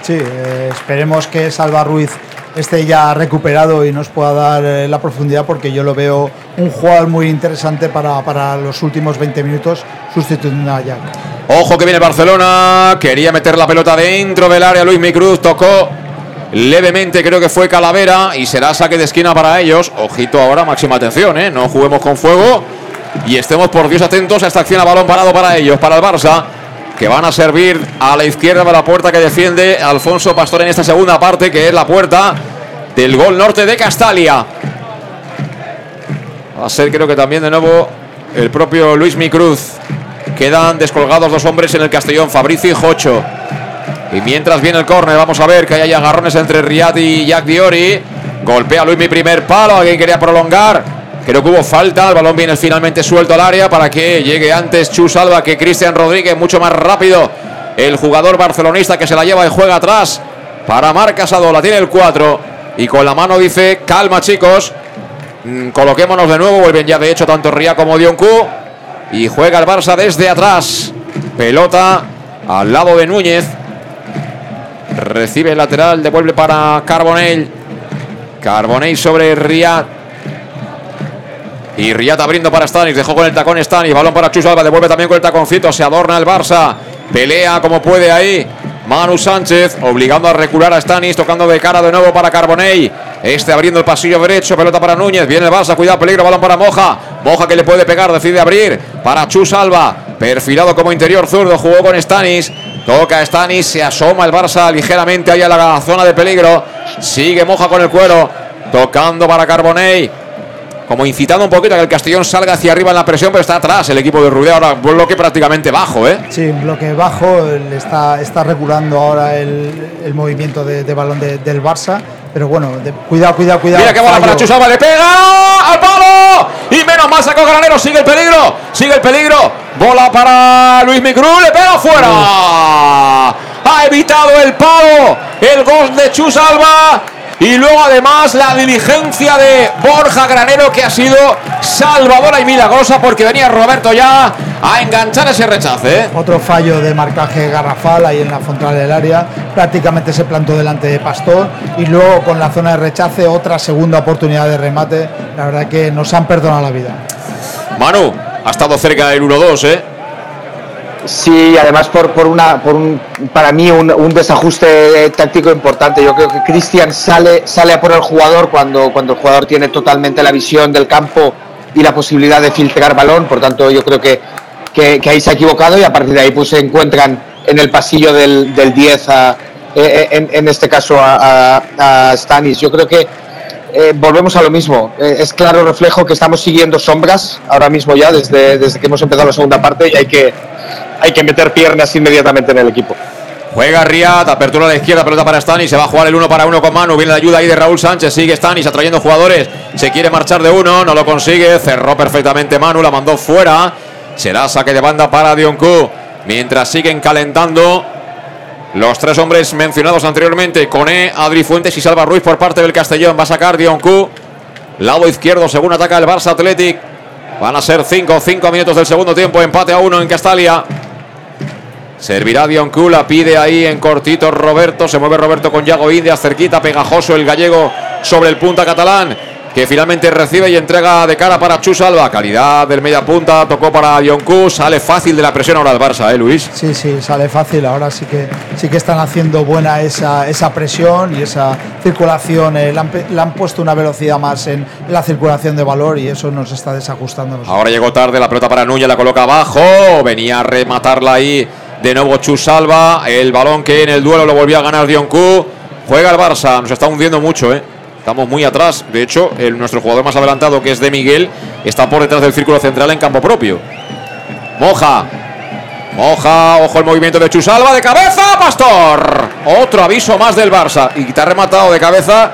Sí, eh, esperemos que Salva Ruiz esté ya recuperado y nos pueda dar eh, la profundidad porque yo lo veo un jugador muy interesante para, para los últimos 20 minutos sustituyendo a Jack. Ojo que viene Barcelona. Quería meter la pelota dentro del área. Luis Micruz tocó levemente, creo que fue Calavera. Y será saque de esquina para ellos. Ojito ahora, máxima atención, ¿eh? No juguemos con fuego. Y estemos por Dios atentos a esta acción a balón parado para ellos, para el Barça. Que van a servir a la izquierda de la puerta que defiende Alfonso Pastor en esta segunda parte, que es la puerta del gol norte de Castalia. Va a ser, creo que también de nuevo, el propio Luis Micruz. Quedan descolgados dos hombres en el Castellón, Fabricio y Jocho. Y mientras viene el córner, vamos a ver que hay agarrones entre Riyad y Jack Diori. Golpea Luis mi primer palo, alguien quería prolongar. Creo que hubo falta, el balón viene finalmente suelto al área para que llegue antes Chu Salva que Cristian Rodríguez, mucho más rápido. El jugador barcelonista que se la lleva y juega atrás para Marc Casado, la tiene el 4. Y con la mano dice, calma chicos, mm, coloquémonos de nuevo, vuelven ya de hecho tanto Ría como Dioncu. Y juega el Barça desde atrás. Pelota al lado de Núñez. Recibe el lateral, devuelve para Carbonell. Carbonell sobre Riyad. Y Riyad abriendo para Stanis. Dejó con el tacón Stanis. Balón para Chus Alba. Devuelve también con el taconcito. Se adorna el Barça. Pelea como puede ahí. Manu Sánchez obligando a recular a Stanis. Tocando de cara de nuevo para Carbonell. Este abriendo el pasillo derecho. Pelota para Núñez. Viene el Barça. Cuidado, peligro. Balón para Moja. Moja que le puede pegar. Decide abrir para Chus Alba. Perfilado como interior zurdo. Jugó con Stanis. Toca Stanis. Se asoma el Barça ligeramente ahí a la zona de peligro. Sigue Moja con el cuero. Tocando para Carbonell como incitando un poquito a que el Castellón salga hacia arriba en la presión, pero está atrás el equipo de Rudé, ahora bloque prácticamente bajo, ¿eh? Sí, bloque bajo, está, está regulando ahora el, el movimiento de, de balón de, del Barça, pero bueno, de, cuidado, cuidado, cuidado. Mira que bola para Chusaba, le pega al palo y menos mal sacó Granero, sigue el peligro, sigue el peligro, bola para Luis Micrú, le pega fuera. Ha evitado el palo, el gol de Chusalba. Y luego además la diligencia de Borja Granero que ha sido salvadora y milagrosa porque venía Roberto ya a enganchar ese rechace. ¿eh? Otro fallo de marcaje garrafal ahí en la frontal del área. Prácticamente se plantó delante de Pastor. Y luego con la zona de rechace otra segunda oportunidad de remate. La verdad que nos han perdonado la vida. Manu, ha estado cerca del 1-2, ¿eh? Sí, además por, por una por un, para mí un, desajuste táctico importante. Yo creo que Cristian sale sale a por el jugador cuando cuando el jugador tiene totalmente la visión del campo y la posibilidad de filtrar balón. Por tanto, yo creo que, que, ahí se ha equivocado y a partir de ahí pues se encuentran en el pasillo del, del 10 a, en, en, este caso a, a, Stanis. Yo creo que eh, volvemos a lo mismo. Eh, es claro reflejo que estamos siguiendo sombras ahora mismo ya desde, desde que hemos empezado la segunda parte y hay que, hay que meter piernas inmediatamente en el equipo. Juega Riad, apertura a la izquierda, pelota para Stanis, se va a jugar el uno para uno con Manu, viene la ayuda ahí de Raúl Sánchez, sigue Stanis atrayendo jugadores, se quiere marchar de uno, no lo consigue, cerró perfectamente Manu, la mandó fuera, será saque de banda para Dioncu, mientras siguen calentando los tres hombres mencionados anteriormente, Coné, Adri Fuentes y Salva Ruiz por parte del Castellón, va a sacar Dioncu, lado izquierdo según ataca el Barça Athletic, van a ser 5, 5 minutos del segundo tiempo, empate a uno en Castalia. Servirá Dioncu, la pide ahí en cortito Roberto. Se mueve Roberto con Yago Indias, cerquita, pegajoso el gallego sobre el punta catalán. Que finalmente recibe y entrega de cara para Chus Alba. Calidad del media punta, tocó para Dioncu. Sale fácil de la presión ahora el Barça, ¿eh, Luis? Sí, sí, sale fácil. Ahora sí que sí que están haciendo buena esa, esa presión y esa circulación. Eh, le, han, le, han, puesto una velocidad más en la circulación de valor y eso nos está desajustando. Ahora llegó tarde la pelota para Núñez, la coloca abajo. Venía a rematarla ahí de nuevo Chus Salva, el balón que en el duelo lo volvió a ganar Dioncu. Juega el Barça, nos está hundiendo mucho, ¿eh? Estamos muy atrás. De hecho, nuestro jugador más adelantado, que es de Miguel, está por detrás del círculo central en campo propio. Moja. Moja, ojo el movimiento de Chusalva de cabeza, Pastor. Otro aviso más del Barça. Y te ha rematado de cabeza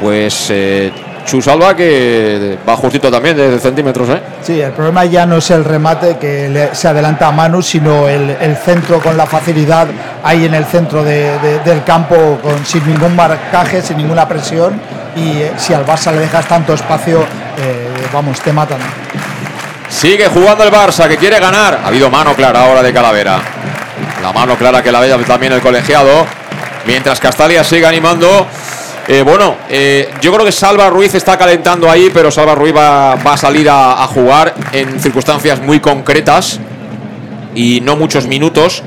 pues eh, Chusalva que va justito también de centímetros, ¿eh? Sí, el problema ya no es el remate que le- se adelanta a Manu, sino el, el centro con la facilidad ahí en el centro de- de- del campo, con, sin ningún marcaje, sin ninguna presión. Y eh, si al Barça le dejas tanto espacio, eh, vamos, te matan. Sigue jugando el Barça que quiere ganar. Ha habido mano clara ahora de Calavera. La mano clara que la ve también el colegiado. Mientras Castalia sigue animando. Eh, bueno, eh, yo creo que Salva Ruiz está calentando ahí, pero Salva Ruiz va, a salir a, a jugar en circunstancias muy concretas y no muchos minutos.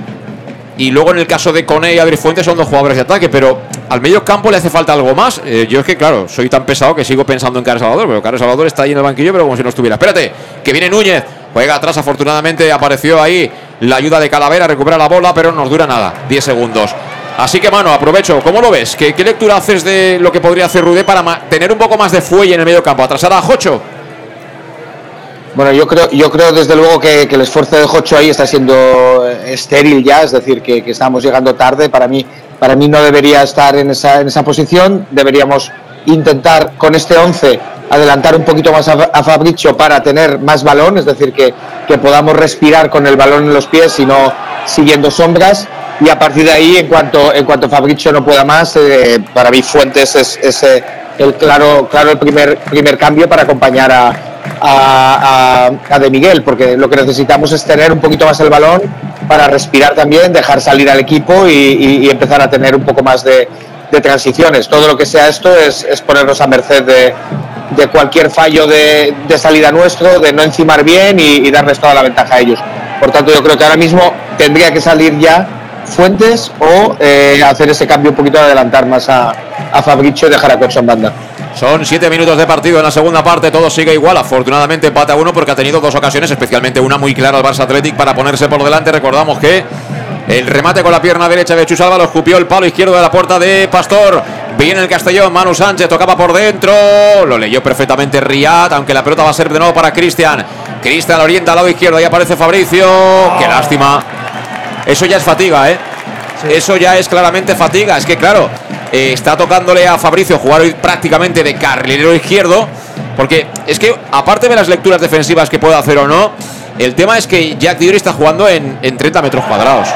Y luego en el caso de Cone y Adri Fuentes son dos jugadores de ataque, pero al medio campo le hace falta algo más. Eh, yo es que, claro, soy tan pesado que sigo pensando en Carlos Salvador, pero Carlos Salvador está ahí en el banquillo, pero como si no estuviera. Espérate, que viene Núñez, juega atrás, afortunadamente apareció ahí la ayuda de Calavera, recupera la bola, pero no nos dura nada, 10 segundos. Así que, mano, aprovecho. ¿Cómo lo ves? ¿Qué, qué lectura haces de lo que podría hacer Rudé para tener un poco más de fuelle en el medio campo? ¿Atrasar a Jocho? Bueno, yo creo, yo creo desde luego que, el esfuerzo de Jocho ahí está siendo eh, estéril ya, es decir, que, que estamos llegando tarde. Para mí, para mí no debería estar en esa, en esa posición. Deberíamos intentar con este 11 adelantar un poquito más a, a Fabricio para tener más balón, es decir, que, que podamos respirar con el balón en los pies y no siguiendo sombras. Y a partir de ahí, en cuanto, en cuanto Fabricio no pueda más, eh, para mí Fuentes es, eh, el claro, claro primer, primer cambio para acompañar a, a, a- De Miguel, porque lo que necesitamos es tener un poquito más el balón para respirar también, dejar salir al equipo y, y- y empezar a tener un poco más de, de transiciones. Todo lo que sea esto es, es ponernos a merced de, de cualquier fallo de, salida nuestro, de no encimar bien y, darles toda la ventaja a ellos. Por tanto, yo creo que ahora mismo tendría que salir ya Fuentes o eh, hacer ese cambio un poquito, adelantar más a, a Fabricio y dejar a Cocho en banda. Son siete minutos de partido en la segunda parte, todo sigue igual. Afortunadamente empate a uno porque ha tenido dos ocasiones, especialmente una muy clara al Barça Athletic para ponerse por delante. Recordamos que el remate con la pierna derecha de Chusalva lo escupió el palo izquierdo de la puerta de Pastor. Viene el Castellón, Manu Sánchez tocaba por dentro, lo leyó perfectamente Riad, aunque la pelota va a ser de nuevo para Cristian. Cristian orienta al lado izquierdo, ahí aparece Fabricio. Qué lástima. Eso ya es fatiga, ¿eh? Eso ya es claramente fatiga. Es que, claro, eh, está tocándole a Fabricio jugar hoy prácticamente de carrilero izquierdo. Porque es que, aparte de las lecturas defensivas que puede hacer o no, el tema es que Jack Diori está jugando en, en 30 metros cuadrados.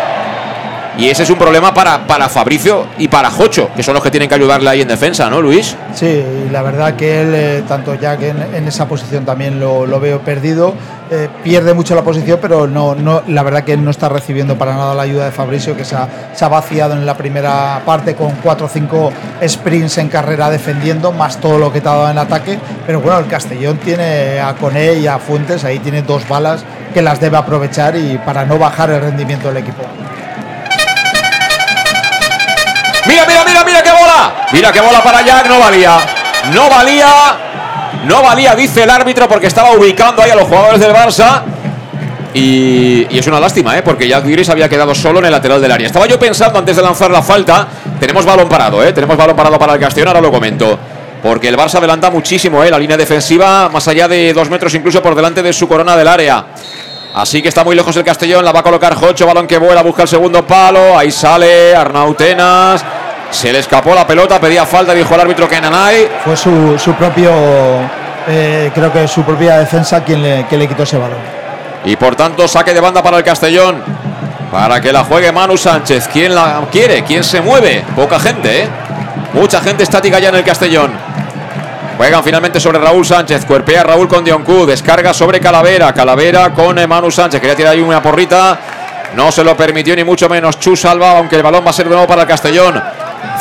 Y ese es un problema para, para Fabricio y para Jocho, que son los que tienen que ayudarle ahí en defensa, ¿no, Luis? Sí, la verdad que él, eh, tanto Jack en, en esa posición también lo, veo perdido. Eh, pierde mucho la posición, pero no, no, la verdad que él no está recibiendo para nada la ayuda de Fabricio, que se ha, se ha vaciado en la primera parte con 4 o 5 sprints en carrera defendiendo, más todo lo que te ha dado en ataque. Pero bueno, el Castellón tiene a Coné y a Fuentes, ahí tiene dos balas que las debe aprovechar y para no bajar el rendimiento del equipo. Mira, mira, mira, mira qué bola. Mira qué bola para Jack, no valía. No valía. No valía, dice el árbitro, porque estaba ubicando ahí a los jugadores del Barça. Y, y es una lástima, ¿eh? porque Jack Diris había quedado solo en el lateral del área. Estaba yo pensando antes de lanzar la falta. Tenemos balón parado, ¿eh? Tenemos balón parado para el Castellón, ahora lo comento. Porque el Barça adelanta muchísimo, ¿eh? La línea defensiva, más allá de dos metros, incluso por delante de su corona del área. Así que está muy lejos el Castellón, la va a colocar Jocho, balón que vuela, busca el segundo palo, ahí sale Arnautenas, se le escapó la pelota, pedía falta, dijo el árbitro que Nanay. Fue su, su propio, eh, creo que su propia defensa quien le, que le quitó ese balón. Y por tanto, saque de banda para el Castellón. Para que la juegue Manu Sánchez. ¿Quién la quiere? ¿Quién se mueve? Poca gente, ¿eh? Mucha gente estática ya en el Castellón. Juegan finalmente sobre Raúl Sánchez. Cuerpea Raúl con Dioncú. Descarga sobre Calavera. Calavera con eh, Manu Sánchez. Quería tirar ahí una porrita. No se lo permitió ni mucho menos Chu Salva, aunque el balón va a ser de nuevo para el Castellón.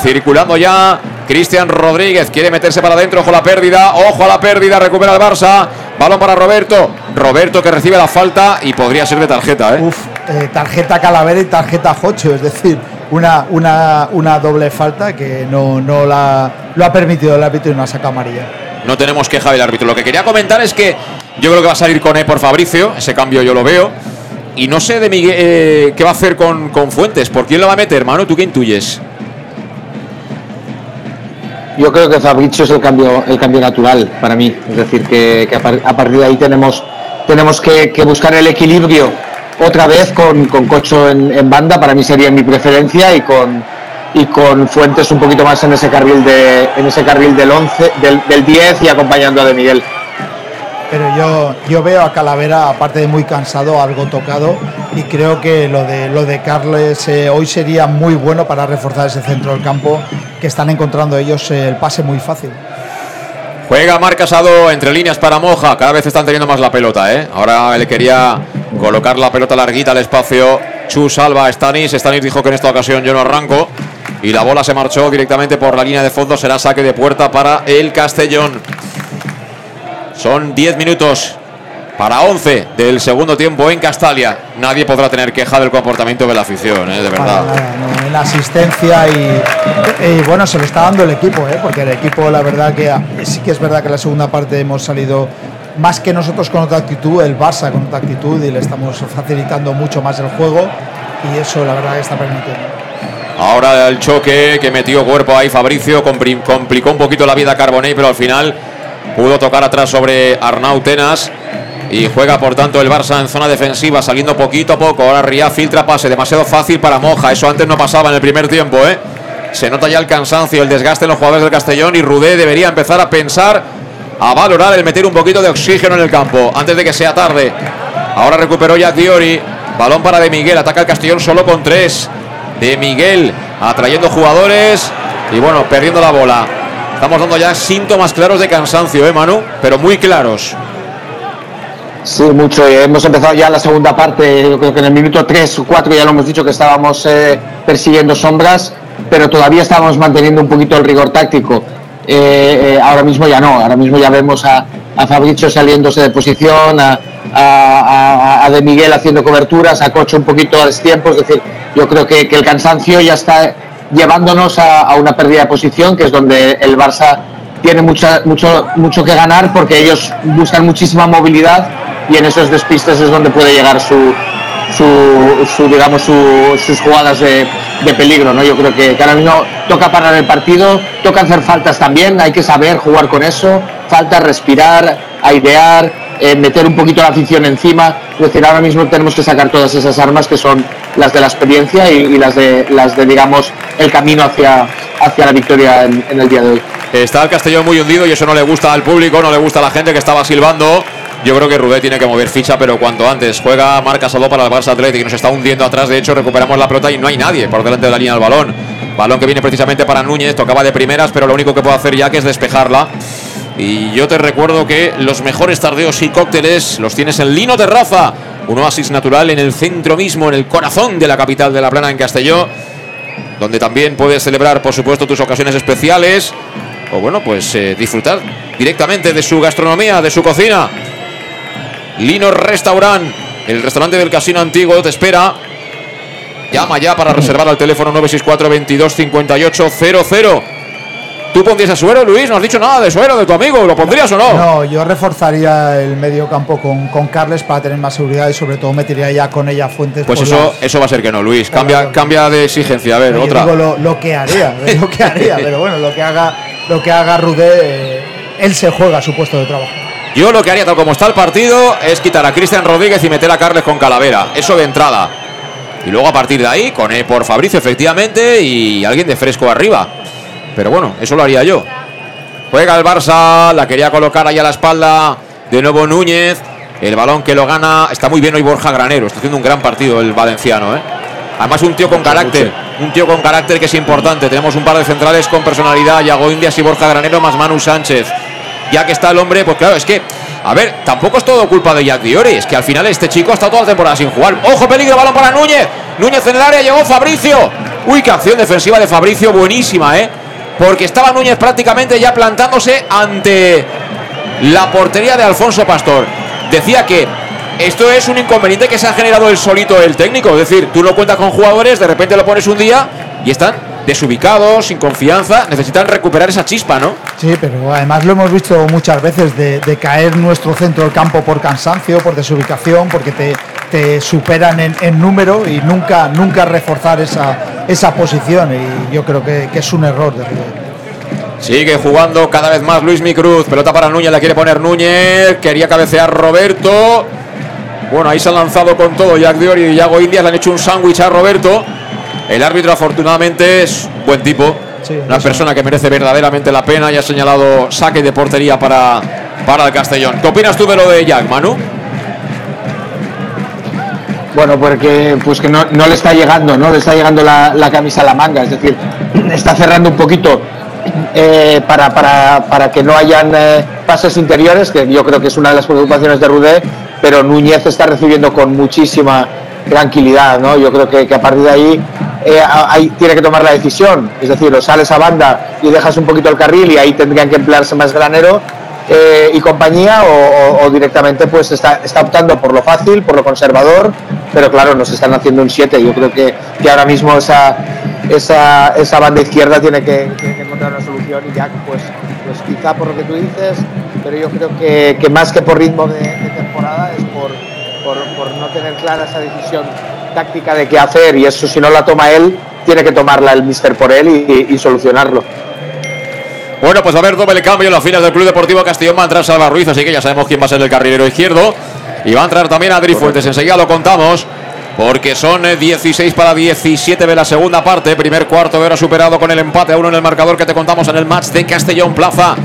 Circulando ya Cristian Rodríguez. Quiere meterse para adentro. Ojo a la pérdida. Ojo a la pérdida. Recupera el Barça. Balón para Roberto. Roberto que recibe la falta y podría ser de tarjeta, ¿eh? Uf, eh, tarjeta Calavera y tarjeta Jocho, es decir, una, una, una doble falta que no, no la, lo ha permitido el árbitro y no ha sacado amarilla. No tenemos queja del árbitro. Lo que quería comentar es que yo creo que va a salir con E por Fabricio. Ese cambio yo lo veo. Y no sé de Miguel, eh, qué va a hacer con, con Fuentes. ¿Por quién lo va a meter, hermano? ¿Tú qué intuyes? Yo creo que Fabricio es el cambio, el cambio natural para mí. Es decir, que, que a, par- a partir de ahí tenemos, tenemos que, que buscar el equilibrio otra vez con, con Cocho en, banda. Para mí sería mi preferencia y con, y con Fuentes un poquito más en ese carril de en ese carril del 11 del, del 10 y acompañando a De Miguel. Pero yo, yo veo a Calavera, aparte de muy cansado, algo tocado y creo que lo de, lo de Carles eh, hoy sería muy bueno para reforzar ese centro del campo que están encontrando ellos eh, el pase muy fácil. Juega Marc Casado entre líneas para Moja. Cada vez están teniendo más la pelota, ¿eh? Ahora le quería colocar la pelota larguita al espacio. Chu salva a Stanis. Stanis dijo que en esta ocasión yo no arranco. Y la bola se marchó directamente por la línea de fondo. Será saque de puerta para el Castellón. Son 10 minutos para 11 del segundo tiempo en Castalia. Nadie podrá tener queja del comportamiento de la afición, ¿eh? de verdad. La asistencia y, y bueno, se le está dando el equipo, ¿eh? porque el equipo, la verdad que sí que es verdad que la segunda parte hemos salido más que nosotros con otra actitud, el Barça con otra actitud y le estamos facilitando mucho más el juego y eso la verdad que está permitiendo. Ahora el choque que metió cuerpo ahí Fabricio compli- complicó un poquito la vida a Carbonell, pero al final pudo tocar atrás sobre Arnau Tenas. Y juega por tanto el Barça en zona defensiva, saliendo poquito a poco. Ahora Ría filtra pase, demasiado fácil para Moja. Eso antes no pasaba en el primer tiempo, ¿eh? Se nota ya el cansancio, el desgaste en los jugadores del Castellón. Y Rudé debería empezar a pensar, a valorar el meter un poquito de oxígeno en el campo antes de que sea tarde. Ahora recuperó ya Diori. Balón para De Miguel. Ataca el Castellón solo con tres. De Miguel atrayendo jugadores y bueno, perdiendo la bola. Estamos dando ya síntomas claros de cansancio, ¿eh, Manu? Pero muy claros. Sí, mucho. y Hemos empezado ya la segunda parte, yo creo que en el minuto 3 o 4 ya lo hemos dicho que estábamos eh, persiguiendo sombras, pero todavía estábamos manteniendo un poquito el rigor táctico. Eh, eh, ahora mismo ya no, ahora mismo ya vemos a, a Fabricio saliéndose de posición, a, a- De Miguel haciendo coberturas, a Cocho un poquito a destiempo, es decir, yo creo que, que el cansancio ya está llevándonos a, a una pérdida de posición, que es donde el Barça tiene mucha, mucho, mucho que ganar porque ellos buscan muchísima movilidad y en esos despistes es donde puede llegar su, su, su, digamos su- sus jugadas de, de peligro no yo creo que, que ahora mismo toca parar el partido toca hacer faltas también hay que saber jugar con eso falta respirar airear eh, meter un poquito la afición encima. Es decir ahora mismo tenemos que sacar todas esas armas que son las de la experiencia y, las de las de digamos el camino hacia hacia la victoria en- en el día de hoy. Está el Castellón muy hundido y eso no le gusta al público, no le gusta a la gente que estaba silbando. Yo creo que Rubé tiene que mover ficha, pero cuanto antes. Juega Marca Saló para el Barça y nos está hundiendo atrás. De hecho, recuperamos la pelota y no hay nadie por delante de la línea del balón. Balón que viene precisamente para Núñez, tocaba de primeras, pero lo único que puede hacer ya que es despejarla. Y yo te recuerdo que los mejores tardeos y cócteles los tienes en Lino Terraza, un oasis natural en el centro mismo, en el corazón de la capital de la Plana, en Castelló, donde también puedes celebrar, por supuesto, tus ocasiones especiales o bueno, pues eh, disfrutar directamente de su gastronomía, de su cocina. Lino Restaurant, el restaurante del Casino Antiguo te espera. Llama ya para reservar al teléfono 964 22 58 00. ¿Tú pondrías a Suero, Luis? No has dicho nada de Suero, de tu amigo. ¿Lo pondrías o no? No, yo reforzaría el medio campo con, con Carles para tener más seguridad y sobre todo metería ya con ella Fuentes. Pues eso, eso va a ser que no, Luis. Cambia, cambia de exigencia. A ver, otra. digo lo, lo que haría, lo que haría, pero bueno, lo que haga, lo que haga Rudé, eh, él se juega su puesto de trabajo. Yo lo que haría, tal como está el partido, es quitar a Cristian Rodríguez y meter a Carles con Calavera. Eso de entrada. Y luego a partir de ahí, con E por Fabricio, efectivamente, y alguien de fresco arriba. Pero bueno, eso lo haría yo. Juega el Barça, la quería colocar ahí a la espalda. De nuevo Núñez. El balón que lo gana. Está muy bien hoy Borja Granero. Está haciendo un gran partido el valenciano, ¿eh? Además, un tío con carácter. Un tío con carácter que es importante. Tenemos un par de centrales con personalidad. Yago Indias y Borja Granero más Manu Sánchez. Ya que está el hombre, pues claro, es que. A ver, tampoco es todo culpa de Jack Diori. Es que al final este chico ha estado toda la temporada sin jugar. ¡Ojo, peligro! Balón para Núñez. Núñez en el área, llegó Fabricio. Uy, qué acción defensiva de Fabricio, buenísima, ¿eh? Porque estaba Núñez prácticamente ya plantándose ante la portería de Alfonso Pastor. Decía que esto es un inconveniente que se ha generado el solito el técnico. Es decir, tú no cuentas con jugadores, de repente lo pones un día y están desubicados, sin confianza, necesitan recuperar esa chispa, ¿no? Sí, pero además lo hemos visto muchas veces de, de caer nuestro centro del campo por cansancio, por desubicación, porque te, te superan en, en número y nunca, nunca reforzar esa, esa posición. Y yo creo que, que es un error de. Sigue jugando cada vez más Luis Micruz. Pelota para Núñez, la quiere poner Núñez. Quería cabecear Roberto. Bueno, ahí se han lanzado con todo Jack Diori y Yago Indias. Le han hecho un sándwich a Roberto. El árbitro afortunadamente es buen tipo, una persona que merece verdaderamente la pena y ha señalado saque de portería para, para el Castellón. ¿Qué opinas tú de lo de Jack, Manu? Bueno, porque pues que no, no le está llegando, ¿no? Le está llegando la, la camisa a la manga, es decir, está cerrando un poquito eh, para, para, para, que no hayan eh, pases interiores, que yo creo que es una de las preocupaciones de Rudé, pero Núñez está recibiendo con muchísima tranquilidad, ¿no? Yo creo que, que a partir de ahí, eh, ahí tiene que tomar la decisión, es decir, o sales a banda y dejas un poquito el carril y ahí tendrían que emplearse más granero eh, y compañía o, directamente pues está, optando por lo fácil, por lo conservador, pero claro, nos están haciendo un 7. Yo creo que, que ahora mismo esa, esa, banda izquierda tiene que, tiene encontrar una solución y ya pues, pues quizá por lo que tú dices, pero yo creo que, que más que por ritmo de, temporada es por, por, no tener clara esa decisión táctica de qué hacer y eso si no la toma él, tiene que tomarla el mister por él y, solucionarlo. Bueno, pues a haber doble cambio en las filas del Club Deportivo Castellón. Va a entrar Salva Ruiz, así que ya sabemos quién va a ser el carrilero izquierdo. Y va a entrar también Adri Fuentes. Enseguida lo contamos. Porque son 16 para 17 de la segunda parte. Primer cuarto de superado con el empate a uno en el marcador que te contamos en el match de Castellón Plaza.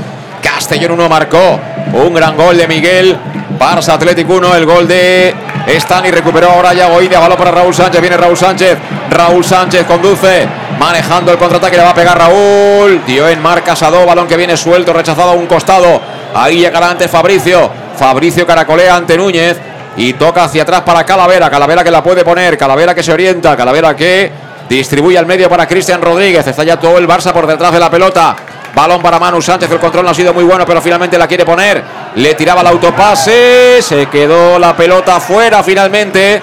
Castellón 1 marcó un gran gol de Miguel. Barça Atlético 1, el gol de Stan y recuperó ahora ya Goidia. Balón para Raúl Sánchez. Viene Raúl Sánchez. Raúl Sánchez conduce. Manejando el contraataque. Le va a pegar Raúl. Dio en marca Sadó. Balón que viene suelto. Rechazado a un costado. Ahí llegará ante Fabricio. Fabricio caracolea ante Núñez. Y toca hacia atrás para Calavera. Calavera que la puede poner. Calavera que se orienta. Calavera que distribuye al medio para Cristian Rodríguez. Está ya todo el Barça por detrás de la pelota. Balón para Manu Sánchez, el control no ha sido muy bueno, pero finalmente la quiere poner. Le tiraba el autopase, se quedó la pelota fuera finalmente.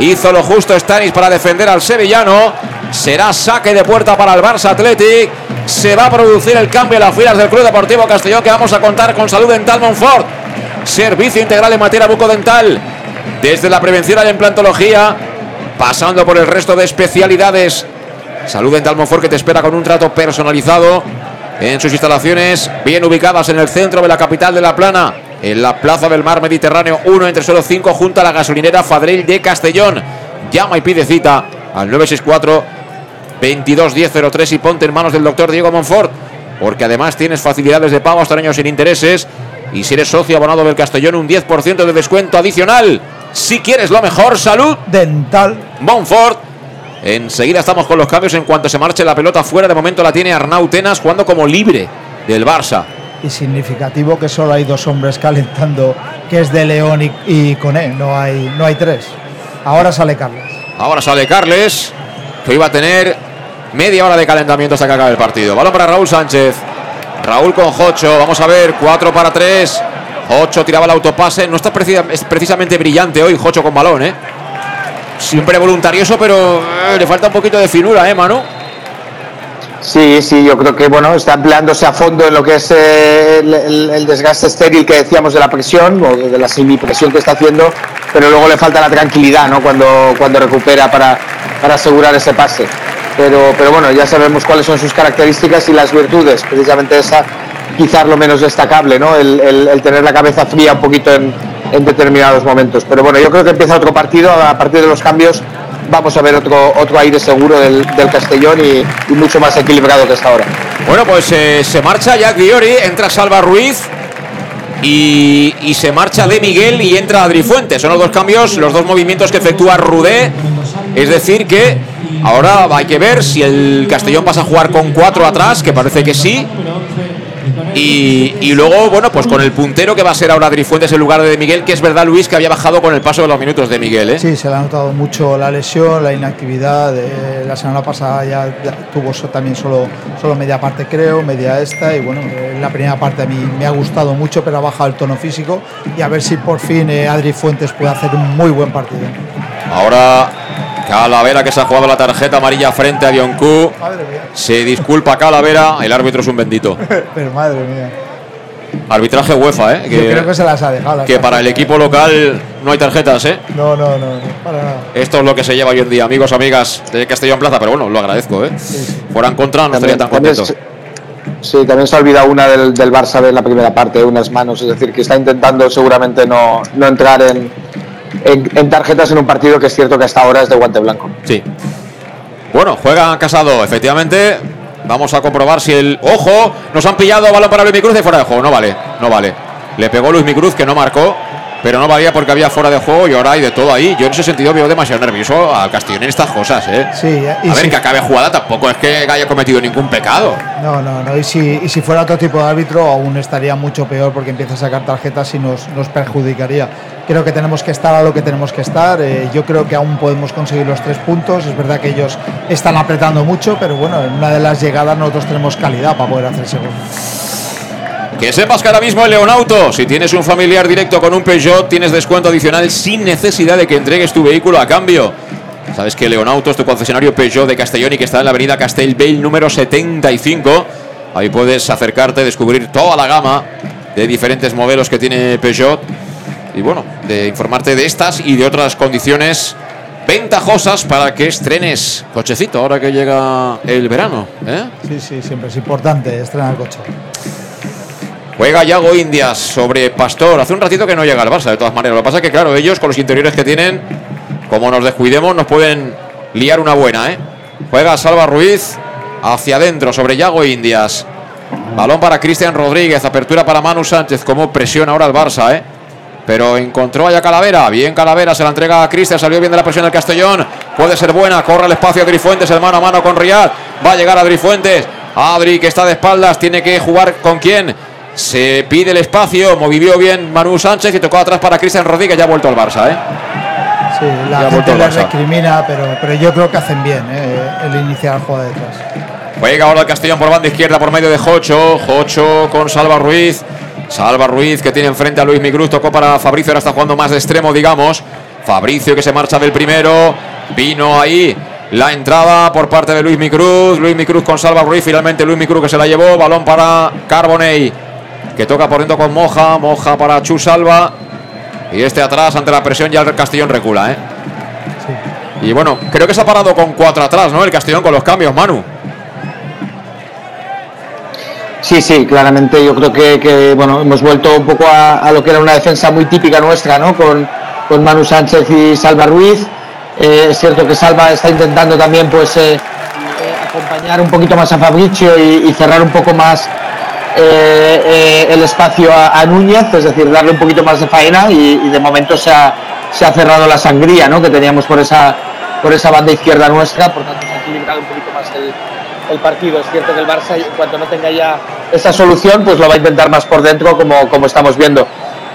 Hizo lo justo Stanis para defender al sevillano. Será saque de puerta para el Barça Athletic. Se va a producir el cambio en las filas del Club Deportivo Castellón que vamos a contar con Salud Dental Monfort. Servicio integral en materia bucodental. Desde la prevención a la implantología, pasando por el resto de especialidades. Salud Dental Monfort que te espera con un trato personalizado en sus instalaciones bien ubicadas en el centro de la capital de La Plana, en la Plaza del Mar Mediterráneo 1 entre suelo 5 junto a la gasolinera Fadrell de Castellón. Llama y pide cita al 964 221003 y ponte en manos del doctor Diego Monfort, porque además tienes facilidades de pago hasta años sin intereses y si eres socio abonado del Castellón un 10% de descuento adicional. Si quieres lo mejor, salud dental Monfort Enseguida estamos con los cambios en cuanto se marche la pelota fuera. De momento la tiene Arnau Tenas jugando como libre del Barça. Y significativo que solo hay dos hombres calentando, que es de León y, y Coné. No hay, no hay tres. Ahora sale Carles. Ahora sale Carles, que iba a tener media hora de calentamiento hasta que acabe el partido. Balón para Raúl Sánchez. Raúl con Jocho. Vamos a ver, 4 para 3. Jocho tiraba el autopase. No está precisamente brillante hoy Jocho con balón, ¿eh? Siempre voluntarioso, pero eh, le falta un poquito de finura, ¿eh, Manu? Sí, sí, yo creo que bueno, está empleándose a fondo en lo que es eh, el, desgaste estéril que decíamos de la presión o de la semipresión que está haciendo, pero luego le falta la tranquilidad ¿no? cuando, cuando recupera para, para asegurar ese pase. Pero, pero bueno, ya sabemos cuáles son sus características y las virtudes, precisamente esa quizás lo menos destacable, ¿no? el, el tener la cabeza fría un poquito en, en determinados momentos. Pero bueno, yo creo que empieza otro partido, a partir de los cambios vamos a ver otro, otro aire seguro del, del Castellón y, y, mucho más equilibrado que hasta ahora. Bueno, pues eh, se marcha Jack Diori, entra Salva Ruiz y, y, se marcha de Miguel y entra Adri Fuentes. Son los dos cambios, los dos movimientos que efectúa Rudé. Es decir que ahora hay que ver si el Castellón pasa a jugar con cuatro atrás, que parece que sí. Y, y, luego, bueno, pues con el puntero que va a ser ahora Adri Fuentes en lugar de Miguel, que es verdad, Luis, que había bajado con el paso de los minutos de Miguel. ¿eh? Sí, se le ha notado mucho la lesión, la inactividad. Eh, la semana pasada ya, tuvo también solo, solo media parte, creo, media esta. Y bueno, en la primera parte a mí me ha gustado mucho, pero ha bajado el tono físico. Y a ver si por fin eh, Adri Fuentes puede hacer un muy buen partido. Ahora Calavera que se ha jugado la tarjeta amarilla frente a Dioncu. Se disculpa Calavera, el árbitro es un bendito. Pero madre mía. Arbitraje UEFA, ¿eh? Que, Yo creo que se las ha dejado. Las que para el equipo local no hay tarjetas, ¿eh? No, no, no, no, para nada. Esto es lo que se lleva hoy en día, amigos, amigas de Castellón Plaza, pero bueno, lo agradezco, ¿eh? Sí. Fuera en contra, no estaría tan contento. Sí, también se ha olvidado una del, del Barça en la primera parte, unas manos, es decir, que está intentando seguramente no, no entrar en, en, en, tarjetas en un partido que es cierto que hasta ahora es de guante blanco. Sí. Bueno, juega Casado, efectivamente. Vamos a comprobar si el. ¡Ojo! Nos han pillado balón para Luis Micruz y fuera de juego. No vale, no vale. Le pegó Luis Micruz que no marcó. Pero no valía porque había fuera de juego y ahora hay de todo ahí. Yo en ese sentido veo demasiado nervioso a Castellón en estas cosas, ¿eh? Sí, y a ver, si- que acabe jugada tampoco es que haya cometido ningún pecado. No, no, no. Y si, y si fuera otro tipo de árbitro, aún estaría mucho peor porque empieza a sacar tarjetas y nos, nos perjudicaría. Creo que tenemos que estar a lo que tenemos que estar. eh, yo creo que aún podemos conseguir los tres puntos. Es verdad que ellos están apretando mucho, pero bueno, en una de las llegadas nosotros tenemos calidad para poder hacer ese gol. Que sepas que ahora mismo en Leonauto, si tienes un familiar directo con un Peugeot, tienes descuento adicional sin necesidad de que entregues tu vehículo a cambio. Sabes que Leonauto es tu concesionario Peugeot de Castellón y que está en la avenida Castellbell número 75. Ahí puedes acercarte, descubrir toda la gama de diferentes modelos que tiene Peugeot. Y bueno, de informarte de estas y de otras condiciones ventajosas para que estrenes cochecito ahora que llega el verano. ¿eh? Sí, sí, siempre es importante estrenar el coche. Juega Yago Indias sobre Pastor. Hace un ratito que no llega al Barça, de todas maneras. Lo que pasa es que, claro, ellos con los interiores que tienen, como nos descuidemos, nos pueden liar una buena, ¿eh? Juega Salva Ruiz hacia adentro sobre Yago Indias. Balón para Cristian Rodríguez. Apertura para Manu Sánchez. Como presiona ahora el Barça, ¿eh? Pero encontró allá Calavera. Bien Calavera, se la entrega a Cristian. Salió bien de la presión del Castellón. Puede ser buena. Corre el espacio a Drifuentes, el mano a mano con Riyad. Va a llegar a Drifuentes. Adri que está de espaldas. Tiene que jugar con quién. Se pide el espacio. Movió bien Manu Sánchez y tocó atrás para Cristian Rodríguez. Ya ha vuelto al Barça, ¿eh? Sí, Ya la vuelto gente le recrimina, pero, pero yo creo que hacen bien eh, el iniciar el juego de detrás. Juega ahora el Castellón por banda izquierda por medio de Jocho. Jocho con Salva Ruiz. Salva Ruiz que tiene enfrente a Luis Migruz. Tocó para Fabricio. Ahora está jugando más de extremo, digamos. Fabricio que se marcha del primero. Vino ahí la entrada por parte de Luis Micruz. Luis Micruz con Salva Ruiz. Finalmente Luis Micruz que se la llevó. Balón para Carbonell. Que toca por dentro con Moja. Moja para Chu Salva. Y este atrás ante la presión ya el Castellón recula, ¿eh? Y bueno, creo que se ha parado con cuatro atrás, ¿no? El Castellón con los cambios, Manu. Sí, sí, claramente yo creo que, que, bueno, hemos vuelto un poco a, a lo que era una defensa muy típica nuestra, ¿no? Con, con Manu Sánchez y Salva Ruiz. Eh, es cierto que Salva está intentando también pues eh, eh, acompañar un poquito más a Fabricio y, y cerrar un poco más eh, eh, el espacio a, Núñez, es decir, darle un poquito más de faena y, de momento se ha, se ha cerrado la sangría ¿no? que teníamos por esa, por esa banda izquierda nuestra, por tanto se ha equilibrado un poquito más el, el partido. Es cierto que el Barça, en cuanto no tenga ya esa solución, pues lo va a intentar más por dentro, como, como estamos viendo.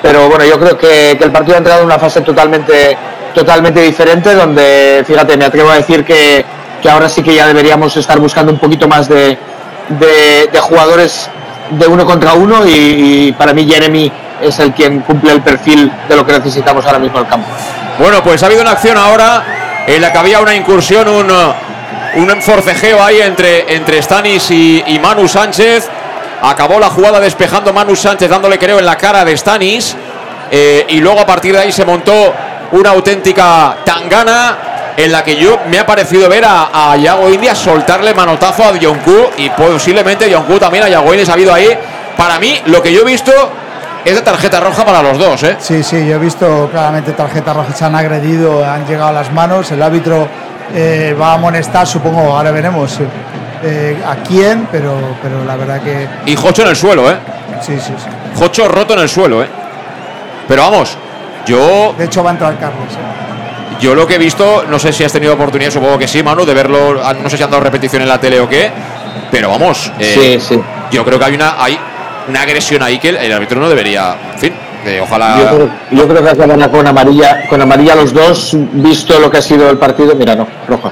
Pero bueno, yo creo que, el partido ha entrado en una fase totalmente, totalmente diferente, donde, fíjate, me atrevo a decir que, que ahora sí que ya deberíamos estar buscando un poquito más de, de jugadores de uno contra uno y, para mí Jeremy es el quien cumple el perfil de lo que necesitamos ahora mismo en el campo. Bueno, pues ha habido una acción ahora en la que había una incursión, un, uh, un forcejeo ahí entre, entre Stanis y, y Manu Sánchez. Acabó la jugada despejando Manu Sánchez, dándole creo en la cara de Stanis. Eh, y luego a partir de ahí se montó una auténtica tangana en la que yo me ha parecido ver a, a Yago India soltarle manotazo a Yonku y posiblemente Yonku también a Yago India ha habido ahí. Para mí, lo que yo he visto es de tarjeta roja para los dos, ¿eh? Sí, sí, yo he visto claramente tarjetas rojas, se han agredido, han llegado a las manos, el árbitro eh, va a amonestar, supongo, ahora veremos eh, a quién, pero, pero la verdad que Y Jocho en el suelo, ¿eh? sí, sí, sí. Jocho roto en el suelo, ¿eh? Pero vamos, yo De hecho va a entrar Carlos. ¿eh? Yo lo que he visto, no sé si has tenido oportunidad, supongo que sí, Manu, de verlo. ah, No sé si han dado repetición en la tele o qué. Pero vamos, eh, Sí, sí. yo creo que hay una, hay una agresión ahí que el, el árbitro no debería. En fin, eh, ojalá. Yo creo, yo creo que con amarilla, con amarilla los dos, visto lo que ha sido el partido. Mira, no, roja.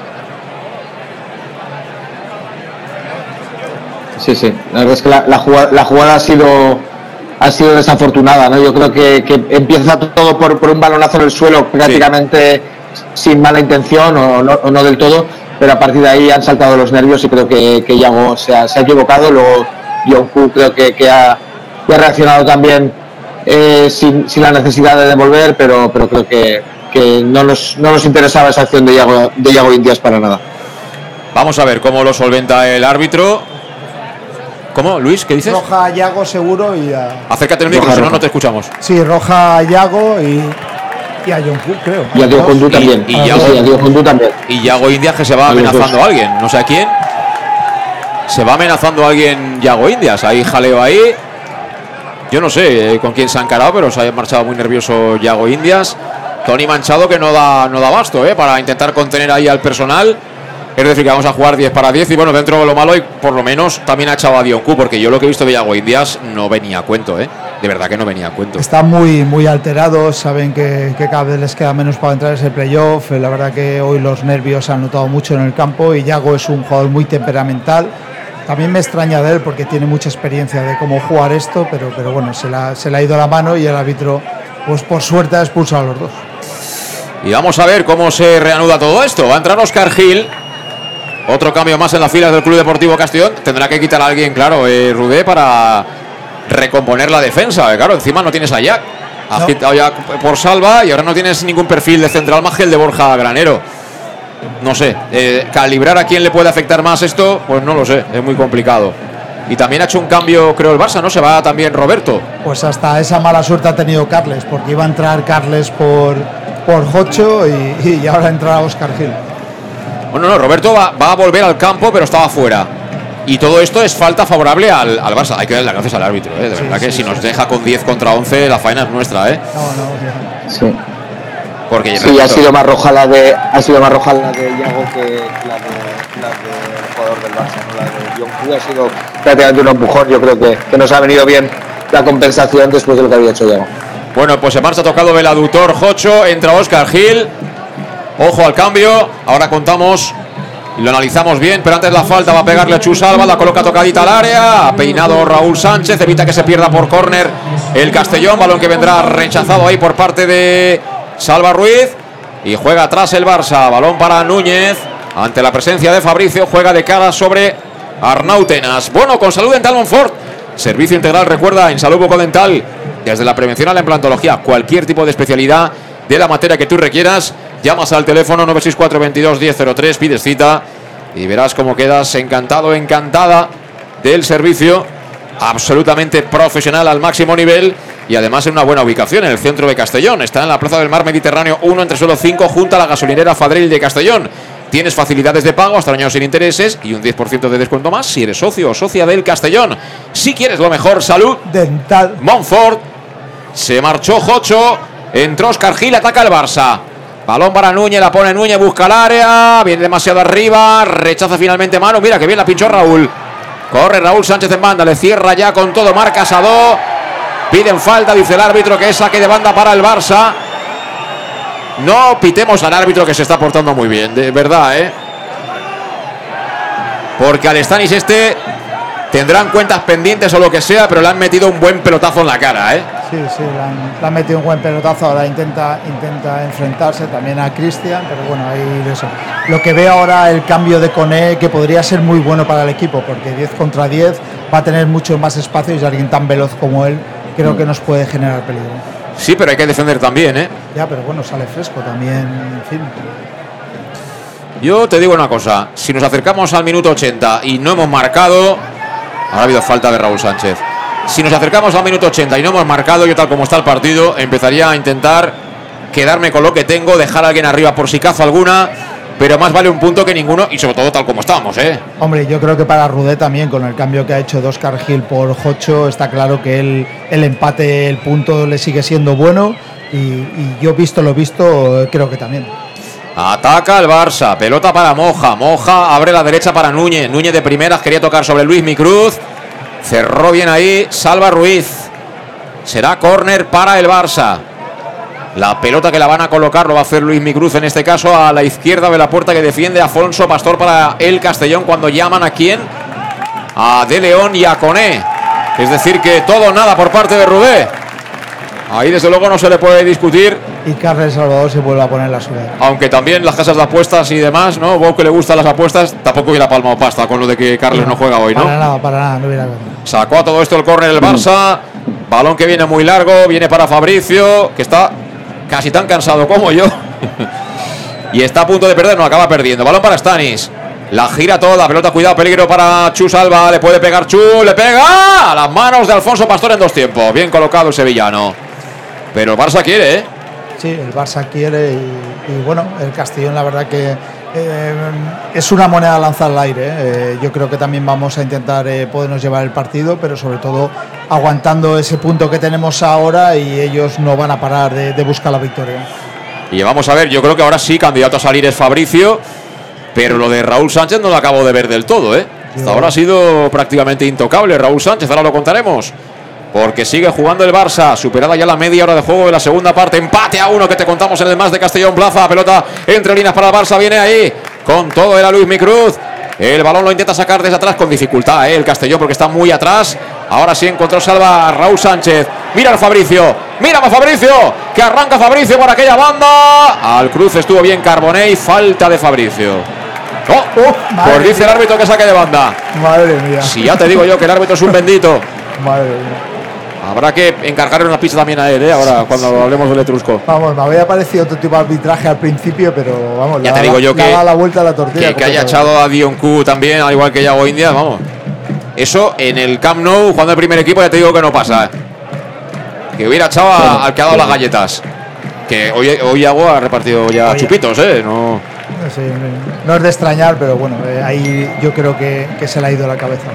Sí, sí. La verdad es que la, la jugada, la jugada ha sido ha sido desafortunada, ¿no? Yo creo que, que empieza todo por, por un balonazo en el suelo, prácticamente sin mala intención o no, o no del todo, pero a partir de ahí han saltado los nervios y creo que, que Yago se ha, se ha equivocado. Luego Yonku creo que, que ha, que ha reaccionado también eh, sin, sin la necesidad de devolver, pero, pero creo que, que no, nos, no nos interesaba esa acción de Yago, de Yago Indias para nada. Vamos a ver cómo lo solventa el árbitro. ¿Cómo, Luis? ¿Qué dices? Roja a Yago seguro y a... Acércate al no, te escuchamos. Sí, roja a Yago y, Y a John Cook, creo. Y a Condú también. Y, Sí, Yago, a Diego Condú también. y Yago Indias que se va amenazando a alguien, no sé a quién. Se va amenazando a alguien Yago Indias. Ahí jaleo ahí. Yo no sé eh, con quién se ha encarado, pero se ha marchado muy nervioso Yago Indias. Tony Manchado que no da, no da basto eh, para intentar contener ahí al personal. Es decir, que vamos a jugar 10 para 10 y bueno, dentro de lo malo, y por lo menos también ha echado a Dionku, porque yo lo que he visto de Yago Indias no venía a cuento, ¿eh? De verdad que no venía a cuento. Están muy, muy alterados, saben que, que cada vez les queda menos para entrar en ese playoff. Eh, La verdad que hoy los nervios se han notado mucho en el campo y Yago es un jugador muy temperamental. También me extraña de él porque tiene mucha experiencia de cómo jugar esto, pero, pero bueno, se, la- se le ha ido la mano y el árbitro, pues por suerte, ha expulsado a los dos. Y vamos a ver cómo se reanuda todo esto. Va a entrar Oscar Gil. Otro cambio más en las filas del Club Deportivo Castellón. Tendrá que quitar a alguien, claro, eh, Rudé, para recomponer la defensa. Claro, encima no tienes a Jack. Has No. quitado ya por salva y ahora no tienes ningún perfil de central más que el de Borja Granero. No sé, eh, calibrar a quién le puede afectar más esto, pues no lo sé, es muy complicado. Y también ha hecho un cambio, creo, el Barça, ¿no? Se va también Roberto. Pues hasta esa mala suerte ha tenido Carles, porque iba a entrar Carles por, por Jocho y, y ahora entra Oscar Gil. Bueno, no, Roberto va, va a volver al campo, pero estaba fuera. Y todo esto es falta favorable al, al Barça. Hay que darle las gracias al árbitro, ¿eh? de verdad que si nos deja con 10 contra 11, la faena es nuestra, ¿eh? Sí. Porque Sí, ha sido más roja la de ha sido más roja la de Yago que la de la del jugador del Barça, ¿no? la de John Q ha sido prácticamente un empujón, yo creo que, que nos ha venido bien la compensación después de lo que había hecho Yago. Bueno, pues se marcha tocado el aductor Jocho, entra Oscar Gil. Ojo al cambio, ahora contamos y lo analizamos bien, pero antes la falta va a pegarle a Chus Alba, la coloca tocadita al área, ha peinado Raúl Sánchez, evita que se pierda por córner el Castellón, balón que vendrá rechazado ahí por parte de Salva Ruiz. Y juega atrás el Barça, balón para Núñez, ante la presencia de Fabricio, juega de cara sobre Arnautenas. Bueno, con salud dental Monfort, servicio integral, recuerda, en salud bucodental, desde la prevención a la implantología, cualquier tipo de especialidad de la materia que tú requieras, llamas al teléfono 964 22 1003, pides cita y verás cómo quedas encantado, encantada del servicio, absolutamente profesional al máximo nivel y además en una buena ubicación en el centro de Castellón. Está en la Plaza del Mar Mediterráneo 1 entre suelo 5 junto a la gasolinera Fadril de Castellón. Tienes facilidades de pago hasta el año sin intereses y un 10% de descuento más si eres socio o socia del Castellón. Si quieres lo mejor, salud. Dental. Monfort. Se marchó Jocho. Entró Oscar Gil, ataca el Barça. Balón para Núñez, la pone Núñez, busca el área. Viene demasiado arriba. Rechaza finalmente mano. Mira que bien la pinchó Raúl. Corre Raúl Sánchez en banda. Le cierra ya con todo. Marca Sadó. Piden falta, dice el árbitro que es saque de banda para el Barça. No pitemos al árbitro que se está portando muy bien, de verdad, ¿eh? Porque al Stanis este tendrán cuentas pendientes o lo que sea, pero le han metido un buen pelotazo en la cara, ¿eh? Sí, sí, le han, le han metido un buen pelotazo, ahora intenta, intenta enfrentarse también a Cristian, pero bueno, ahí eso. Lo que ve ahora el cambio de Cone, que podría ser muy bueno para el equipo, porque 10 contra 10 va a tener mucho más espacio y alguien tan veloz como él creo que nos puede generar peligro. Sí, pero hay que defender también, ¿eh? Ya, pero bueno, sale fresco también, en fin. Yo te digo una cosa, si nos acercamos al minuto 80 y no hemos marcado, ahora ha habido falta de Raúl Sánchez. Si nos acercamos al minuto 80 y no hemos marcado, yo tal como está el partido, empezaría a intentar quedarme con lo que tengo, dejar a alguien arriba por si cazo alguna, pero más vale un punto que ninguno y sobre todo tal como estamos, ¿eh? Hombre, yo creo que para Rudé también, con el cambio que ha hecho de Oscar Gil por Jocho, está claro que él, el empate, el punto le sigue siendo bueno y, yo visto lo visto, creo que también. Ataca el Barça, pelota para Moja, Moja abre la derecha para Núñez, Núñez de primeras quería tocar sobre Luis Micruz, cerró bien ahí, salva Ruiz, será córner para el Barça. La pelota que la van a colocar lo va a hacer Luis Micruz en este caso a la izquierda de la puerta que defiende Afonso Pastor para el Castellón cuando llaman a quién? A De León y a Coné. Es decir que todo nada por parte de Rubé. Ahí desde luego no se le puede discutir Y Carles Salvador se vuelve a poner la suya. aunque también las casas de apuestas y demás, ¿no? Vos que le gustan las apuestas, tampoco hubiera palmado pasta con lo de que Carles no juega hoy, Para ¿no? nada, para nada, no hubiera Sacó a todo esto el córner el Barça. Balón que viene muy largo, viene para Fabricio, que está casi tan cansado como yo. y está a punto de perder, no acaba perdiendo. Balón para Stanis. La gira toda, pelota, cuidado, peligro para Chus Alba. Le puede pegar Chu, le pega a las manos de Alfonso Pastor en dos tiempos. Bien colocado el sevillano. Pero el Barça quiere, ¿eh? Sí, el Barça quiere y, bueno, el Castellón la verdad que eh, es una moneda lanzada al aire. ¿eh? yo creo que también vamos a intentar podernos llevar el partido, pero sobre todo aguantando ese punto que tenemos ahora y ellos no van a parar de, de buscar la victoria. Y vamos a ver, yo creo que ahora sí, candidato a salir es Fabricio, pero lo de Raúl Sánchez no lo acabo de ver del todo, ¿eh? Hasta ahora ha sido prácticamente intocable Raúl Sánchez, ahora lo contaremos. Porque sigue jugando el Barça, superada ya la media hora de juego de la segunda parte. Empate a uno que te contamos en el más de Castellón Plaza. Pelota entre líneas para el Barça, viene ahí con todo. Era Luis Micruz. El balón lo intenta sacar desde atrás con dificultad, ¿eh? el Castellón porque está muy atrás. Ahora sí encontró salva a Raúl Sánchez. Mira a Fabricio. Mira a Fabricio. Que arranca Fabricio por aquella banda. Al cruce estuvo bien Carbonell. Falta de Fabricio. Oh, pues dice el árbitro que saque de banda. Madre mía. Si ya te digo yo que el árbitro es un bendito. Madre mía. Habrá que encargarle una pista también a él, ¿eh? ahora cuando hablemos del Etrusco. Vamos, me había parecido otro tipo de arbitraje al principio, pero vamos, ya te digo yo que, la vuelta a la tortilla. Que, haya echado a Dion Q también, al igual que Yago India, vamos. Eso en el Camp Nou, jugando el primer equipo, ya te digo que no pasa. ¿eh? Que hubiera echado al que ha dado las galletas. Que hoy, hoy Yago ha repartido ya chupitos, ¿eh? No. no es de extrañar, pero bueno, eh, ahí yo creo que, que se le ha ido la cabeza.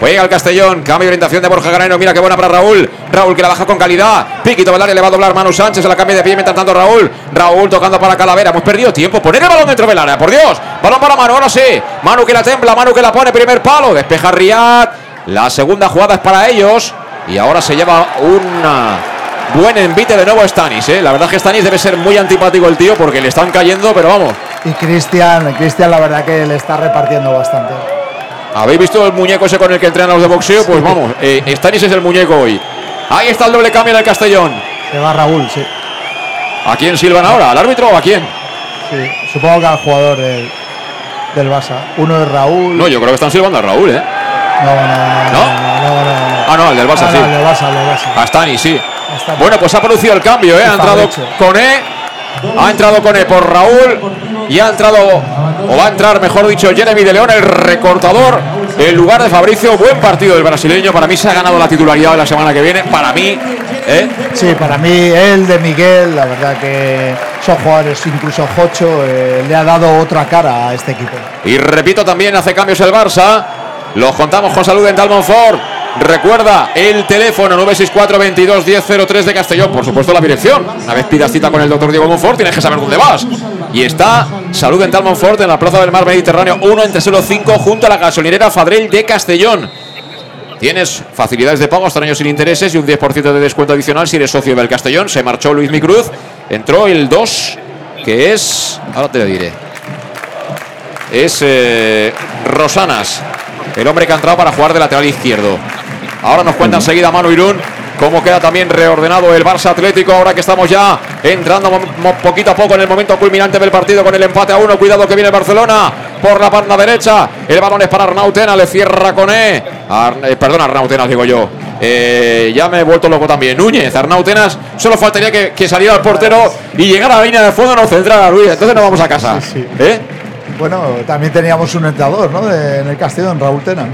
Juega el Castellón. Cambio de orientación de Borja Granero. Mira qué buena para Raúl. Raúl que la baja con calidad. Piquito Velar le va a doblar Manu Sánchez. Se la cambia de pie mientras tanto Raúl. Raúl tocando para Calavera. Hemos perdido tiempo. Poner el balón dentro del área. Por Dios. Balón para Manu. Ahora sí. Manu que la tembla. Manu que la pone. Primer palo. Despeja Riad. La segunda jugada es para ellos. Y ahora se lleva una buen envite de nuevo Stanis. ¿eh? La verdad es que Stanis debe ser muy antipático el tío porque le están cayendo, pero vamos. Y Cristian, Cristian la verdad que le está repartiendo bastante. ¿Habéis visto el muñeco ese con el que entrenan los de boxeo? Pues vamos, eh, Stanis es el muñeco hoy. Ahí está el doble cambio en el Castellón. Se va Raúl, sí. ¿A quién silban ahora? ¿Al árbitro o a quién? Sí, supongo que al jugador del, del Barça. Uno es Raúl. No, yo creo que están silbando a Raúl, ¿eh? No, no, no. ¿No? Ah, no, el del Barça, ah, sí. No, el del Barça, el del Barça. A Stanis, sí. Bueno, pues ha producido el cambio, ¿eh? Ha entrado con E. Ha entrado con E por Raúl y ha entrado, o va a entrar, mejor dicho, Jeremy de León, el recortador, en lugar de Fabricio. Buen partido del brasileño. Para mí se ha ganado la titularidad de la semana que viene. Para mí, ¿eh? Sí, para mí, él de Miguel, la verdad que son jugadores, incluso Jocho, eh, le ha dado otra cara a este equipo. Y repito, también hace cambios el Barça. Los contamos con salud en Talmonfort. Recuerda el teléfono 964 22 1003 de Castellón, por supuesto la dirección. Una vez pidas cita con el doctor Diego Monfort, tienes que saber dónde vas. Y está Salud Dental Monfort en la Plaza del Mar Mediterráneo 1 entre solo 5 junto a la gasolinera Fadrell de Castellón. Tienes facilidades de pago hasta años sin intereses y un 10% de descuento adicional si eres socio del Castellón. Se marchó Luis Micruz, entró el 2, que es. Ahora te lo diré. Es eh, Rosanas, el hombre que ha entrado para jugar de lateral izquierdo. Ahora nos cuenta enseguida Manu Irún cómo queda también reordenado el Barça Atlético. Ahora que estamos ya entrando poquito a poco en el momento culminante del partido con el empate a uno. Cuidado que viene el Barcelona por la banda derecha. El balón es para Arnautena, le cierra con E. Eh, perdón, Arnautenas, digo yo. Eh, ya me he vuelto loco también. Núñez, Arnautenas, solo faltaría que, saliera el portero y llegara a la línea de fondo, no centrara Luis. Entonces nos vamos a casa. ¿Eh? Bueno, también teníamos un entrador, ¿no? en el Castellón, Raúl Tena.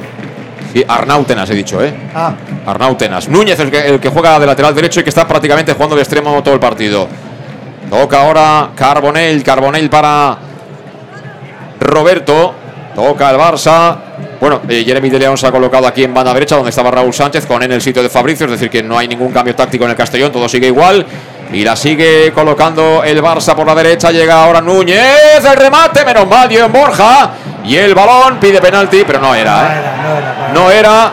Sí, Arnautenas he dicho, ¿eh? Ah. Arnautenas. Núñez, el que, el que juega de lateral derecho y que está prácticamente jugando de extremo todo el partido. Toca ahora Carbonell. Carbonell para Roberto. Toca el Barça. Bueno, eh, Jeremy de León se ha colocado aquí en banda derecha donde estaba Raúl Sánchez con en el sitio de Fabricio. Es decir, que no hay ningún cambio táctico en el Castellón. Todo sigue igual. Y la sigue colocando el Barça por la derecha. Llega ahora Núñez. El remate. Menos mal. Dio en Borja. Y el balón pide penalti, pero no era. ¿eh? No era.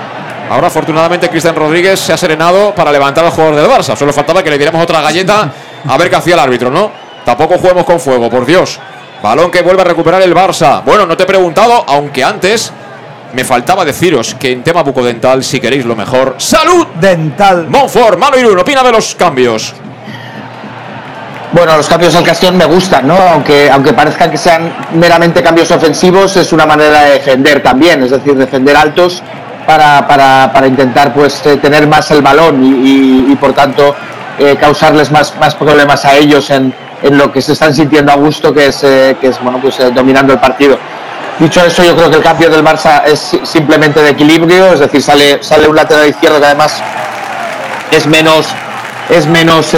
Ahora, afortunadamente, Cristian Rodríguez se ha serenado para levantar al jugador del Barça. Solo faltaba que le diéramos otra galleta a ver qué hacía el árbitro, ¿no? Tampoco juguemos con fuego, por Dios. Balón que vuelve a recuperar el Barça. Bueno, no te he preguntado, aunque antes me faltaba deciros que en tema bucodental, si queréis lo mejor, ¡Salud! Dental. Monfort, Malo Irún, opina de los cambios. Bueno, los cambios del Castellón me gustan, ¿no? Aunque, aunque parezcan que sean meramente cambios ofensivos, es una manera de defender también, es decir, defender altos para, para, para intentar pues eh, tener más el balón y, por tanto eh, causarles más, más problemas a ellos en, en, lo que se están sintiendo a gusto, que es, eh, que es bueno, pues, dominando el partido. Dicho eso, yo creo que el cambio del Barça es simplemente de equilibrio, es decir, sale, sale un lateral izquierdo que además es menos, es menos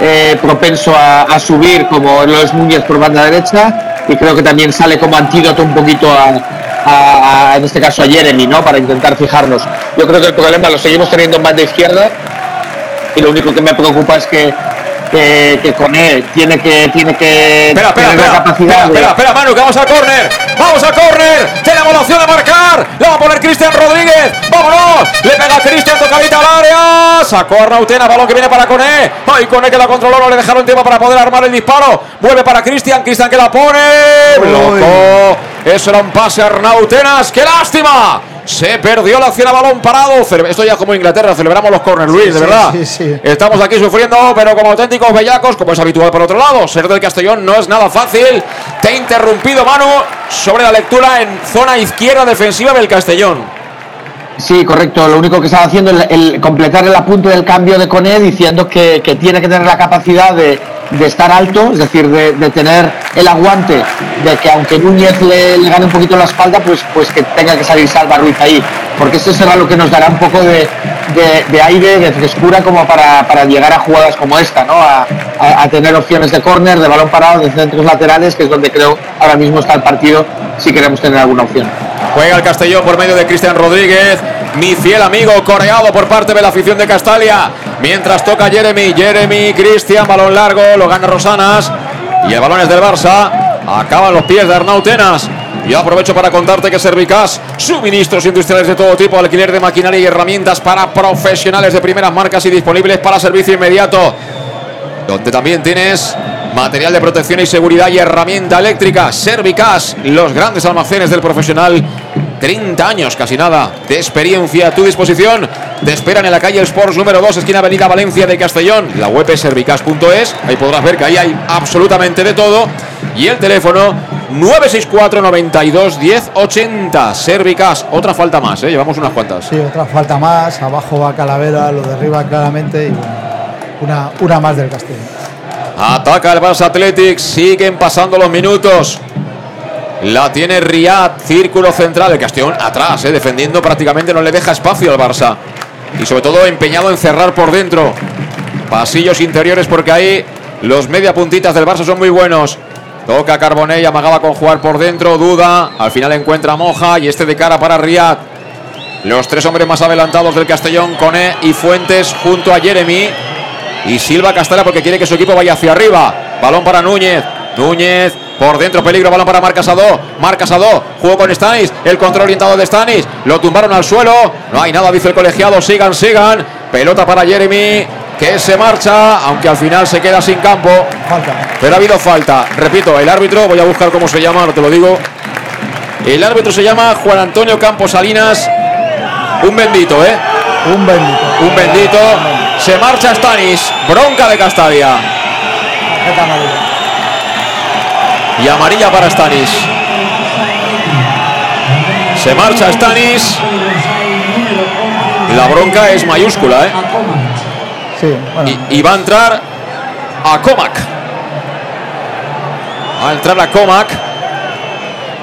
eh, propenso a, subir como lo es por banda derecha y creo que también sale como antídoto un poquito a, en este caso a Jeremy, ¿no? Para intentar fijarnos. Yo creo que el problema lo seguimos teniendo en banda izquierda y lo único que me preocupa es que que, que Coné tiene que tiene que espera, espera, tener espera, la capacidad espera, espera, Manu, que vamos a córner. Vamos a córner. Tenemos la opción de marcar. La va a poner Cristian Rodríguez. Vámonos. Le pega a Cristian, tocadita al área. Sacó a Arnautena, balón que viene para Coné. Ay, Coné que la controló, no le dejaron tiempo para poder armar el disparo. Vuelve para Cristian, Cristian que la pone. Loco. Eso era un pase a Arnautenas. ¡Qué lástima! Se perdió la acción a balón parado. Esto ya como Inglaterra, celebramos los corners, Luis, de verdad. Estamos aquí sufriendo, pero como auténticos bellacos, como es habitual por otro lado. Ser del Castellón no es nada fácil. Te he interrumpido, Manu, sobre la lectura en zona izquierda defensiva del Castellón. Sí, correcto. Lo único que estaba haciendo es completar el apunte del cambio de Cone diciendo que, tiene que tener la capacidad de, estar alto, es decir, de, tener el aguante de que aunque Núñez le, gane un poquito la espalda, pues, pues que tenga que salir Salva Ruiz ahí. Porque eso será lo que nos dará un poco de, aire, de frescura como para, llegar a jugadas como esta, ¿no? A, a tener opciones de córner, de balón parado, de centros laterales, que es donde creo ahora mismo está el partido si queremos tener alguna opción. Juega el Castellón por medio de Cristian Rodríguez. Mi fiel amigo coreado por parte de la afición de Castalia. Mientras toca Jeremy. Jeremy, Cristian, balón largo. Lo gana Rosanas. Y el balón es del Barça. Acaban los pies de Arnautenas. Y aprovecho para contarte que Servicas, suministros industriales de todo tipo, alquiler de maquinaria y herramientas para profesionales de primeras marcas y disponibles para servicio inmediato. Donde también tienes material de protección y seguridad y herramienta eléctrica. Servicas, los grandes almacenes del profesional. 30 años, casi nada, de experiencia a tu disposición. Te esperan en la calle Sports número 2, esquina Avenida Valencia de Castellón. La web es servicas.es. Ahí podrás ver que ahí hay absolutamente de todo. Y el teléfono 964 92 10 80. Servicas, otra falta más, ¿eh? llevamos unas cuantas. Sí, otra falta más. Abajo va Calavera, lo derriba claramente. Y una, una más del Castellón. Ataca el Barça Athletic. Siguen pasando los minutos. La tiene Riyad, círculo central. El Castellón atrás, eh, defendiendo prácticamente, no le deja espacio al Barça. Y sobre todo empeñado en cerrar por dentro. Pasillos interiores porque ahí los media puntitas del Barça son muy buenos. Toca Carbonell, amagaba con jugar por dentro, duda. Al final encuentra Moja y este de cara para Riyad. Los tres hombres más adelantados del Castellón, Cone y Fuentes junto a Jeremy. Y Silva Castela porque quiere que su equipo vaya hacia arriba. Balón para Núñez. Núñez por dentro, peligro, balón para Marc Casado. Marc Casado, jugó con Stanis. El control orientado de Stanis. Lo tumbaron al suelo. No hay nada, dice el colegiado. Sigan, sigan. Pelota para Jeremy. Que se marcha, aunque al final se queda sin campo. Pero ha habido falta. Repito, el árbitro, voy a buscar cómo se llama, no te lo digo. El árbitro se llama Juan Antonio Campos Salinas. Un bendito, ¿eh? Un bendito. Un bendito. Se marcha Stanis. Bronca de Castalia. Y amarilla para Stanis. Se marcha Stanis. La bronca es mayúscula, ¿eh? y, va a entrar a Comac. Va a entrar a Comac.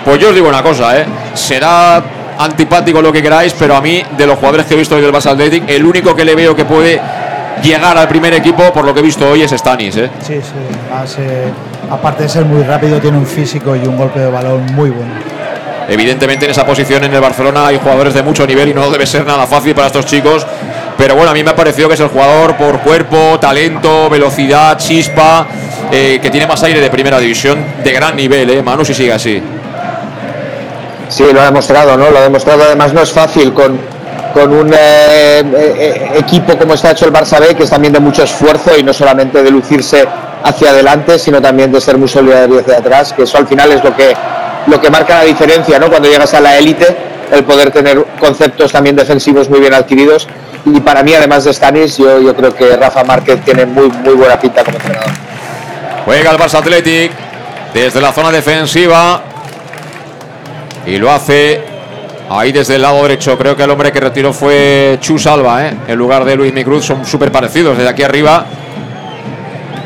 Pues yo os digo una cosa, ¿eh? Será antipático lo que queráis, pero a mí, de los jugadores que he visto hoy del Barça Athletic, el único que le veo que puede llegar al primer equipo, por lo que he visto hoy, es Stanis. ¿eh? Sí, sí. aparte de ser muy rápido, tiene un físico y un golpe de balón muy bueno. Evidentemente en esa posición en el Barcelona hay jugadores de mucho nivel y no debe ser nada fácil para estos chicos. Pero bueno, a mí me ha parecido que es el jugador por cuerpo, talento, velocidad, chispa, eh, que tiene más aire de primera división de gran nivel, ¿eh? Manu, si sigue así. Sí, lo ha demostrado, ¿no? Lo ha demostrado. Además, no es fácil con, con un eh, eh, equipo como está hecho el Barça B, que es también de mucho esfuerzo y no solamente de lucirse hacia adelante, sino también de ser muy solidario hacia atrás, que eso al final es lo que, lo que marca la diferencia, ¿no? Cuando llegas a la élite, el poder tener conceptos también defensivos muy bien adquiridos. Y para mí, además de Stanis, yo, yo creo que Rafa Márquez tiene muy, muy buena pinta como entrenador. Juega el Barça Athletic desde la zona defensiva. Y lo hace ahí desde el lado derecho. Creo que el hombre que retiró fue Chu Salva, ¿eh? en lugar de Luis Micruz. Son súper parecidos desde aquí arriba.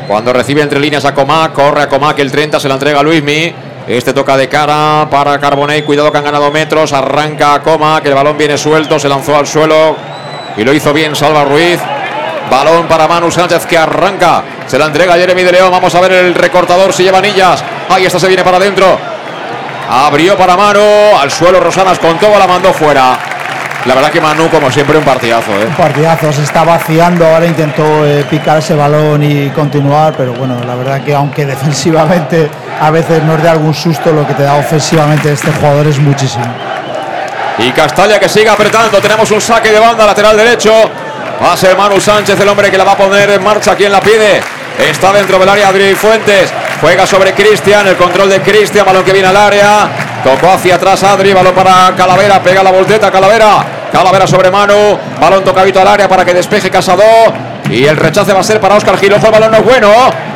Cuando recibe entre líneas a Comac, corre a Comac el 30, se la entrega a Luismi. Este toca de cara para Carbonell. Cuidado que han ganado metros. Arranca a Comac. El balón viene suelto. Se lanzó al suelo. Y lo hizo bien Salva Ruiz. Balón para Manu Sánchez que arranca. Se la entrega Jeremy de León. Vamos a ver el recortador si lleva anillas. Ahí está, se viene para adentro. Abrió para Manu. Al suelo Rosanas con todo, la mandó fuera. La verdad que Manu, como siempre, un partidazo. ¿eh? Un partidazo, se está vaciando, ahora intentó eh, picar ese balón y continuar, pero bueno, la verdad que aunque defensivamente a veces nos dé algún susto, lo que te da ofensivamente este jugador es muchísimo. Y Castalla que sigue apretando, tenemos un saque de banda lateral derecho. Va a ser Manu Sánchez el hombre que la va a poner en marcha, quien la pide. Está dentro del área Adri Fuentes. Juega sobre Cristian, el control de Cristian, balón que viene al área. Tocó hacia atrás Adri, balón para Calavera, pega la volteta Calavera. Calavera sobre Manu, balón tocadito al área para que despeje Casado. Y el rechace va a ser para Oscar Gil. Ojo, el balón no es bueno.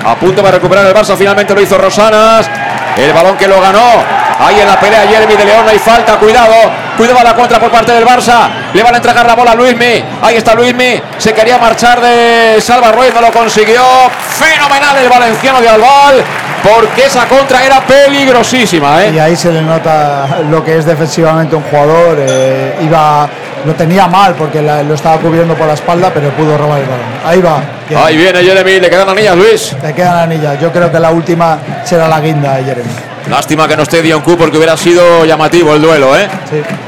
A punto de recuperar el Barça, finalmente lo hizo Rosanas. El balón que lo ganó. Ahí en la pelea Jeremy de León, hay falta, cuidado. Cuidado a la contra por parte del Barça. Le van a entregar la bola a Luismi. Ahí está Luismi. Se quería marchar de Salva Ruiz, no lo consiguió. Fenomenal el valenciano de Albal. Porque esa contra era peligrosísima. ¿eh? Y ahí se le nota lo que es defensivamente un jugador. eh, iba, lo tenía mal porque la- lo estaba cubriendo por la espalda, pero pudo robar el balón. Ahí va. Ahí viene Jeremy, le quedan anillas, Luis. Le quedan anillas. Yo creo que la última será la guinda de Jeremy. Lástima que no esté Dioncu porque hubiera sido llamativo el duelo, ¿eh?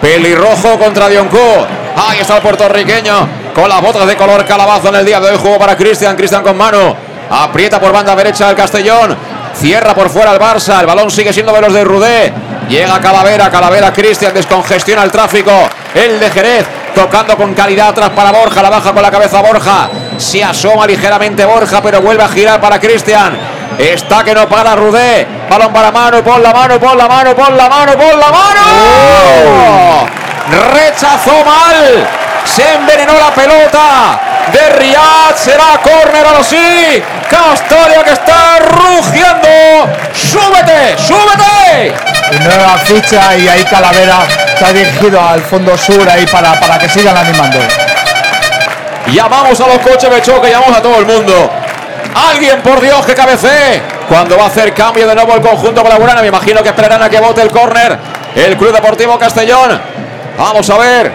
Pelirrojo contra Dioncu. Ahí está el puertorriqueño con las botas de color calabazo en el día de hoy. Juego para Cristian, Cristian con mano. Aprieta por banda derecha el Castellón. Cierra por fuera el Barça. El balón sigue siendo de los de Rudé. Llega Calavera, Calavera, Cristian descongestiona el tráfico. El de Jerez tocando con calidad atrás para Borja. La baja con la cabeza Borja. Se asoma ligeramente Borja, pero vuelve a girar para Cristian. Está que no para Rudé. Balón para mano, pon la mano, pon la mano, pon la mano, pon la mano. Rechazó mal. Se envenenó la pelota. De Riyad será córner ahora sí. Castalia que está rugiendo. ¡Súbete! ¡Súbete! Nueva ficha y ahí Calavera se ha dirigido al fondo sur ahí para, para que sigan animando. Llamamos a los coches de choque, llamamos a todo el mundo. Alguien, por Dios, que cabecee. Cuando va a hacer cambio de nuevo el conjunto Blaugrana, me imagino que esperarán a que vote el córner. El Club Deportivo Castellón. Vamos a ver.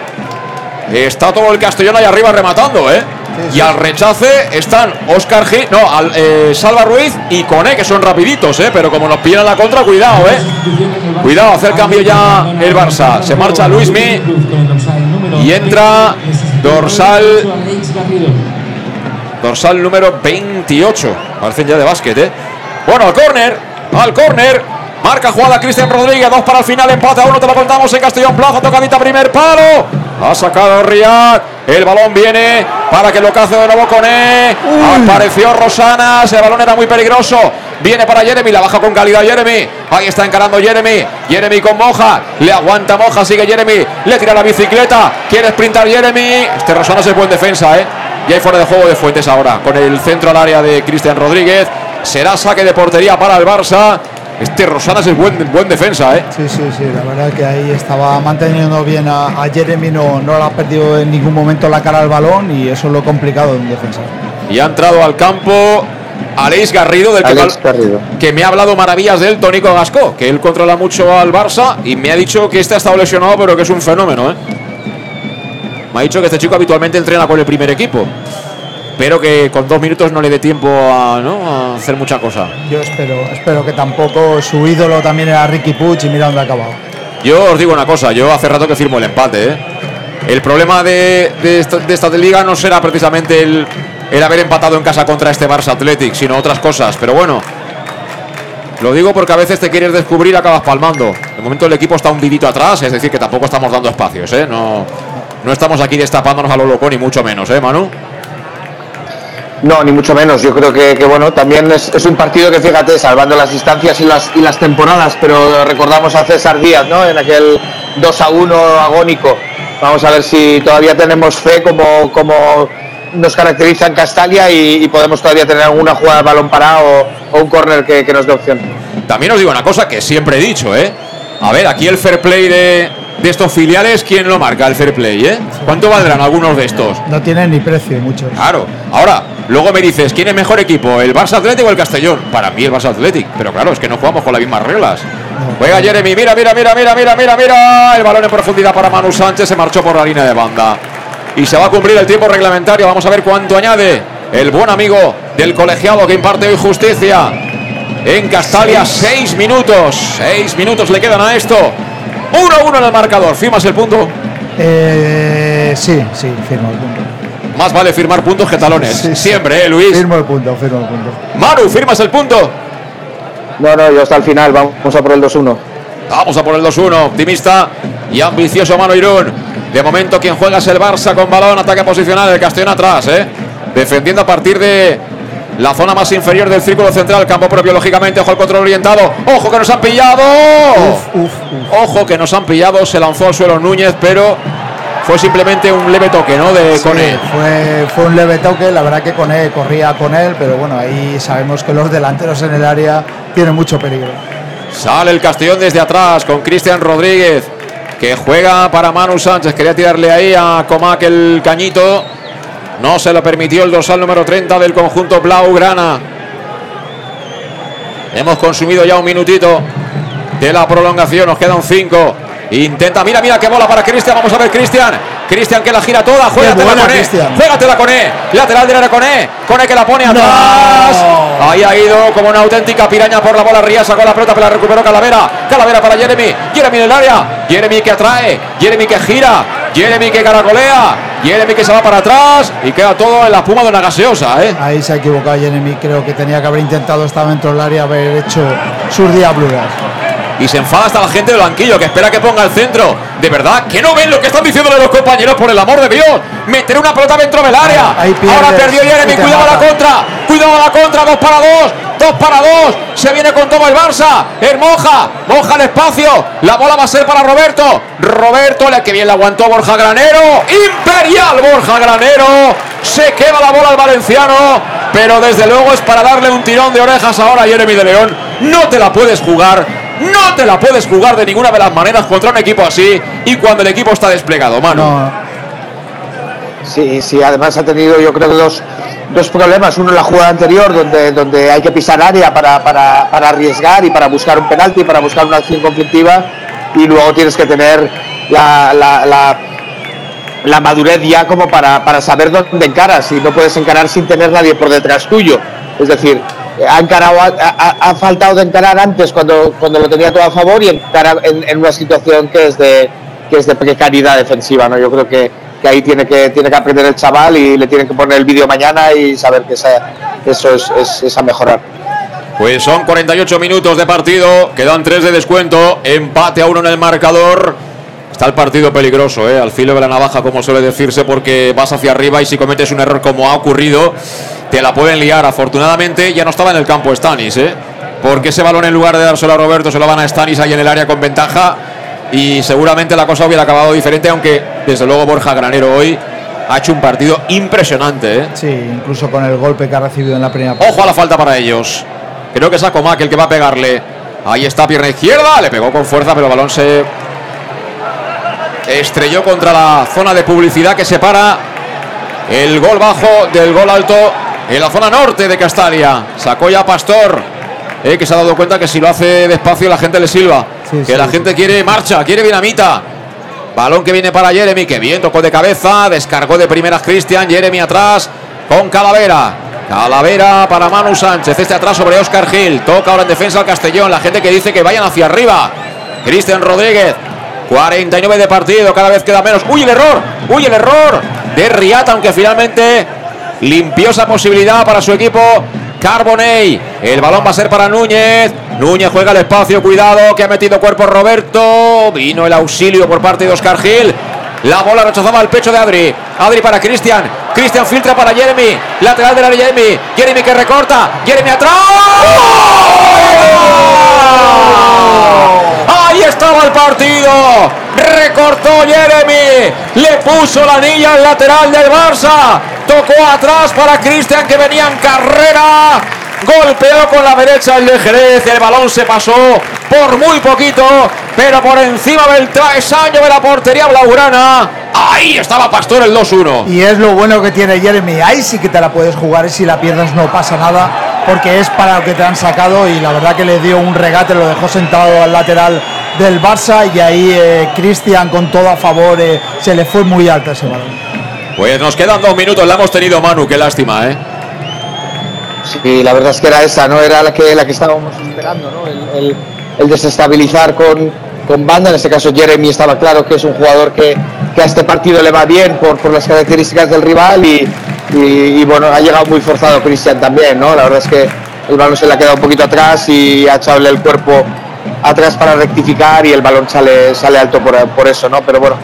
Está todo el Castellón ahí arriba rematando, ¿eh? Y al rechace están Oscar G, no, al, eh, Salva Ruiz y Cone, que son rapiditos, ¿eh? Pero como nos pillan la contra, cuidado, ¿eh? Cuidado, hacer cambio ya el Barça. Se marcha Luismi y entra dorsal dorsal número 28. Parecen ya de básquet, ¿eh? Bueno, al córner, al córner. Marca jugada Cristian Rodríguez, dos para el final, empate a uno, te lo contamos en Castellón Plaza, tocadita primer palo. Ha sacado Riyad, el balón viene para que lo cace de nuevo con E. Apareció Rosanas, el balón era muy peligroso. Viene para Jeremy, la baja con calidad Jeremy. Ahí está encarando Jeremy. Jeremy con Moja. Le aguanta Moja, sigue Jeremy. Le tira la bicicleta. Quiere sprintar Jeremy. Este Rosanas es buen defensa, ¿eh? Y hay fuera de juego de Fuentes ahora. Con el centro al área de Cristian Rodríguez. Será saque de portería para el Barça. Este Rosanas es buen, buen defensa, ¿eh? Sí, sí, sí, la verdad que ahí estaba manteniendo bien a, a Jeremy, no, no le ha perdido en ningún momento la cara al balón y eso es lo complicado de un defensa. Y ha entrado al campo Aleix Garrido, del que, Alex me, Garrido. que me ha hablado maravillas de él, Tónico Gasco, que él controla mucho al Barça y me ha dicho que este ha estado lesionado, pero que es un fenómeno, ¿eh? Me ha dicho que este chico habitualmente entrena con el primer equipo, pero que con dos minutos no le dé tiempo a, ¿no? a hacer mucha cosa. Yo espero, espero que tampoco su ídolo también era Ricky Puig y mira dónde ha acabado. Yo os digo una cosa, yo hace rato que firmo el empate. ¿eh? El problema de, de esta, de esta liga no será precisamente el, el haber empatado en casa contra este Barça Athletic, sino otras cosas. Pero bueno, lo digo porque a veces te quieres descubrir y acabas palmando. De momento el equipo está hundidito atrás, es decir, que tampoco estamos dando espacios. ¿eh? No, no estamos aquí destapándonos a lo loco, ni mucho menos, ¿eh, Manu? No, ni mucho menos. Yo creo que, que, bueno, también es, es un partido que, fíjate, salvando las distancias y las, y las temporadas, pero recordamos a César Díaz, ¿no? En aquel 2 a 1 agónico. Vamos a ver si todavía tenemos fe como, como nos caracteriza en Castalia y, y podemos todavía tener alguna jugada de balón parado o, o un córner que, que nos dé opción. También os digo una cosa que siempre he dicho, ¿eh? A ver, aquí el fair play de, de estos filiales, ¿quién lo marca el fair play, eh? ¿Cuánto valdrán algunos de estos? No tienen ni precio muchos. Claro. Ahora, luego me dices, ¿quién es mejor equipo? ¿El Barça Atlético o el Castellón? Para mí el Barça Atlético. Pero claro, es que no jugamos con las mismas reglas. Juega Jeremy, mira, mira, mira, mira, mira, mira, mira. El balón en profundidad para Manu Sánchez, se marchó por la línea de banda. y se va a cumplir el tiempo reglamentario. Vamos a ver cuánto añade el buen amigo del colegiado que imparte hoy justicia. En Castalia, seis minutos. Seis minutos le quedan a esto. 1-1 en el marcador. ¿Firmas el punto? Eh, sí, sí, firmo el punto. Más vale firmar puntos que talones. Siempre, ¿eh, Luis? Firmo el punto, firmo el punto. Maru, ¿firmas el punto? No, no, yo hasta el final, vamos a por el 2-1. Vamos a por el 2-1. Optimista y ambicioso Mano Irún. De momento quien juega es el Barça con balón, ataque posicional, el Castellón atrás, ¿eh? Defendiendo a partir de la zona más inferior del círculo central, campo propio lógicamente, ojo al control orientado, ojo que nos han pillado, ojo que nos han pillado, se lanzó al suelo Núñez, pero fue simplemente un leve toque, ¿no? De Sí, Cone. Fue, fue un leve toque, la verdad que Cone corría con él, pero bueno, ahí sabemos que los delanteros en el área tienen mucho peligro. Sale el Castellón desde atrás con Cristian Rodríguez, que juega para Manu Sánchez. Quería tirarle ahí a Comac el cañito. No se lo permitió el dorsal número 30 del conjunto Blaugrana. Hemos consumido ya un minutito de la prolongación. Nos quedan cinco. Intenta, mira, mira qué bola para Cristian. Vamos a ver, Cristian. Cristian que la gira toda. Juégatela buena, con E. Juégatela con E. Lateral derecha con E. Con E que la pone atrás. Ahí ha ido como una auténtica piraña por la bola. Ría sacó la pelota, pero la recuperó Calavera. Calavera para Jeremy. Jeremy en el área. Jeremy que atrae. Jeremy que gira. Jeremy que caracolea. Jeremy que se va para atrás. Y queda todo en la espuma de una gaseosa, ¿eh? Ahí se ha equivocado Jeremy, creo que tenía que haber intentado estar dentro del área, haber hecho sus diabluras. Y se enfada hasta la gente del banquillo que espera que ponga el centro. De verdad, que no ven lo que están diciéndole los compañeros, por el amor de Dios. Meter una pelota dentro del área. Ahí Ahora perdió Jeremy, cuidado a la contra. Cuidado a la contra, dos para dos. Dos para dos. Se viene con todo el Barça. El Moja. Moja el espacio. La bola va a ser para Roberto. Roberto, le que bien la aguantó Borja Granero. Imperial Borja Granero. Se queda la bola al valenciano. Pero desde luego es para darle un tirón de orejas ahora a Jeremy de León. No te la puedes jugar. No te la puedes jugar de ninguna de las maneras contra un equipo así y cuando el equipo está desplegado, mano. Sí, sí, además ha tenido yo creo dos, dos problemas. Uno en la jugada anterior, donde, donde hay que pisar área para, para, para arriesgar y para buscar un penalti, para buscar una acción conflictiva. Y luego tienes que tener la, la, la, madurez ya como para, para saber dónde encaras. Y no puedes encarar sin tener nadie por detrás tuyo. Es decir, ha, encarado, ha- ha faltado de encarar antes cuando, cuando lo tenía todo a favor y encarar en, en una situación que es de, que es de precariedad defensiva. ¿no? Yo creo que, que ahí tiene que, tiene que aprender el chaval y le tienen que poner el vídeo mañana y saber que esa- eso es, es, a mejorar. Pues son 48 minutos de partido, quedan 3 de descuento, empate a uno en el marcador. Está el partido peligroso, ¿eh? al filo de la navaja, como suele decirse, porque vas hacia arriba y si cometes un error como ha ocurrido, te la pueden liar. Afortunadamente ya no estaba en el campo Stanis, ¿eh? porque ese balón en lugar de dárselo a Roberto se lo van a Stanis ahí en el área con ventaja y seguramente la cosa hubiera acabado diferente, aunque desde luego Borja Granero hoy ha hecho un partido impresionante. ¿eh? Sí, incluso con el golpe que ha recibido en la primera parte. Ojo a la falta para ellos. Creo que es Acomac el que va a pegarle. Ahí está, pierna izquierda. Le pegó con fuerza, pero el balón se estrelló contra la zona de publicidad que separa el gol bajo del gol alto en la zona norte de Castalia. Sacó ya Pastor, eh, que se ha dado cuenta que si lo hace despacio la gente le silba. Sí, que sí, la sí. gente quiere marcha, quiere dinamita. Balón que viene para Jeremy, que bien tocó de cabeza, descargó de primeras Cristian, Jeremy atrás con Calavera. Calavera para Manu Sánchez, este atrás sobre Oscar Gil, toca ahora en defensa al Castellón, la gente que dice que vayan hacia arriba. Cristian Rodríguez, 49 de partido, cada vez queda menos. ¡Uy, el error! ¡Uy, el error! De Riata, aunque finalmente limpió esa posibilidad para su equipo. Carbonell, el balón va a ser para Núñez. Núñez juega el espacio, cuidado, que ha metido cuerpo Roberto. Vino el auxilio por parte de Oscar Gil. La bola rechazaba al pecho de Adri. Adri para Cristian. Cristian filtra para Jeremy. Lateral de la Jeremy. Jeremy que recorta. Jeremy atrás. Ahí estaba el partido. Recortó Jeremy. Le puso la anilla al lateral del Barça. Tocó atrás para Cristian que venía en carrera. Golpeó con la derecha el de Jerez. El balón se pasó por muy poquito, pero por encima del travesaño de la portería blaugrana. Ahí estaba Pastor el 2-1. Y es lo bueno que tiene Jeremy. Ahí sí que te la puedes jugar y si la pierdes no pasa nada porque es para lo que te han sacado y la verdad que le dio un regate, lo dejó sentado al lateral del Barça y ahí eh, Cristian con todo a favor eh, se le fue muy alto ese balón. Pues nos quedan dos minutos, la hemos tenido Manu, qué lástima, ¿eh? Sí, la verdad es que era esa, ¿no? Era la que, la que estábamos esperando, ¿no? El, el, desestabilizar con, con, banda. En este caso, Jeremy estaba claro que es un jugador que, que a este partido le va bien por, por las características del rival y, y, bueno, ha llegado muy forzado Cristian también, ¿no? La verdad es que el balón se le ha quedado un poquito atrás y ha echado el cuerpo atrás para rectificar y el balón sale, sale alto por, por eso, ¿no? Pero bueno,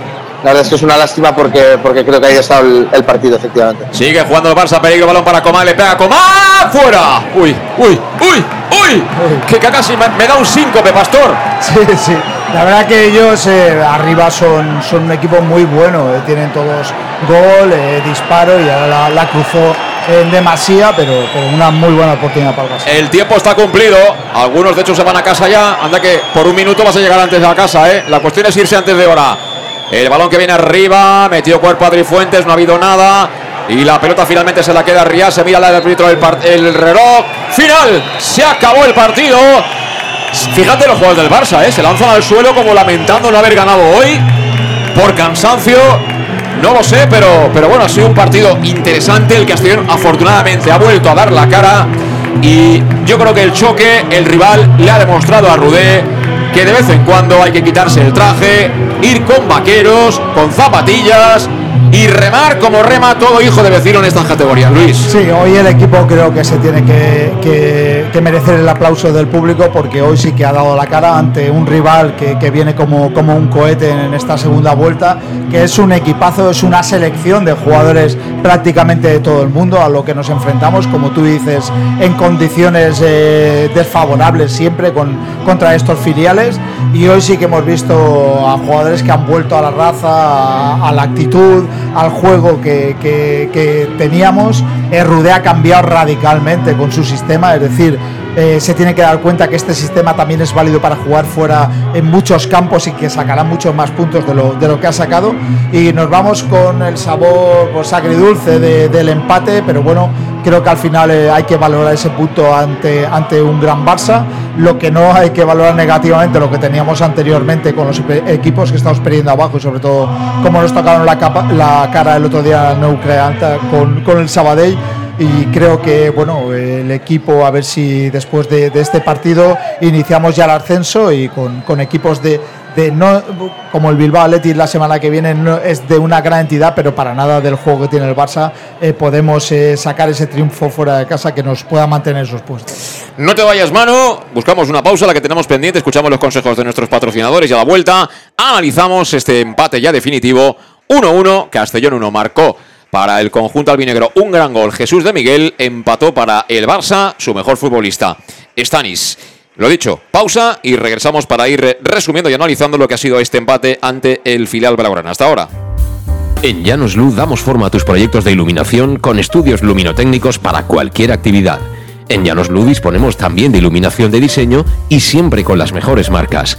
la verdad es que es una lástima porque, porque creo que ahí ha estado el, partido, efectivamente. Sigue jugando el Barça, peligro, balón para Coman, le pega Coman, fuera. Uy, uy, uy, uy. Que casi me, da un síncope, Pastor. Sí, sí. La verdad que ellos eh, arriba son, son un equipo muy bueno. Eh. Tienen todos gol, eh, disparo y ahora la, cruzó en demasía, pero, una muy buena oportunidad para el Barça. El tiempo está cumplido. Algunos, de hecho, se van a casa ya. Anda que por un minuto vas a llegar antes de la casa, ¿eh? La cuestión es irse antes de hora. El balón que viene arriba, metió cuerpo Adri Fuentes, no ha habido nada. Y la pelota finalmente se la queda a se mira el árbitro del el reloj. Final, se acabó el partido. Fíjate los jugadores del Barça, ¿eh? se lanzan al suelo como lamentando no haber ganado hoy por cansancio. No lo sé, pero, pero bueno, ha sido un partido interesante. El Castellón afortunadamente ha vuelto a dar la cara. Y yo creo que el choque, el rival le ha demostrado a Rudé que de vez en cuando hay que quitarse el traje, ir con vaqueros, con zapatillas y remar como rema todo hijo de vecino en estas categorías, Luis. Sí, hoy el equipo creo que se tiene que, merecer el aplauso del público porque hoy sí que ha dado la cara ante un rival que, viene como, como un cohete en esta segunda vuelta, que es un equipazo, es una selección de jugadores prácticamente de todo el mundo a lo que nos enfrentamos, como tú dices, en condiciones eh, desfavorables siempre con, contra estos filiales y hoy sí que hemos visto a jugadores que han vuelto a la raza, a la actitud, al juego que, teníamos. Eh, Rude ha cambiado radicalmente con su sistema, es decir, eh, se tiene que dar cuenta que este sistema también es válido para jugar fuera en muchos campos y que sacará muchos más puntos de lo, de lo que ha sacado. Y nos vamos con el sabor pues, agridulce del empate, pero bueno, creo que al final eh, hay que valorar ese punto ante, ante un gran Barça. Lo que no hay que valorar negativamente, lo que teníamos anteriormente con los equipos que estamos perdiendo abajo y sobre todo cómo nos tocaron la, la cara el otro día en Ucrania con, con el Sabadell y creo que bueno el equipo a ver si después de, este partido iniciamos ya el ascenso y con, equipos de, no como el Bilbao Athletic la semana que viene es de una gran entidad pero para nada del juego que tiene el Barça eh, podemos eh, sacar ese triunfo fuera de casa que nos pueda mantener esos puestos. No te vayas mano buscamos una pausa la que tenemos pendiente. Escuchamos los consejos de nuestros patrocinadores y a la vuelta analizamos este empate ya definitivo. 1-1 Castellón 1 marcó para el conjunto albinegro. Un gran gol. Jesús de Miguel empató para el Barça, su mejor futbolista. Stanis. Lo dicho, pausa y regresamos para ir resumiendo y analizando lo que ha sido este empate ante el filial Blaugrana. Hasta ahora. En Llanos Luz damos forma a tus proyectos de iluminación con estudios luminotécnicos para cualquier actividad. En Llanos Luz disponemos también de iluminación de diseño y siempre con las mejores marcas.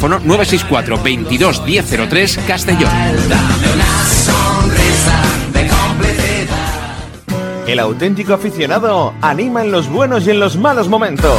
964 22 1003 Castellón. El auténtico aficionado anima en los buenos y en los malos momentos.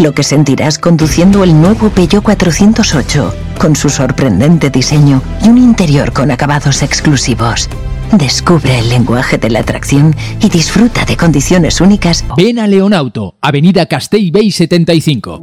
Lo que sentirás conduciendo el nuevo Peugeot 408, con su sorprendente diseño y un interior con acabados exclusivos. Descubre el lenguaje de la atracción y disfruta de condiciones únicas. Ven a Leonauto, Avenida Castell Bay 75.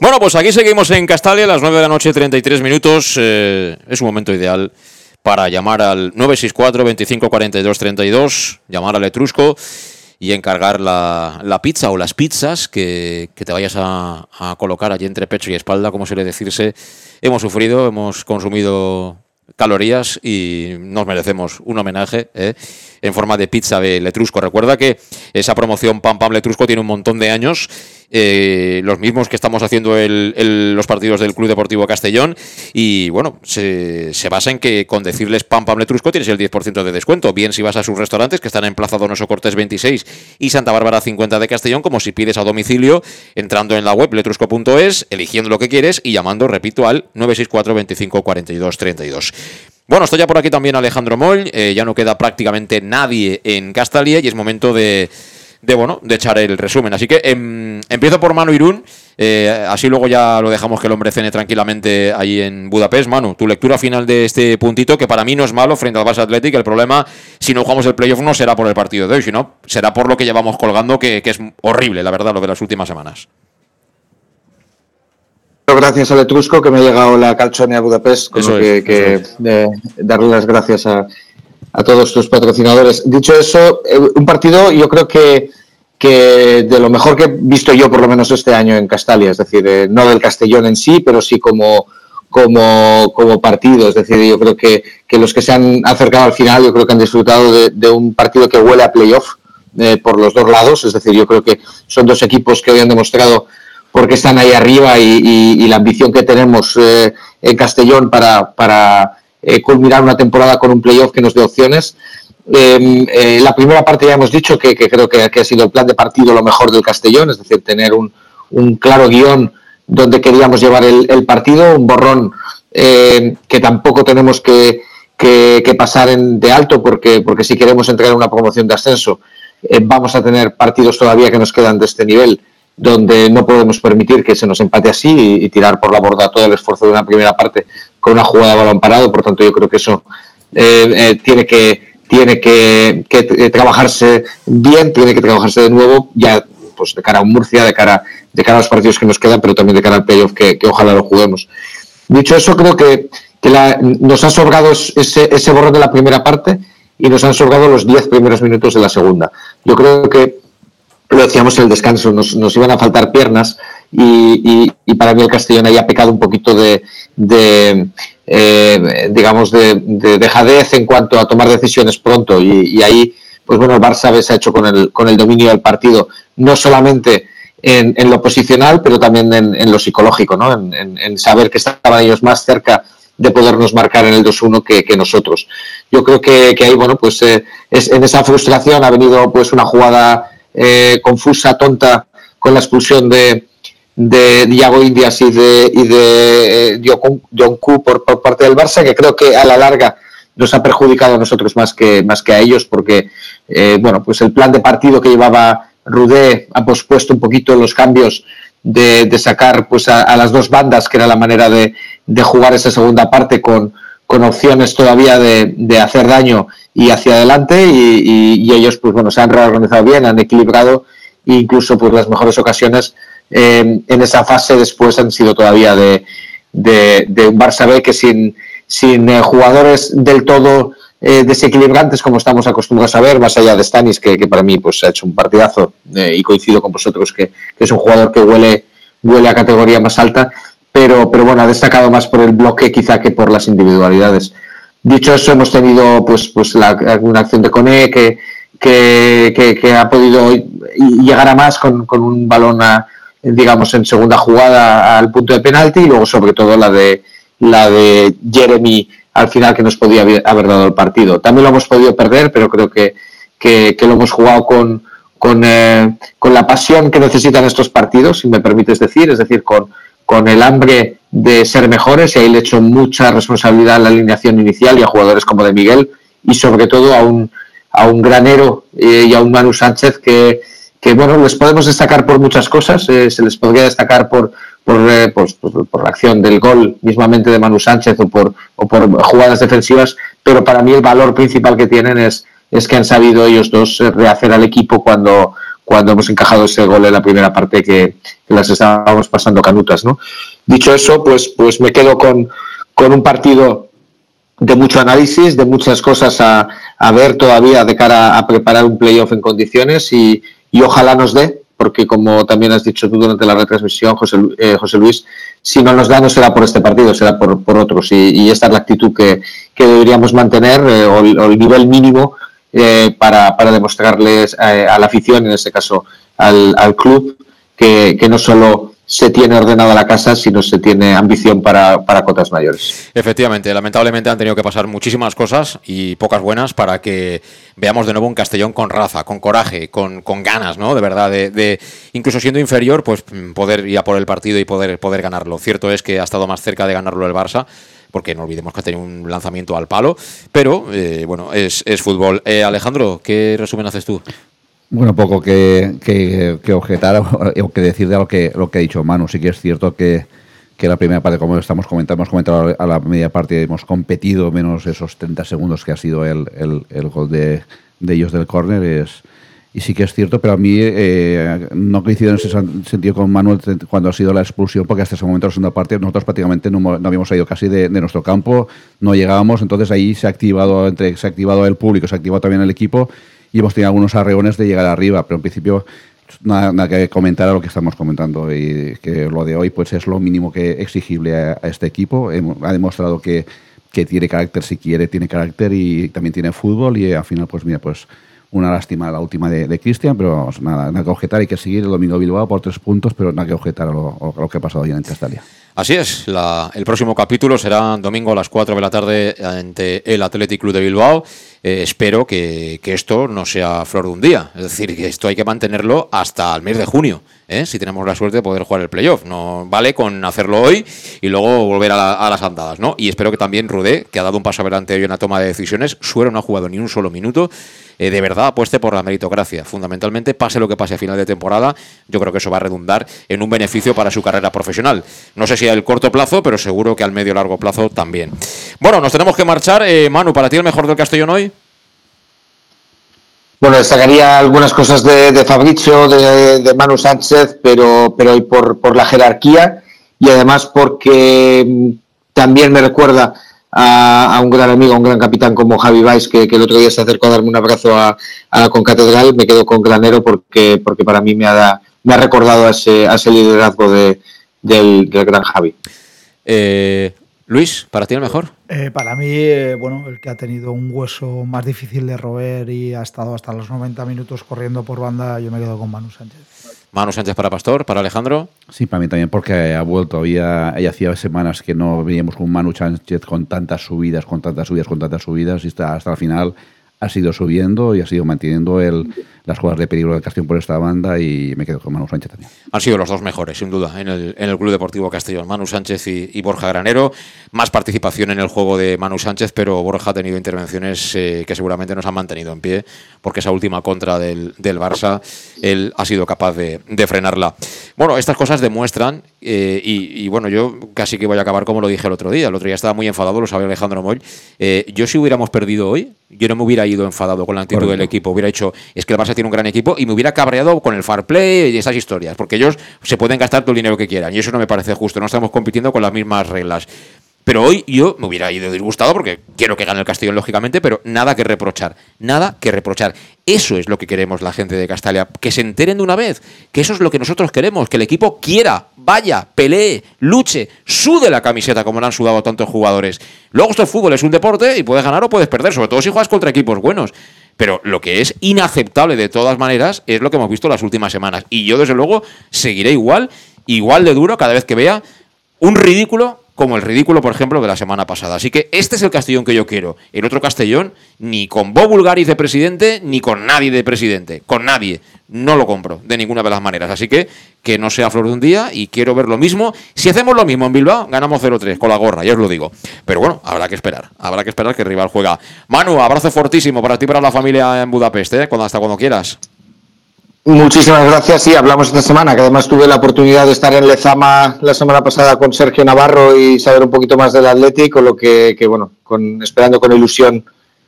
Bueno, pues aquí seguimos en Castalia, a las 9 de la noche, 33 minutos. Eh, es un momento ideal para llamar al 964 25 42 32, llamar al Etrusco y encargar la, la pizza o las pizzas que, que te vayas a, a, colocar allí entre pecho y espalda, como suele decirse. Hemos sufrido, hemos consumido calorías y nos merecemos un homenaje ¿eh? en forma de pizza de Letrusco. Recuerda que esa promoción Pam Pam Letrusco tiene un montón de años eh, los mismos que estamos haciendo los partidos del Club Deportivo Castellón. Y bueno, se, se, basa en que con decirles Pam Pam Letrusco tienes el 10% de descuento. Bien si vas a sus restaurantes que están en Plaza Donoso Cortés 26 y Santa Bárbara 50 de Castellón, como si pides a domicilio entrando en la web letrusco.es, eligiendo lo que quieres y llamando, repito, al 964 25 42 32. Bueno, estoy ya por aquí también Alejandro Moll, eh, ya no queda prácticamente nadie en Castalia y es momento de de bueno, de echar el resumen. Así que em, empiezo por Manu Irún, eh, así luego ya lo dejamos que el hombre cene tranquilamente ahí en Budapest. Manu, tu lectura final de este puntito, que para mí no es malo frente al Barça Athletic. El problema, si no jugamos el playoff, no será por el partido de hoy, sino será por lo que llevamos colgando, que, que es horrible, la verdad, lo de las últimas semanas. Gracias al Etrusco que me ha llegado la calzonia a Budapest, con Eso lo que, es, que eso eh, darle las gracias a, a todos tus patrocinadores. Dicho eso, eh, un partido yo creo que, que de lo mejor que he visto yo por lo menos este año en Castalia, es decir, eh, no del Castellón en sí, pero sí como, como, como partido. Es decir, yo creo que, que, los que se han acercado al final, yo creo que han disfrutado de, un partido que huele a playoff eh, por los dos lados. Es decir, yo creo que son dos equipos que hoy han demostrado porque están ahí arriba y la ambición que tenemos eh, en Castellón para, para eh, culminar una temporada con un playoff que nos dé opciones. Eh, eh, la primera parte ya hemos dicho que, creo que, ha sido el plan de partido lo mejor del Castellón, es decir, tener un, claro guion donde queríamos llevar el, partido, un borrón eh, que tampoco tenemos que, pasar en, de alto porque, porque si queremos entrar en una promoción de ascenso eh, vamos a tener partidos todavía que nos quedan de este nivel donde no podemos permitir que se nos empate así y, tirar por la borda todo el esfuerzo de una primera parte con una jugada de balón parado. Por tanto, yo creo que eso eh, eh, tiene que tiene que, que, trabajarse bien, tiene que trabajarse de nuevo ya pues de cara a Murcia, de cara, de cara a los partidos que nos quedan, pero también de cara al playoff que, ojalá lo juguemos. Dicho eso, creo que, que la, nos ha sobrado ese, ese borrón de la primera parte y nos han sobrado los 10 primeros minutos de la segunda. Yo creo que lo decíamos en el descanso, nos, nos iban a faltar piernas y, y, y, para mí el Castellón ahí ha pecado un poquito de, de eh, digamos, de, de, dejadez en cuanto a tomar decisiones pronto y, ahí, pues bueno, el Barça se ha hecho con el, con el dominio del partido, no solamente en, en lo posicional, pero también en, lo psicológico, ¿no? En, saber que estaban ellos más cerca de podernos marcar en el 2-1 que, nosotros. Yo creo que, que ahí, bueno, pues eh, es, en esa frustración ha venido pues una jugada eh, confusa, tonta, con la expulsión de, de Diago Indias y de, y de eh, John Ku por, por, parte del Barça, que creo que a la larga nos ha perjudicado a nosotros más que, más que a ellos, porque eh, bueno, pues el plan de partido que llevaba Rudé ha pospuesto un poquito los cambios de, de sacar pues a, a, las dos bandas, que era la manera de, de jugar esa segunda parte con, con opciones todavía de, de, hacer daño y hacia adelante y, y, y, ellos pues bueno se han reorganizado bien, han equilibrado e incluso pues las mejores ocasiones eh, en esa fase después han sido todavía de, de, un Barça B que sin, eh, jugadores del todo eh, desequilibrantes como estamos acostumbrados a ver, más allá de Stanis, que, que para mí pues, ha hecho un partidazo y coincido con vosotros que, es un jugador que huele, huele a categoría más alta, pero, pero bueno, ha destacado más por el bloque quizá que por las individualidades. Dicho eso, hemos tenido pues, pues la, una acción de Cone que, que, que, que ha podido llegar a más con, con un balón a, digamos en segunda jugada al punto de penalti y luego sobre todo la de la de Jeremy al final que nos podía haber dado el partido. También lo hemos podido perder, pero creo que, que, lo hemos jugado con, con, eh, con, la pasión que necesitan estos partidos, si me permites decir, es decir, con, con el hambre de ser mejores y ahí le echo mucha responsabilidad a la alineación inicial y a jugadores como de Miguel y sobre todo a un, a un granero eh, y a un Manu Sánchez que, que, bueno, les podemos destacar por muchas cosas, eh, se les podría destacar por, por, pues, por, la acción del gol mismamente de Manu Sánchez o por, o por jugadas defensivas, pero para mí el valor principal que tienen es, es que han sabido ellos dos rehacer al equipo cuando, cuando hemos encajado ese gol en la primera parte que, las estábamos pasando canutas, ¿no? Dicho eso, pues, pues me quedo con, con un partido de mucho análisis, de muchas cosas a ver todavía de cara a preparar un playoff en condiciones y, y ojalá nos dé, porque como también has dicho tú durante la retransmisión, José, eh, José Luis, si no nos da no será por este partido, será por, por otros. Y, esta es la actitud que, que deberíamos mantener, eh, o, el, nivel mínimo eh, para, para, demostrarles a la afición, en este caso al, al club, que, que no solo se tiene ordenada la casa, sino se tiene ambición para, para cotas mayores. Efectivamente, lamentablemente han tenido que pasar muchísimas cosas y pocas buenas para que veamos de nuevo un Castellón con raza, con coraje, con, con ganas, ¿no? De verdad, de, de, incluso siendo inferior, pues poder ir a por el partido y poder, poder ganarlo. Cierto es que ha estado más cerca de ganarlo el Barça porque no olvidemos que ha tenido un lanzamiento al palo, pero eh, bueno, es, es fútbol. Eh, Alejandro, ¿qué resumen haces tú? Bueno, poco que, que, objetar o que decir de lo que, lo que ha dicho Manu. Sí que es cierto que, que la primera parte, como estamos comentando, hemos comentado a la media parte, hemos competido menos esos 30 segundos que ha sido el, el, gol de, de, ellos del córner. Es, y sí que es cierto, pero a mí eh, no coincido en ese sentido con Manuel cuando ha sido la expulsión, porque hasta ese momento, la segunda parte, nosotros prácticamente no, no habíamos salido casi de, de, nuestro campo, no llegábamos, entonces ahí se ha activado, entre, se ha activado el público, se ha activado también el equipo y hemos tenido algunos arreones de llegar arriba, pero en principio nada, que comentar a lo que estamos comentando y que lo de hoy pues es lo mínimo que exigible a, este equipo. Ha demostrado que, que, tiene carácter si quiere, tiene carácter y también tiene fútbol y al final pues mira pues una lástima la última de, Cristian, pero nada, nada que objetar, hay que seguir el domingo Bilbao por tres puntos, pero nada que objetar a lo, lo que ha pasado hoy en Castalia. Así es, el próximo capítulo será domingo a las 4 de la tarde ante el Athletic Club de Bilbao. Eh, espero que, esto no sea flor de un día, es decir, que esto hay que mantenerlo hasta el mes de junio, ¿eh? si tenemos la suerte de poder jugar el playoff. No vale con hacerlo hoy y luego volver a, las andadas, ¿no? Y espero que también Rudé, que ha dado un paso adelante hoy en la toma de decisiones, Suero no ha jugado ni un solo minuto eh, de verdad apueste por la meritocracia. Fundamentalmente, pase lo que pase a final de temporada, yo creo que eso va a redundar en un beneficio para su carrera profesional. No sé si a el corto plazo, pero seguro que al medio largo plazo también. Bueno, nos tenemos que marchar. Manu, ¿para ti el mejor del Castellón hoy? Bueno, destacaría algunas cosas de, de Fabricio, de, Manu Sánchez, pero, pero por, por la jerarquía y además porque mm, también me recuerda a, un gran amigo, a un gran capitán como Javi Valls, que, que, el otro día se acercó a darme un abrazo a, a la concatedral, me quedo con Granero porque, porque para mí me ha, me ha recordado a ese, a ese liderazgo de, del, del, gran Javi. Eh, Luis, ¿para ti el mejor? Eh, para mí, eh, bueno, el que ha tenido un hueso más difícil de roer y ha estado hasta los 90 minutos corriendo por banda, yo me quedo con Manu Sánchez. Manu Sánchez para Pastor, para Alejandro. Sí, para mí también, porque ha vuelto. Había, ya hacía semanas que no veíamos con Manu Sánchez con tantas subidas, con tantas subidas, con tantas subidas, y hasta, hasta el final ha sido subiendo y ha sido manteniendo el, las jugadas de peligro de Castellón por esta banda y me quedo con Manu Sánchez también. Han sido los dos mejores, sin duda, en el, en el Club Deportivo Castellón, Manu Sánchez y, y, Borja Granero. Más participación en el juego de Manu Sánchez, pero Borja ha tenido intervenciones eh, que seguramente nos han mantenido en pie, porque esa última contra del, del Barça, él ha sido capaz de, de frenarla. Bueno, estas cosas demuestran, eh, y, y, bueno, yo casi que voy a acabar como lo dije el otro día. El otro día estaba muy enfadado, lo sabe Alejandro Moll. Eh, yo si hubiéramos perdido hoy, yo no me hubiera ido enfadado con la actitud Correcto. del equipo. Hubiera hecho, es que el Barça tiene un gran equipo y me hubiera cabreado con el fair play y esas historias, porque ellos se pueden gastar todo el dinero que quieran y eso no me parece justo. No estamos compitiendo con las mismas reglas. Pero hoy yo me hubiera ido disgustado porque quiero que gane el Castellón, lógicamente, pero nada que reprochar. Nada que reprochar. Eso es lo que queremos la gente de Castalia. Que se enteren de una vez. Que eso es lo que nosotros queremos. Que el equipo quiera, vaya, pelee, luche, sude la camiseta como lo han sudado tantos jugadores. Luego esto el fútbol es un deporte y puedes ganar o puedes perder, sobre todo si juegas contra equipos buenos. Pero lo que es inaceptable de todas maneras es lo que hemos visto las últimas semanas. Y yo, desde luego, seguiré igual, igual de duro cada vez que vea un ridículo como el ridículo, por ejemplo, de la semana pasada. Así que este es el Castellón que yo quiero. El otro Castellón, ni con Bob Bulgaris de presidente, ni con nadie de presidente. Con nadie. No lo compro de ninguna de las maneras. Así que que no sea flor de un día y quiero ver lo mismo. Si hacemos lo mismo en Bilbao, ganamos 0-3 con la gorra, ya os lo digo. Pero bueno, habrá que esperar. Habrá que esperar que el rival juega. Manu, abrazo fortísimo para ti y para la familia en Budapest, ¿eh? hasta cuando quieras. Muchísimas gracias. Sí, hablamos esta semana, que además tuve la oportunidad de estar en Lezama la semana pasada con Sergio Navarro y saber un poquito más del Atlético, lo que, bueno, con, esperando con ilusión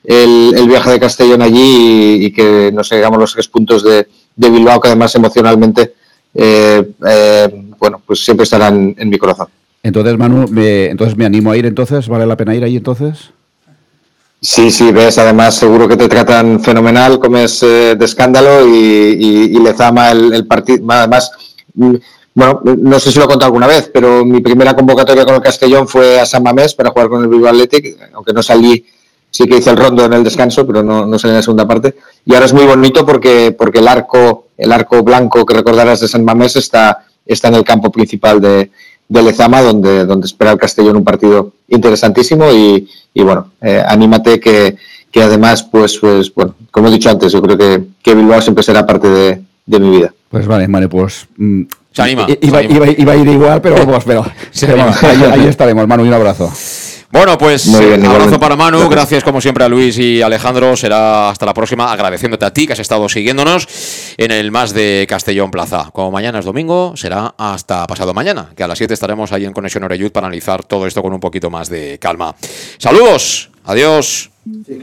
el, viaje de Castellón allí y, que nos llegamos los tres puntos de, de Bilbao, que además emocionalmente, eh, eh, bueno, pues siempre estarán en mi corazón. Entonces, Manu, me, entonces me animo a ir entonces, ¿vale la pena ir ahí entonces? Sí, sí, ves, además seguro que te tratan fenomenal, comes eh, de escándalo y, y, y Lezama el, el partido, además, mm, bueno, no sé si lo he contado alguna vez, pero mi primera convocatoria con el Castellón fue a San Mamés para jugar con el Bilbao Athletic, aunque no salí, sí que hice el rondo en el descanso, pero no, no salí en la segunda parte, y ahora es muy bonito porque, porque el arco, el arco blanco que recordarás de San Mamés está, está en el campo principal de, de Lezama, donde, donde espera el Castellón un partido interesantísimo y, y bueno, eh, anímate que, que, además, pues, pues, bueno, como he dicho antes, yo creo que, que Bilbao siempre será parte de, de, mi vida. Pues vale, vale, pues... Mm, se anima. Iba, se anima. Iba, iba, a ir igual, pero vamos, pero, pero ahí, ahí, estaremos, Manu, un abrazo. Bueno, pues bien, abrazo para Manu, gracias como siempre a Luis y Alejandro, será hasta la próxima, agradeciéndote a ti que has estado siguiéndonos en el más de Castellón Plaza. Como mañana es domingo, será hasta pasado mañana, que a las 7 estaremos ahí en Conexión Oreyud para analizar todo esto con un poquito más de calma. Saludos, adiós. Sí.